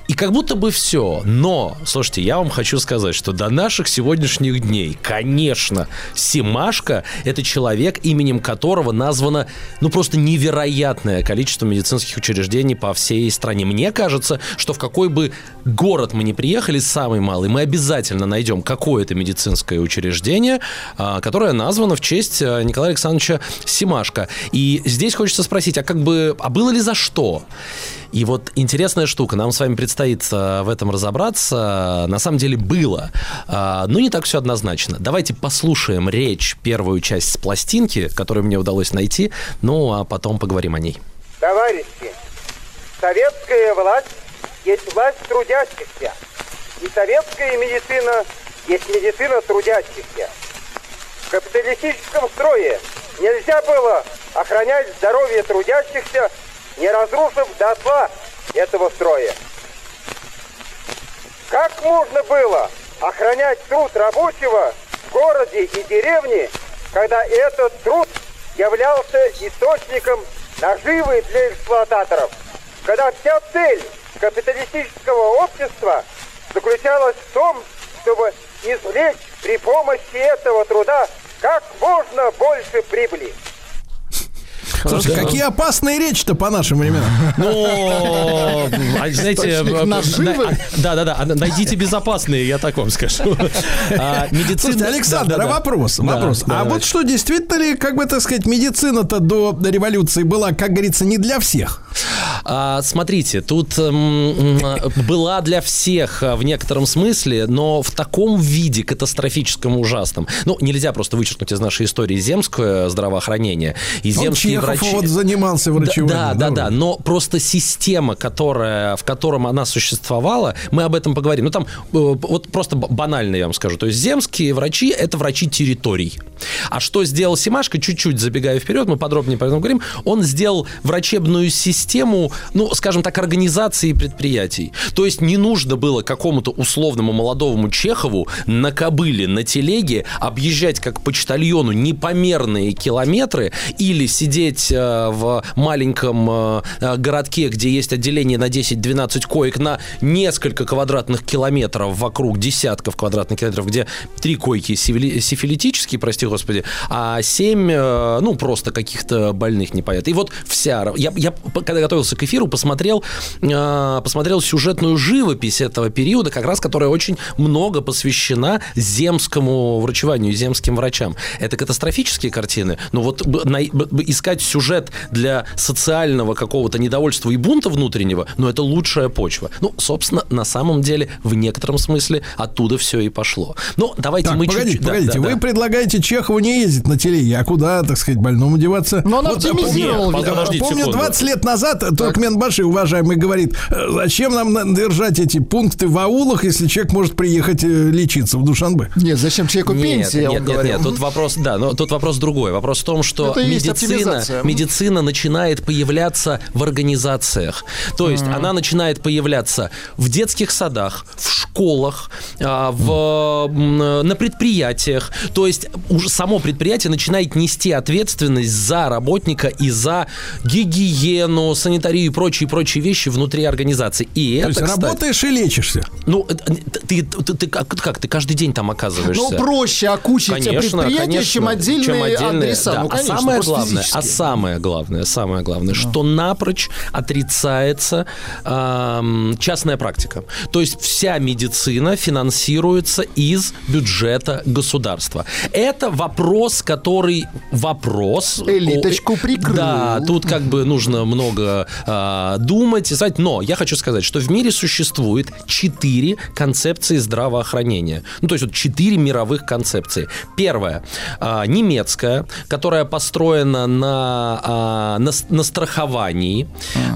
и как будто бы все. Но, слушайте, я вам хочу сказать, что до наших сегодняшних дней, конечно, Симашко – это человек, именем которого названо, ну, просто невероятное количество медицинских учреждений по всей стране. Мне кажется, что в какой бы город мы ни приехали, самый малый, мы обязательно найдем какое-то медицинское учреждение, а, которое названо в честь а, Николая Александровича Симашко. И здесь хочется спросить, а как бы, а было ли за что? И вот интересная штука, нам с вами предстоит э, в этом разобраться. На самом деле было, э, но не так все однозначно. Давайте послушаем речь, первую часть с пластинки, которую мне удалось найти, ну а потом поговорим о ней. Товарищи, советская власть есть власть трудящихся. И советская медицина есть медицина трудящихся. В капиталистическом строе нельзя было охранять здоровье трудящихся, не разрушив дотла этого строя. Как можно было охранять труд рабочего в городе и деревне, когда этот труд являлся источником наживы для эксплуататоров? Когда вся цель капиталистического общества заключалась в том, чтобы извлечь при помощи этого труда как можно больше прибыли. Слушайте, какие опасные речи-то по нашим временам. Ну, а, знаете, Источник э, да, да, да, найдите безопасные, я так вам скажу. А, медицина- Слушайте, Александр, Да, да, а да. вопрос, Да, вопрос. да, а вот что, действительно ли, как бы так сказать, медицина-то до революции была, как говорится, не для всех? А, смотрите, тут была для всех а, в некотором смысле, но в таком виде катастрофическом ужасном. Ну, нельзя просто вычеркнуть из нашей истории земское здравоохранение. И земские Чехов врачи... вот занимался Да, врачеванием. Да, да, ну, да, но просто система, которая, в котором она существовала, мы об этом поговорим. Ну, там, э, вот просто банально я вам скажу. То есть земские врачи – это врачи территорий. А что сделал Симашко, чуть-чуть забегая вперед, мы подробнее про это говорим, он сделал врачебную систему, ну, скажем так, организации предприятий. То есть не нужно было какому-то условному молодому Чехову на кобыле, на телеге объезжать как почтальону непомерные километры или сидеть э, в маленьком э, э, городке, где есть отделение на 10-12 коек на несколько квадратных километров вокруг десятков квадратных километров, где три койки сифили- сифилитические, прости господи, а семь, ну, просто каких-то больных непонятно. И вот вся... Я, я когда готовился к эфиру, посмотрел, посмотрел сюжетную живопись этого периода, как раз которая очень много посвящена земскому врачеванию, земским врачам. Это катастрофические картины, но вот искать сюжет для социального какого-то недовольства и бунта внутреннего, ну, это лучшая почва. Ну, собственно, на самом деле, в некотором смысле оттуда все и пошло. Ну, давайте Так, мы погодите, да, погодите, да, вы да. предлагаете Чехову не ездить на телеге, а куда, так сказать, больному деваться? Но он Вот, оптимизировал, помню, видимо. Подождите Помню, секунду. 20 лет назад Туркменбаши, уважаемый, говорит, «Э, зачем нам на- держать эти пункты в аулах, если человек может приехать э, лечиться в Душанбе? Нет, зачем человеку Нет, пенсия, нет, он нет, говорил. нет, тут вопрос, да, но тут вопрос другой. Вопрос в том, что Это медицина, медицина начинает появляться в организациях. То есть она начинает появляться в детских садах, в школах, а, в, на предприятиях. То есть уже само предприятие начинает нести ответственность за работника и за гигиену, санитарию и прочие прочие вещи внутри организации. И То это, есть кстати, работаешь и лечишься. ну, это- ты, ты, ты как, как? Ты каждый день там оказываешься. Ну, проще окучить Конечно, предприятие, конечно, чем отдельные, отдельные, адреса. да. Ну, конечно, а самое главное, а самое главное, самое главное, что напрочь отрицается ам, частная практика. То есть вся медицина финансируется из бюджета государства. Это вопрос, который вопрос. Элиточку прикрыл. Да, тут как бы нужно много а, думать, и знать. Но я хочу сказать, что в мире существует четыре концепции здравоохранения. Ну, то есть вот четыре мировых концепции. Первая а, немецкая, которая построена на, а, на, на страховании.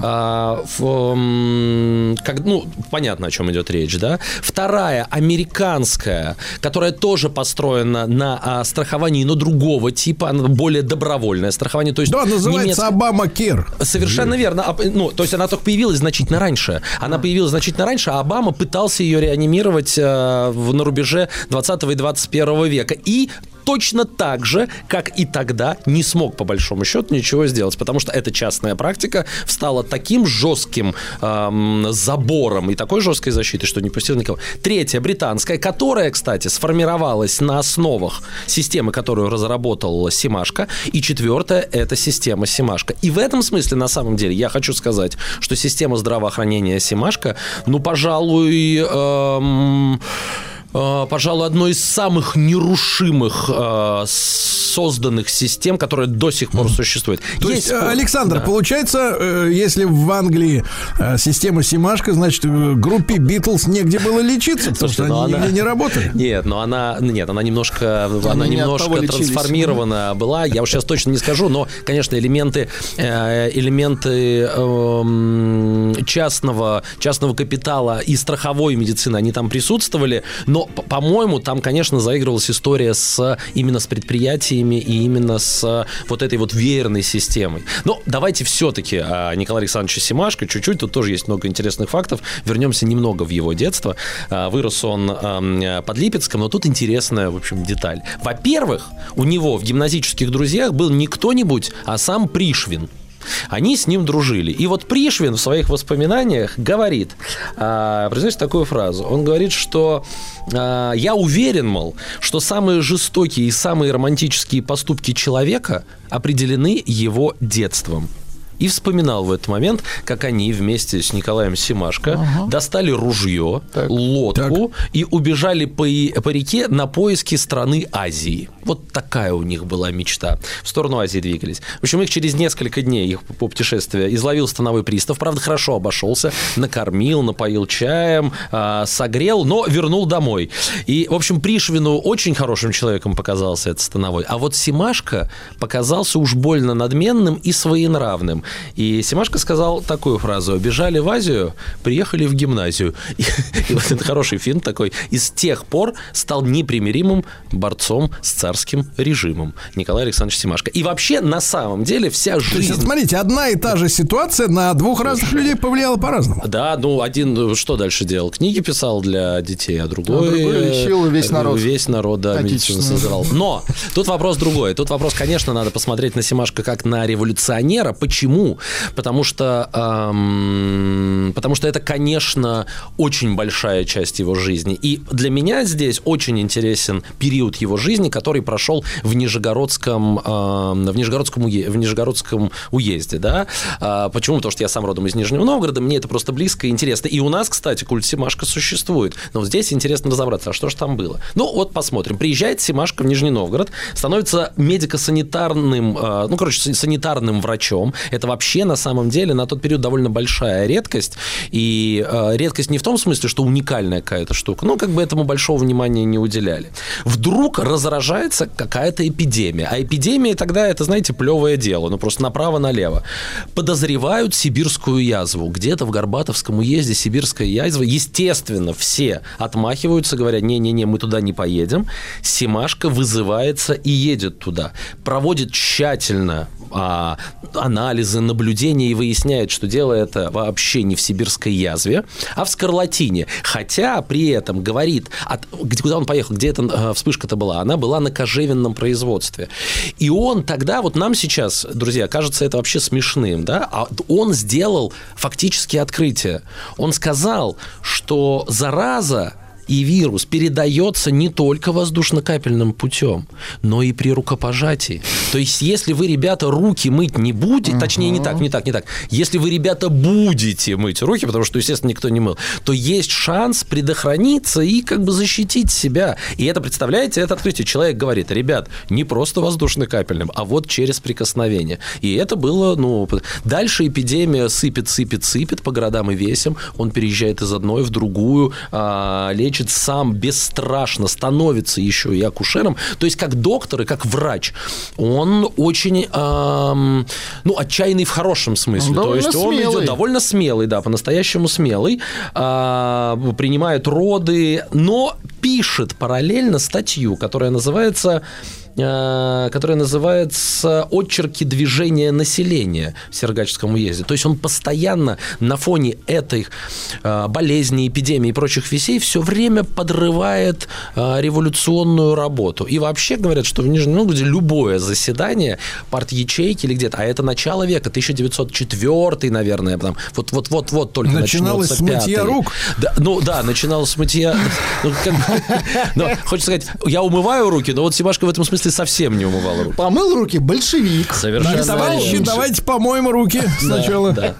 А, в, как, ну, понятно, о чем идет речь, да? Вторая американская, которая тоже построена на а, страховании, но другого типа, она более добровольное страхование. То есть Да, называется немецкая- Обама Кер. Совершенно верно. А, Ну, то есть она только появилась значительно раньше. Она появилась значительно раньше, а Обама пытался ее реанимировать на рубеже 20 и 21 века. И точно так же, как и тогда, не смог, по большому счету, ничего сделать, потому что эта частная практика стала таким жестким эм, забором и такой жесткой защитой, что не пустил никого. Третья, британская, которая, кстати, сформировалась на основах системы, которую разработал Симашко. И четвертая, это система Симашко. И в этом смысле, на самом деле, я хочу сказать, что система здравоохранения Симашко, ну, пожалуй, эм, пожалуй, одной из самых нерушимых э, созданных систем, которая до сих пор существует. То есть, э, спор- Александр, Да. получается, э, если в Англии э, система Симашка, значит, э, группе Битлз негде было лечиться, потому Слушайте, что ну они она- не работали. Нет, но она, нет, она немножко, она не от немножко трансформирована была. Я уж сейчас точно не скажу, но, конечно, элементы, э, элементы эм, частного, частного капитала и страховой медицины, они там присутствовали. Но, п- по-моему, там, конечно, заигрывалась история с именно с предприятиями и именно с вот этой вот веерной системой. Но давайте все-таки о Николае Александровиче Симашко чуть-чуть. Тут тоже есть много интересных фактов. Вернемся немного в его детство. А, Вырос он под Липецком, но тут интересная, в общем, деталь. Во-первых, у него в гимназических друзьях был не кто-нибудь, а сам Пришвин. Они с ним дружили. И вот Пришвин в своих воспоминаниях говорит, а, произносит такую фразу. Он говорит, что а, я уверен, мол, что самые жестокие и самые романтические поступки человека определены его детством. И вспоминал в этот момент, как они вместе с Николаем Симашко достали ружье, лодку и убежали по, по реке на поиски страны Азии. Вот такая у них была мечта. В сторону Азии двигались. В общем, их через несколько дней, их по путешествия, изловил становой пристав. Правда, хорошо обошелся. Накормил, напоил чаем, а, согрел, но вернул домой. И, в общем, Пришвину очень хорошим человеком показался этот становой. А вот Симашко показался уж больно надменным и своенравным. И Симашко сказал такую фразу. «Бежали в Азию, приехали в гимназию». И, и вот это хороший фильм такой. И с тех пор стал непримиримым борцом с царским режимом Николай Александрович Симашко. И вообще, на самом деле, вся То есть, жизнь... смотрите, одна и та же ситуация на двух разных людей повлияла по-разному. Да, ну один ну, что дальше делал? Книги писал для детей, а другой... А другой лечил весь э, народ. Весь народ, да, медицину создавал. Но тут вопрос другой. Тут вопрос, конечно, надо посмотреть на Симашко как на революционера. Почему? Потому что, эм, потому что это, конечно, очень большая часть его жизни. И для меня здесь очень интересен период его жизни, который прошел в Нижегородском, эм, в Нижегородском, уе- в Нижегородском уезде. Да? А, почему? Потому что я сам родом из Нижнего Новгорода, мне это просто близко и интересно. И у нас, кстати, культ Симашко существует. Но здесь интересно разобраться, а что же там было. Ну, вот посмотрим. Приезжает Симашко в Нижний Новгород, становится медико-санитарным, э, ну, короче, сан- санитарным врачом. Это вообще, на самом деле, на тот период довольно большая редкость. И э, редкость не в том смысле, что уникальная какая-то штука, но как бы этому большого внимания не уделяли. Вдруг разражается какая-то эпидемия. А эпидемия тогда, это, знаете, плевое дело. Ну, просто направо-налево. Подозревают сибирскую язву. Где-то в Горбатовском уезде сибирская язва. Естественно, все отмахиваются, говорят, не-не-не, мы туда не поедем. Симашка вызывается и едет туда. Проводит тщательно а, анализы, наблюдения и выясняет, что дело это вообще не в сибирской язве, а в скарлатине. Хотя при этом говорит, от, куда он поехал, где эта э, вспышка-то была, она была на кожевенном производстве. И он тогда, вот нам сейчас, друзья, кажется это вообще смешным, да, а он сделал фактически открытие. Он сказал, что зараза И вирус передается не только воздушно-капельным путем, но и при рукопожатии. То есть, если вы, ребята, руки мыть не будете, точнее, не так, не так, не так. Если вы, ребята, будете мыть руки, потому что, естественно, никто не мыл, то есть шанс предохраниться и как бы защитить себя. И это, представляете, это открытие. Человек говорит, ребят, не просто воздушно-капельным, а вот через прикосновение. И это было, ну... Дальше эпидемия сыпет, сыпет, сыпет по городам и весям. Он переезжает из одной в другую, а, лечит сам бесстрашно, становится еще и акушером. То есть как доктор и как врач. Он очень, ам, ну, отчаянный в хорошем смысле. То Довольно есть он смелый. идет довольно смелый, да, по-настоящему смелый, а, принимает роды, но пишет параллельно статью, которая называется которая называется «Отчерки движения населения» в Сергачском уезде. То есть он постоянно на фоне этой а, болезни, эпидемии и прочих вещей все время подрывает а, революционную работу. И вообще говорят, что в Нижнем Новгороде любое заседание парт-ячейки или где-то, а это начало века, 1904, наверное, там, вот-вот-вот-вот только Начиналось с мытья пятый. рук? Да, ну да, начиналось с мытья. Ну, как ну, хочется сказать, я умываю руки, но вот Симашка в этом смысле совсем не умывал руки. Помыл руки большевик. Совершенно Товарищи, давайте помоем руки сначала. Да.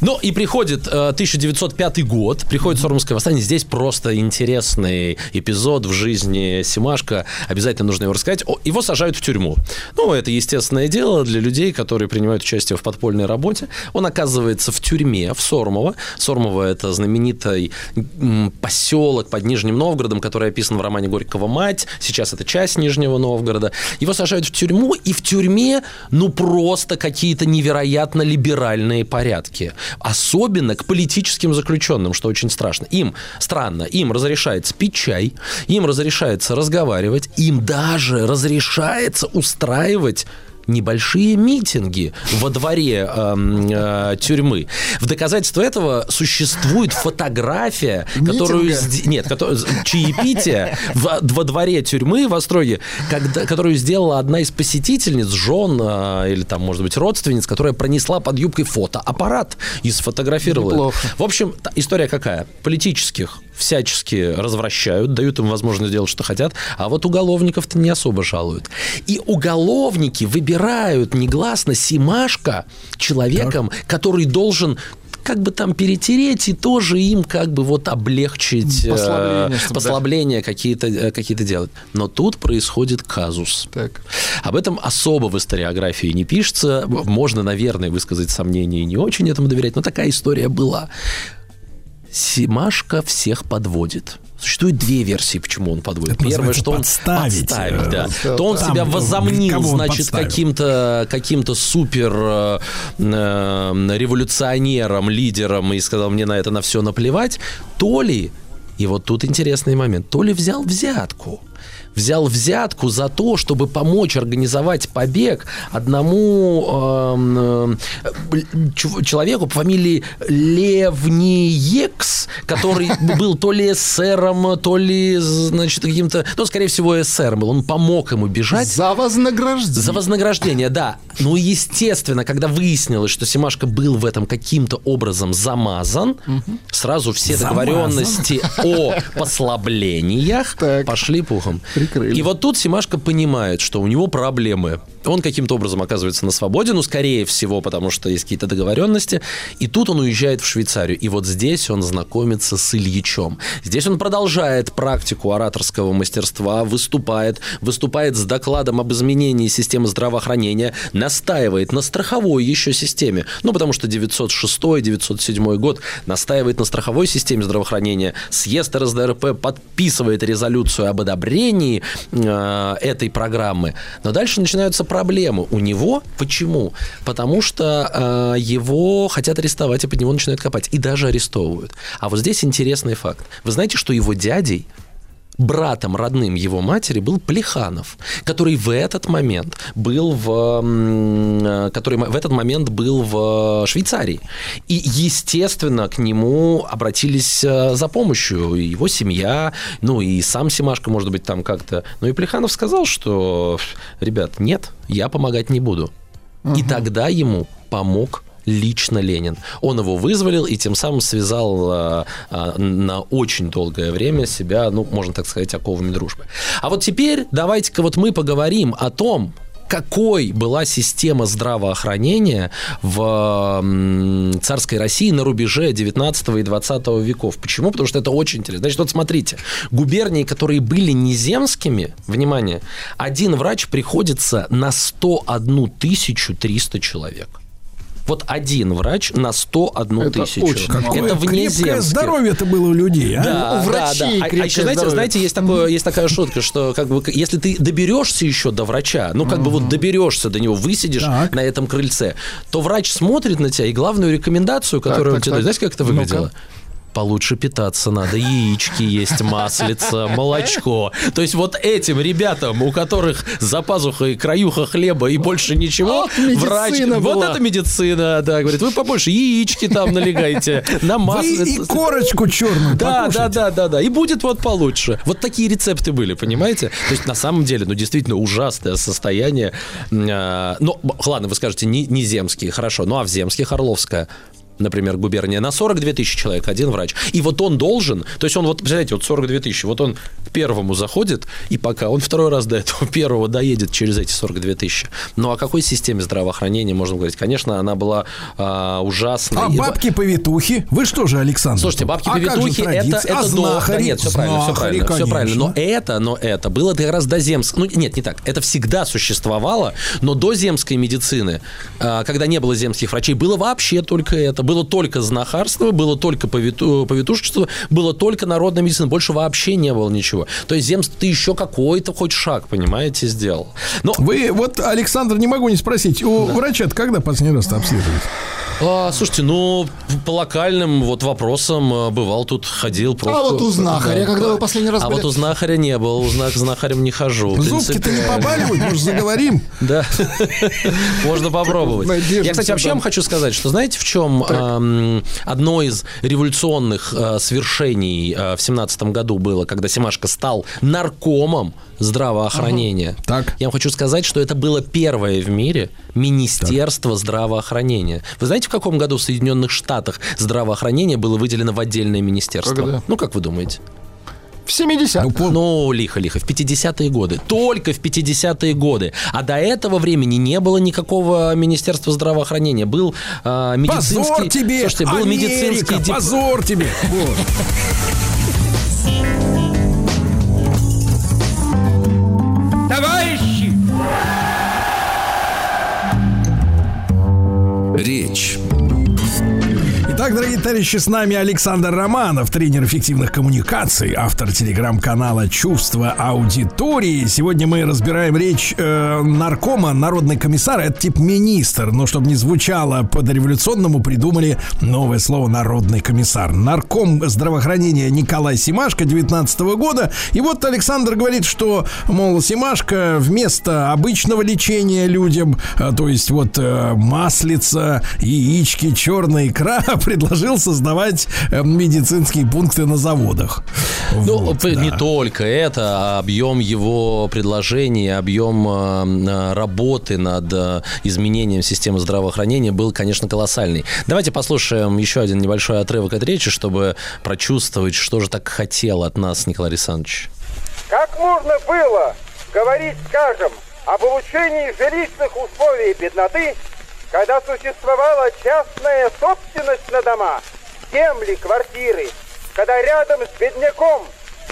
Ну и приходит э, 1905 год, приходит Сормовское восстание. Здесь просто интересный эпизод в жизни Симашка. Обязательно нужно его рассказать. Его сажают в тюрьму. Ну, это естественное дело для людей, которые принимают участие в подпольной работе. Он оказывается в тюрьме в Сормово. Сормово – это знаменитый поселок под Нижним Новгородом, который описан в романе Горького «Мать». Сейчас это часть Нижнего Новгорода. Его сажают в тюрьму, и в тюрьме, ну, просто какие-то невероятно либеральные порядки. Особенно к политическим заключенным, что очень страшно. Им, странно, им разрешается пить чай, им разрешается разговаривать, им даже разрешается устраивать небольшие митинги во дворе эм, э, тюрьмы. В доказательство этого существует фотография, которую... Митинга? Нет, которую- чаепитие в- во дворе тюрьмы в Остроге, когда, которую сделала одна из посетительниц, жен э, или там, может быть, родственниц, которая пронесла под юбкой фотоаппарат и сфотографировала. Неплохо. В общем, история какая? Политических всячески развращают, дают им возможность делать, что хотят, а вот уголовников-то не особо жалуют. И уголовники выбирают негласно Симашка человеком, который должен как бы там перетереть и тоже им как бы вот облегчить э, Послабление, да. послабления какие-то э, какие-то делать. Но тут происходит казус. Так. Об этом особо в историографии не пишется. Можно, наверное, высказать сомнения и не очень этому доверять, но такая история была. Симашка всех подводит. Существует две версии, почему он подводит. Это Первое, что он подставить. подставить, да. Э, То он там, себя ну, возомнил, он значит, каким-то каким-то супер э, э, революционером, лидером и сказал, мне на это на все наплевать. То ли, и вот тут интересный момент, то ли взял взятку взял взятку за то, чтобы помочь организовать побег одному эм, э, человеку по фамилии Левниекс, который был то ли эсером, то ли, значит, каким-то, ну, скорее всего, эсером был. Он помог ему бежать. За вознаграждение. За вознаграждение, да. Ну, естественно, когда выяснилось, что Симашка был в этом каким-то образом замазан, сразу все Замазан. договоренности о послаблениях пошли пухом. И вот тут Симашка понимает, что у него проблемы. Он каким-то образом оказывается на свободе, ну, скорее всего, потому что есть какие-то договоренности. И тут он уезжает в Швейцарию. И вот здесь он знакомится с Ильичом. Здесь он продолжает практику ораторского мастерства, выступает, выступает с докладом об изменении системы здравоохранения, настаивает на страховой еще системе. Ну, потому что 906-907 год настаивает на страховой системе здравоохранения. Съезд РСДРП подписывает резолюцию об одобрении э, этой программы. Но дальше начинаются проблемы у него. Почему? Потому что э, его хотят арестовать, и под него начинают копать. И даже арестовывают. А вот здесь интересный факт. Вы знаете, что его дядей братом родным его матери был Плеханов, который в этот момент был в, э, который в этот момент был в Швейцарии. И, естественно, к нему обратились э, за помощью и его семья, ну и сам Симашка, может быть, там как-то. Ну и Плеханов сказал, что, ребят, нет, я помогать не буду. И тогда ему помог лично Ленин. Он его вызволил и тем самым связал а, а, на очень долгое время себя, ну, можно так сказать, оковами дружбы. А вот теперь давайте-ка вот мы поговорим о том, какой была система здравоохранения в царской России на рубеже 19 и 20 веков. Почему? Потому что это очень интересно. Значит, вот смотрите, губернии, которые были не земскими, внимание, один врач приходится на 101 300 человек. Вот один врач на 101 Это тысячу. очень мало. Это вне Крепкое земских. здоровье-то было у людей, а? Да, У да, врачей да. А- А, крепкое еще, знаете, здоровье. знаете, есть, такое, есть такая шутка, что как бы, если ты доберешься еще до врача, ну, как бы вот доберешься до него, высидишь Так. на этом крыльце, то врач смотрит на тебя, и главную рекомендацию, которую так, он тебе дает, знаете, как это Ну-ка. Получше питаться надо, яички есть, маслица, молочко. То есть вот этим ребятам, у которых за пазухой краюха хлеба и больше ничего, Вот медицина врач... Вот была. это медицина, да, говорит, вы побольше яички там налегайте, на Вы маслице. и корочку черную Да, да, да, да, да. И будет вот получше. Вот такие рецепты были, понимаете? То есть на самом деле, ну действительно ужасное состояние. А, Ну, ладно, вы скажете, не, не земские, хорошо. Ну а в земских Орловская например, губерния, на 42 тысячи человек один врач. И вот он должен, то есть он вот, представляете, вот 42 тысячи, вот он к первому заходит, и пока он второй раз до этого первого доедет через эти 42 тысячи. Ну о какой системе здравоохранения можно говорить? Конечно, она была а, ужасной. А бабки-повитухи? Вы что же, Александр? Слушайте, А бабки-повитухи это, традиция? это а знахари? Да нет, все правильно, все Знахари, правильно, все правильно. Но конечно. это, но это было как раз до земской... Ну, нет, не так. Это всегда существовало, но до земской медицины, а, когда не было земских врачей, было вообще только это. Было только знахарство, было только повиту- повитушечество, было только народная медицина. Больше вообще не было ничего. То есть земство ты еще какой-то хоть шаг, понимаете, сделал. Но Вы, вот, Александр, не могу не спросить, у врача когда последний раз обследовали? А, слушайте, ну, по локальным вот вопросам э, бывал тут, ходил. пробку- вот у знахаря, когда вы последний раз А были? вот у знахаря не был, у знах- знахарем не хожу. Зубки-то не побаливают, может, заговорим? Да, можно попробовать. Я, кстати, вообще да. вам хочу сказать, что знаете, в чем одно из революционных э, свершений в семнадцатом году было, когда Семашко стал наркомом здравоохранения. Так. Я вам хочу сказать, что это было первое в мире Министерство здравоохранения. Вы знаете, в каком году в Соединенных Штатах здравоохранение было выделено в отдельное министерство? Когда? Ну, как вы думаете? В 70 Ну, лихо-лихо, в 50-е годы. Только в 50-е годы. А до этого времени не было никакого Министерства здравоохранения. Был э, медицинский... Позор тебе, Слушайте, был Америка, медицинский... позор тебе. Вот. Товарищи! Речь. Итак, дорогие товарищи, с нами Александр Романов, тренер эффективных коммуникаций, автор телеграм-канала «Чувство аудитории». Сегодня мы разбираем речь э, наркома, народный комиссар, это тип министр, но чтобы не звучало по-дореволюционному, придумали новое слово «народный комиссар». Нарком здравоохранения Николай Симашко 19 года. И вот Александр говорит, что, мол, Симашко вместо обычного лечения людям, э, то есть вот э, маслица, яички, черная икра, предложил создавать э, медицинские пункты на заводах. Ну, Вот, не да. только это, а объем его предложений, объем э, э, работы над изменением системы здравоохранения был, конечно, колоссальный. Давайте послушаем еще один небольшой отрывок от речи, чтобы прочувствовать, что же так хотел от нас Николай Александрович. Как можно было говорить, скажем, об улучшении жилищных условий бедноты, когда существовала частная собственность на дома, земли, квартиры, когда рядом с бедняком,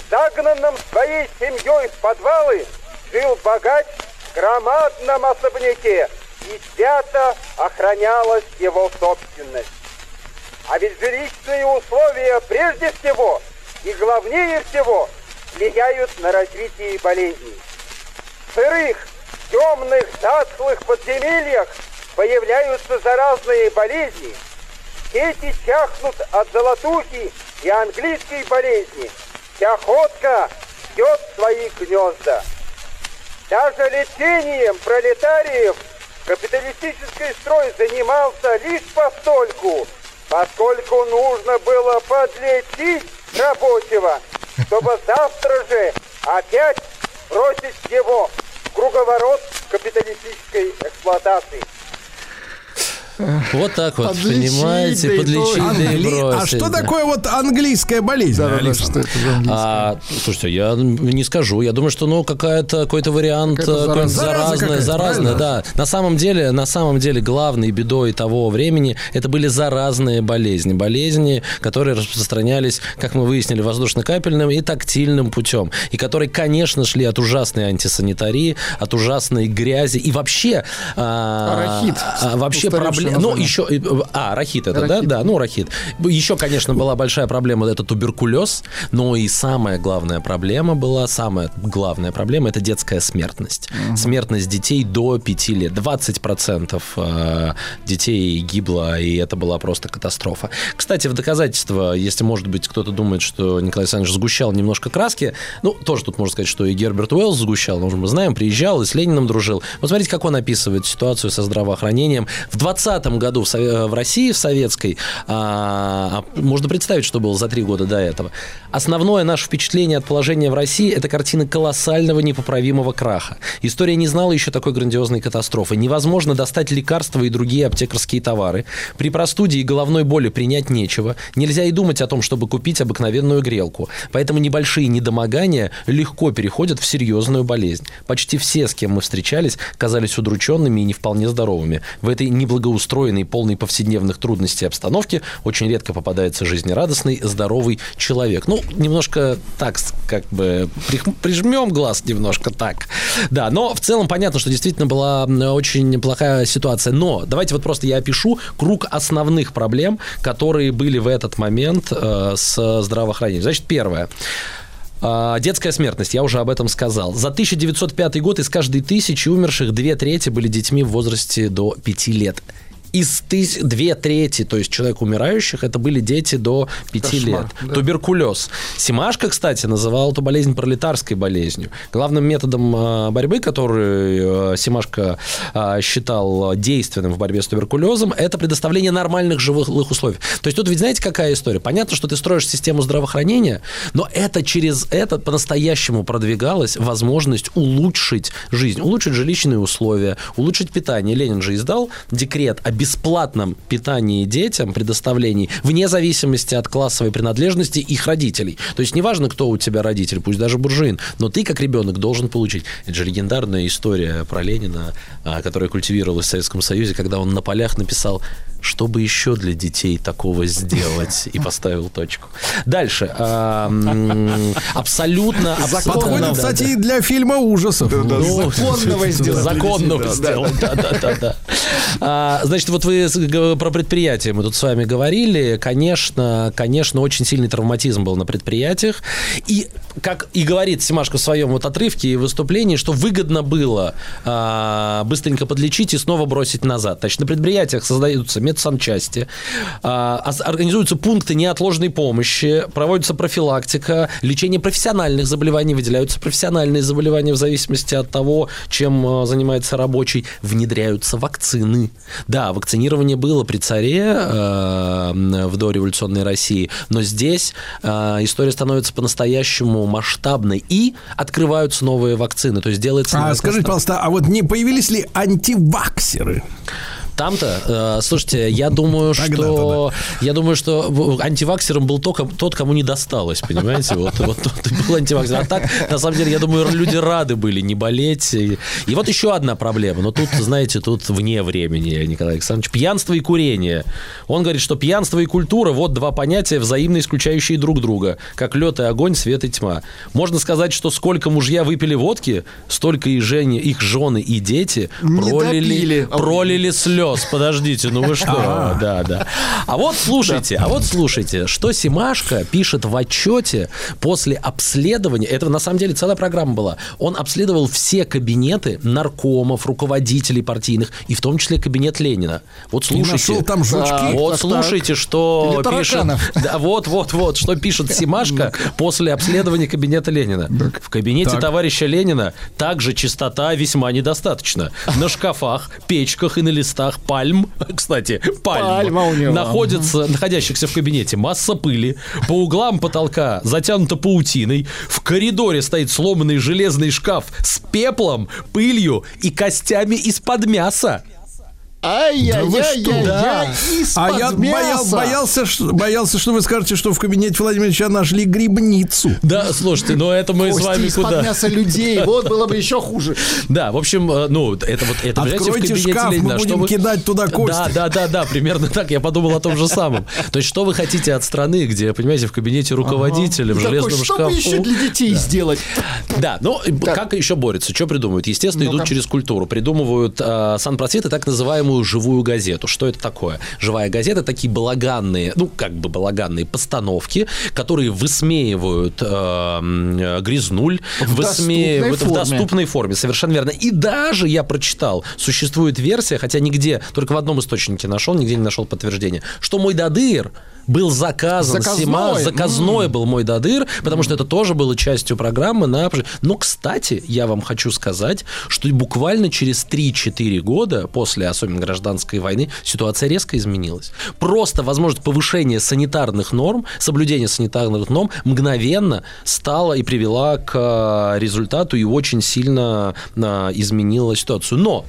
загнанным своей семьей в подвалы, жил богач в громадном особняке, и свято охранялась его собственность. А ведь жилищные условия прежде всего и главнее всего влияют на развитие болезней. В сырых, темных, затхлых подземельях появляются заразные болезни. Дети чахнут от золотухи и английской болезни. Вся ходка ждет свои гнезда. Даже лечением пролетариев капиталистический строй занимался лишь постольку, поскольку нужно было подлечить рабочего, чтобы завтра же опять бросить его в круговорот капиталистической эксплуатации. Вот так вот, Подлечить, понимаете, да подлечить, да и Англи- А бросить, что да. такое вот английская болезнь, Да-да-да, Александр? что это за английское? А, слушайте, я не скажу. Я думаю, что ну какая-то какой-то вариант Какая-то э, какая-то, заразное, да. На самом деле, на самом деле, главной бедой того времени это были заразные болезни, болезни, которые распространялись, как мы выяснили, воздушно-капельным и тактильным путем, и которые, конечно, шли от ужасной антисанитарии, от ужасной грязи и вообще а, Арахит. а, вообще проблема. Ну еще э, а рахит это, да, Рахит. да, ну рахит. Еще, конечно, была большая проблема это туберкулез, но и самая главная проблема была самая главная проблема это детская смертность. Смертность детей до 5 лет. 20% э, детей гибло, и это была просто катастрофа. Кстати, в доказательство, если, может быть, кто-то думает, что Николай Александрович сгущал немножко краски, ну, тоже тут можно сказать, что и Герберт Уэллс сгущал, мы знаем, приезжал и с Лениным дружил. Вот смотрите, как он описывает ситуацию со здравоохранением. В 20 году в, Сове- в России, в советской, а, а, можно представить, что было за три года до этого. Основное наше впечатление от положения в России – это картина колоссального непоправимого краха. История не знала еще такой грандиозной катастрофы. Невозможно достать лекарства и другие аптекарские товары. При простуде и головной боли принять нечего. Нельзя и думать о том, чтобы купить обыкновенную грелку. Поэтому небольшие недомогания легко переходят в серьезную болезнь. Почти все, с кем мы встречались, казались удрученными и не вполне здоровыми. В этой неблагоустроенной, полной повседневных трудностей обстановке очень редко попадается жизнерадостный, здоровый человек. Ну, немножко так, как бы, прижмем глаз немножко так. Да, но в целом понятно, что действительно была очень плохая ситуация. Но давайте вот просто я опишу круг основных проблем, которые были в этот момент э, с здравоохранением. Значит, первое. А, Детская смертность, я уже об этом сказал. За 1905 год из каждой тысячи умерших две трети были детьми в возрасте до 5 лет. Из тыс... две трети, то есть человек умирающих, это были дети до 5 Кошмар, лет. да. Туберкулез. Симашко, кстати, называл эту болезнь пролетарской болезнью. Главным методом э, борьбы, который э, Симашко э, считал действенным в борьбе с туберкулезом, это предоставление нормальных живых условий. То есть тут ведь знаете, какая история? Понятно, что ты строишь систему здравоохранения, но это через это по-настоящему продвигалась возможность улучшить жизнь, улучшить жилищные условия, улучшить питание. Ленин же издал декрет о бесплатном питании детям, предоставлении, вне зависимости от классовой принадлежности их родителей. То есть неважно, кто у тебя родитель, пусть даже буржуин, но ты как ребенок должен получить. Это же легендарная история про Ленина, а, которая культивировалась в Советском Союзе, когда он на полях написал что бы еще для детей такого сделать? И поставил точку. Дальше. А, Абсолютно, абсолютно... Подходит, кстати, и для фильма ужасов. Ну, законного сделать Законного сделать, да, да, да, да. А, Значит, вот вы про предприятия мы тут с вами говорили. Конечно, конечно, очень сильный травматизм был на предприятиях. И, как и говорит Симашко в своем вот отрывке и выступлении, что выгодно было а, быстренько подлечить и снова бросить назад. Значит, на предприятиях создаются медсанчасти, а, организуются пункты неотложной помощи, проводится профилактика, лечение профессиональных заболеваний, выделяются профессиональные заболевания в зависимости от того, чем а, занимается рабочий, внедряются вакцины. Да, вакцинирование было при царе э, в дореволюционной России, но здесь э, история становится по-настоящему масштабной и открываются новые вакцины, то есть делается... А скажите, пожалуйста, а вот не появились ли антиваксеры? Там-то, э, слушайте, я думаю, что я думаю, что антиваксером был только тот, кому не досталось, понимаете? Вот, вот тот и был антиваксер. А так, на самом деле, я думаю, люди рады были не болеть. И, и вот еще одна проблема. Но тут, знаете, тут вне времени, Николай Александрович. Пьянство и курение. Он говорит, что пьянство и культура вот два понятия, взаимно исключающие друг друга. Как лед и огонь, свет и тьма. Можно сказать, что сколько мужья выпили водки, столько и Жене, их жены и дети Не пролили, допили. пролили слез. Подождите, ну вы что? Да, да. А вот слушайте, а вот слушайте, что Симашко пишет в отчете после обследования. Это на самом деле целая программа была. Он обследовал все кабинеты наркомов, руководителей партийных, и в том числе кабинет Ленина. Вот слушайте. там жучки? Так, Вот слушайте, что пишет. Да, вот, вот, вот, что пишет Симашко после обследования кабинета Ленина. В кабинете товарища Ленина также чистота весьма недостаточна. На шкафах, печках и на листах пальм, кстати, пальм, Пальма у него. находится, находящихся в кабинете. Масса пыли, по углам потолка затянута паутиной, в коридоре стоит сломанный железный шкаф с пеплом, пылью и костями из-под мяса. Да что? Ай-яй-яй-яй, А из-под я боял- боялся, что, боялся, что вы скажете, что в кабинете Владимира Ильича нашли грибницу. Да, слушайте, но это мы с Кости вами из-под куда? мяса людей. Вот было бы еще хуже. Да, в общем, э, ну, это вот, это, в Откройте кабинете шкаф, мы Ленина, что будем вы- кидать туда кости. Да, да, да, да, примерно так. Я подумал о том же самом. То есть, что вы хотите от страны, где, понимаете, в кабинете руководителя, в Такой, железном что шкафу. бы еще для детей сделать? Да, ну как еще борются? Что придумывают? Естественно, идут Ну-ка. через культуру. Придумывают э, санпроцветы так называемую живую газету. Что это такое? Живая газета такие балаганные, ну как бы балаганные постановки, которые высмеивают э, э, грязнуль, В высмеивают доступной в форме. доступной форме, совершенно верно. И даже я прочитал, существует версия, хотя нигде, только в одном источнике нашел, нигде не нашел подтверждения, что мой дадыр был заказан, Заказной? Сима, заказной был мой дадыр, потому что это тоже было частью программы на... Но, кстати, я вам хочу сказать, что буквально через 3-4 года после, особенно гражданской войны, ситуация резко изменилась. Просто, возможно, повышение санитарных норм, соблюдение санитарных норм мгновенно стало и привела к э, результату и очень сильно э, изменила ситуацию. Но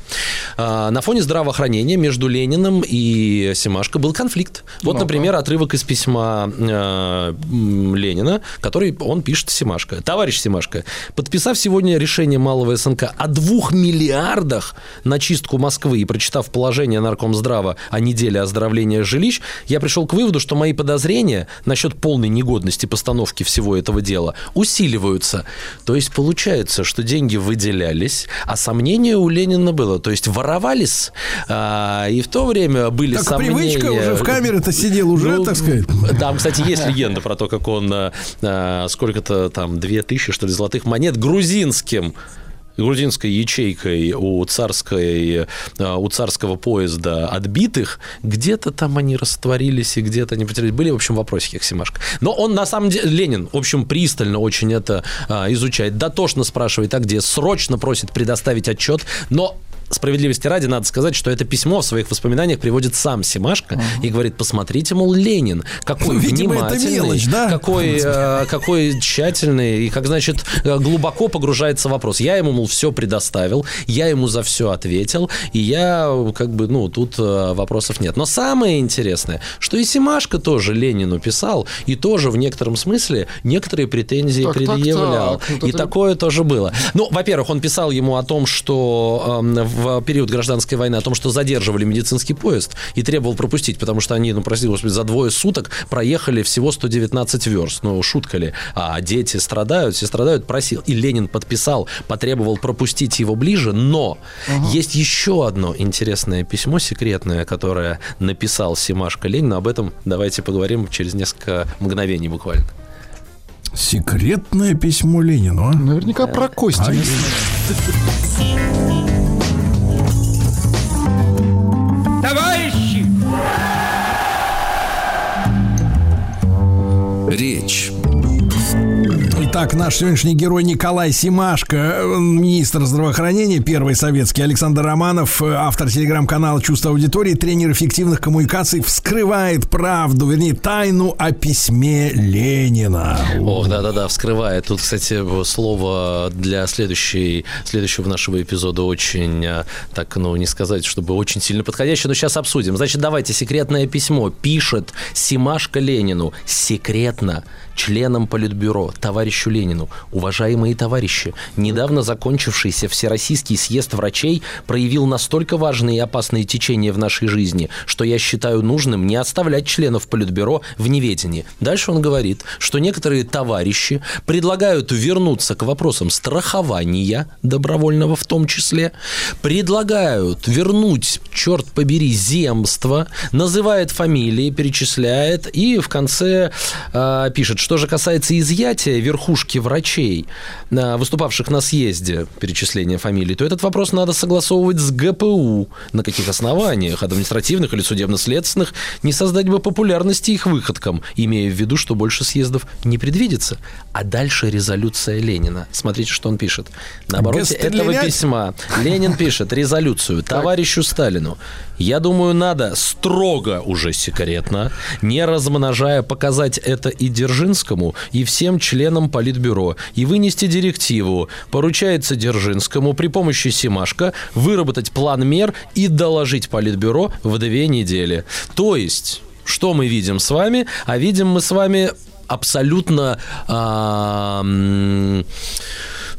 э, на фоне здравоохранения между Лениным и Семашко был конфликт. Вот, например, отрывок из письма э, Ленина, который он пишет Семашко. Товарищ Семашко, подписав сегодня решение Малого СНК о двух миллиардах на чистку Москвы и прочитав положение Наркомздрава о неделе оздоровления жилищ, я пришел к выводу, что мои подозрения насчет полной негодности постановки всего этого дела усиливаются. То есть получается, что деньги выделялись, а сомнение у Ленина было. То есть воровались, а, и в то время были Так сомнения. привычка уже в камере-то сидел уже, Ну, так сказать. Там, кстати, есть легенда про то, как он а, а, сколько-то там, две тысячи, что ли, золотых монет грузинским грузинской ячейкой у, царской, а, у царского поезда отбитых, где-то там они растворились и где-то они потерялись. Были, в общем, вопросики к Семашко. Но он, на самом деле, Ленин, в общем, пристально очень это а, изучает. Дотошно спрашивает, а где? Срочно просит предоставить отчет, но Справедливости ради, надо сказать, что это письмо в своих воспоминаниях приводит сам Семашко и говорит, посмотрите, мол, Ленин, какой Видимо, это внимательный, мелочь, да? какой, э, какой тщательный и как, значит, э, глубоко погружается в вопрос. Я ему, мол, все предоставил, я ему за все ответил, и я, э, как бы, ну, тут э, вопросов нет. Но самое интересное, что и Семашко тоже Ленину писал, и тоже в некотором смысле некоторые претензии Так, так, предъявлял. так. Вот и это- такое тоже было. Ну, во-первых, он писал ему о том, что эм, в период гражданской войны, о том, что задерживали медицинский поезд и требовал пропустить, потому что они, ну, прости господи, за двое суток проехали всего 119 верст. Ну, шутка ли? А дети страдают, все страдают, просил. И Ленин подписал, потребовал пропустить его ближе, но есть еще одно интересное письмо секретное, которое написал Симашко Ленину. Об этом давайте поговорим через несколько мгновений буквально. Секретное письмо Ленину, а? Наверняка про кости. Ай. Товарищи! Речь. Итак, наш сегодняшний герой Николай Симашко, э, министр здравоохранения, первый советский, Александр Романов, э, автор телеграм-канала «Чувство аудитории», тренер эффективных коммуникаций, вскрывает правду, вернее, тайну о письме Ленина. Ох, да-да-да, вскрывает. Тут, кстати, слово для следующей, следующего нашего эпизода очень, а, так, ну, не сказать, чтобы очень сильно подходящее, но сейчас обсудим. Значит, давайте, секретное письмо пишет Симашко Ленину, секретно, членам Политбюро, товарищу Ленину. Уважаемые товарищи, недавно закончившийся Всероссийский съезд врачей проявил настолько важные и опасные течения в нашей жизни, что я считаю нужным не оставлять членов Политбюро в неведении. Дальше он говорит, что некоторые товарищи предлагают вернуться к вопросам страхования добровольного в том числе, предлагают вернуть, черт побери, земство, называет фамилии, перечисляет и в конце э, пишет, что же касается изъятия верхушки врачей, э, выступавших на съезде, перечисления фамилий, то этот вопрос надо согласовывать с ГПУ. На каких основаниях, административных или судебно-следственных, не создать бы популярности их выходкам, имея в виду, что больше съездов не предвидится. А дальше резолюция Ленина. Смотрите, что он пишет. На обороте этого письма Ленин пишет резолюцию товарищу Сталину. Я думаю, надо строго уже секретно, не размножая, показать это и Дзержинскому, и всем членам Политбюро и вынести директиву. Поручается Дзержинскому при помощи Симашка выработать план мер и доложить Политбюро в две недели. То есть, что мы видим с вами? А видим мы с вами абсолютно... м,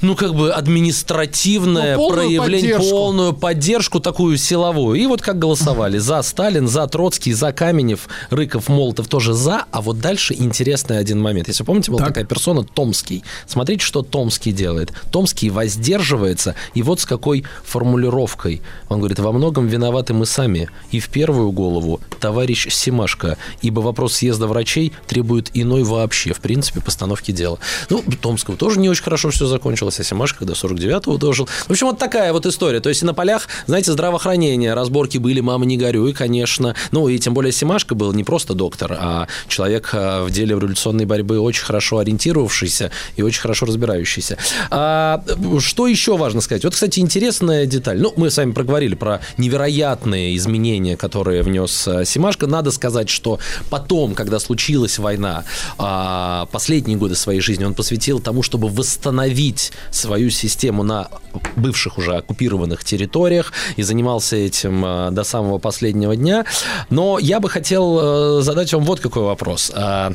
ну, как бы административное Ну, полную проявление, поддержку. полную поддержку такую силовую. И вот как голосовали. За Сталин, за Троцкий, за Каменев, Рыков, Молотов тоже за. А вот дальше интересный один момент. Если помните, была такая персона Томский. Смотрите, что Томский делает. Томский воздерживается. И вот с какой формулировкой. Он говорит, во многом виноваты мы сами. И в первую голову товарищ Симашко. Ибо вопрос съезда врачей требует иной вообще, в принципе, постановки дела. Ну, Томского тоже не очень хорошо все закончилось, а Симашко, когда 49-го дожил. В общем, вот такая вот история. То есть на полях, знаете, здравоохранения, разборки были, мама, не горюй, конечно. Ну, и тем более Симашко был не просто доктор, а человек а, в деле революционной борьбы очень хорошо ориентировавшийся и очень хорошо разбирающийся. А, что еще важно сказать? Вот, кстати, интересная деталь. Ну, мы с вами проговорили про невероятные изменения, которые внес а, Симашко. Надо сказать, что потом, когда случилась война, а, последние годы своей жизни он посвятил тому, чтобы восстановить свою систему на бывших уже оккупированных территориях и занимался этим а, до самого последнего дня. Но я бы хотел э, задать вам вот какой вопрос. А,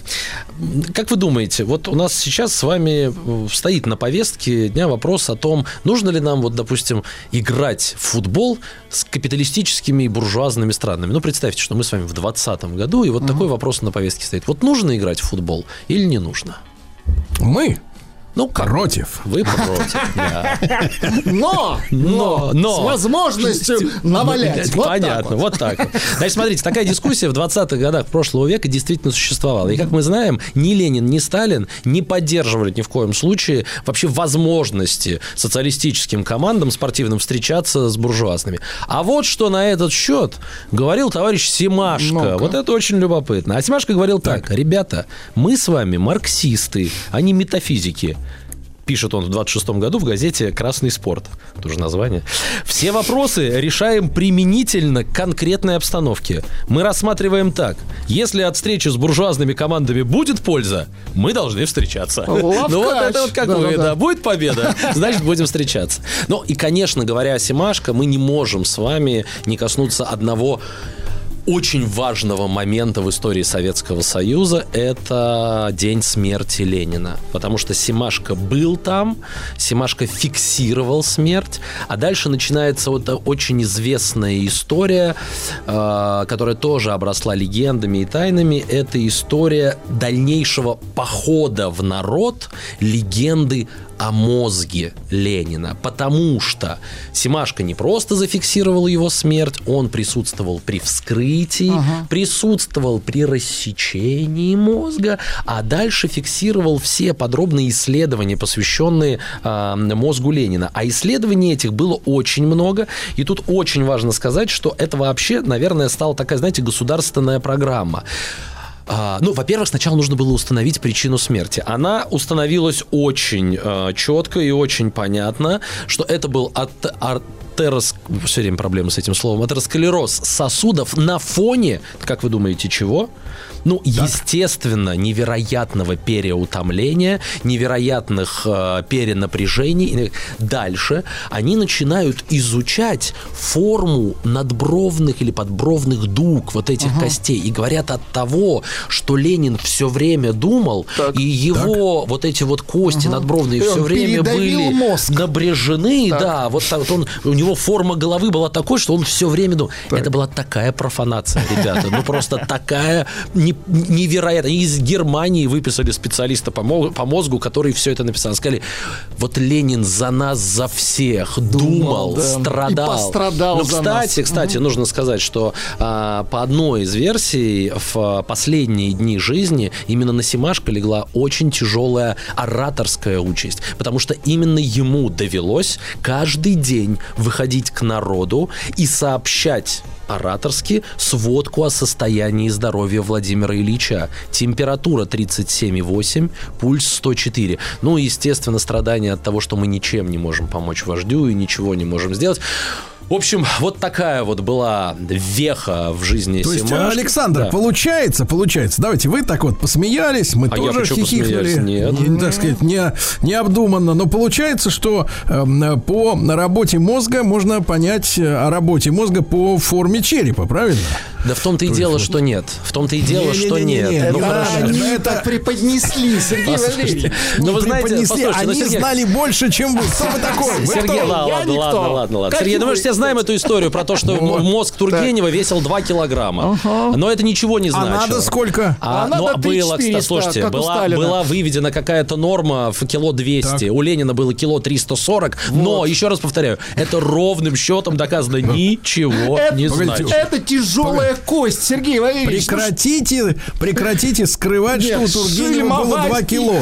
Как вы думаете, вот у нас сейчас с вами э, стоит на повестке дня вопрос о том, нужно ли нам, вот, допустим, играть в футбол с капиталистическими и буржуазными странами. Ну, представьте, что мы с вами в 2020 году, и вот такой вопрос на повестке стоит. Вот нужно играть в футбол или не нужно? Мы? Ну, как? Против. Вы против, да. Но, Но, но. с возможностью навалять. Вот так Понятно, вот. вот так вот. Значит, смотрите, такая дискуссия в 20-х годах прошлого века действительно существовала. И, как мы знаем, ни Ленин, ни Сталин не поддерживали ни в коем случае вообще возможности социалистическим командам спортивным встречаться с буржуазными. А вот что на этот счет говорил товарищ Симашко. Вот это очень любопытно. А Симашко говорил так. ребята, мы с вами марксисты, а не метафизики. Пишет он в 26 году в газете «Красный спорт». Тоже название. Все вопросы решаем применительно к конкретной обстановке. Мы рассматриваем так. Если от встречи с буржуазными командами будет польза, мы должны встречаться. Лавкач. Ну вот это вот как вы, Да-да-да. да. Будет победа, значит, будем встречаться. Ну и, конечно, говоря о Симашко, мы не можем с вами не коснуться одного очень важного момента в истории Советского Союза – это день смерти Ленина. Потому что Симашко был там, Симашко фиксировал смерть, а дальше начинается вот эта очень известная история, э, которая тоже обросла легендами и тайнами. Это история дальнейшего похода в народ легенды о мозге Ленина, потому что Симашко не просто зафиксировал его смерть, он присутствовал при вскрытии, присутствовал при рассечении мозга, а дальше фиксировал все подробные исследования, посвященные а, мозгу Ленина. А исследований этих было очень много, и тут очень важно сказать, что это вообще, наверное, стала такая, знаете, государственная программа. А, Ну, во-первых, сначала нужно было установить причину смерти. Она установилась очень э, четко и очень понятно, что это был от, атерос... Все время проблемы с этим словом. Атеросклероз сосудов на фоне, как вы думаете, чего? Ну, естественно, невероятного переутомления, невероятных э, перенапряжений. Дальше они начинают изучать форму надбровных или подбровных дуг вот этих костей. И говорят от того, что Ленин все время думал, и его вот эти вот кости надбровные И все время были мозг. набрежены, да, вот так вот он, у него форма головы была такой, что он все время думал. Это была такая профанация, ребята, ну просто такая не- невероятная. Из Германии выписали специалиста по, мо- по мозгу, который все это написал. Сказали, вот Ленин за нас, за всех думал, да. страдал. И пострадал Ну, за кстати, нас. кстати, нужно сказать, что а, по одной из версий в последние дни жизни именно на Симашко легла очень тяжелая ораторская участь, потому что именно ему довелось каждый день выходить к народу и сообщать ораторски сводку о состоянии здоровья Владимира Ильича. Температура 37,8, пульс 104. Ну, естественно, страдания от того, что мы ничем не можем помочь вождю и ничего не можем сделать. В общем, вот такая вот была веха в жизни То есть, Семашки. Александр, Да. получается, получается. Давайте, вы так вот посмеялись, мы А тоже хихикнули. Нет. Не, так сказать, не, необдуманно. Но получается, что эм, по работе мозга можно понять э, о работе мозга по форме черепа, правильно? Да в том-то и дело, вот- что нет. В том-то и дело, что нет. Ну хорошо. Они так преподнесли, Сергей Валерьевич. ну вы знаете, послушайте, ну, они знали больше, чем вы. Кто вы такой? Вы Сергей, ладно, Я ладно, ладно, Сергей, и ну все знаем эту историю про то, что мозг Тургенева весил 2 килограмма. Но это ничего не А значило. надо сколько? А, А ну, надо было, 3 кстати, 400, слушайте, была, выведена какая-то норма в кило 200. У Ленина было кило 340. Но, еще раз повторяю, это ровным счетом доказано ничего Это- не Погодите, значит. Это тяжелая кость, Сергей Валерьевич. Ну, Прекратите, прекратите скрывать, Нет, что у Тургенева было шельмовать 2 кило.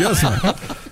Ясно?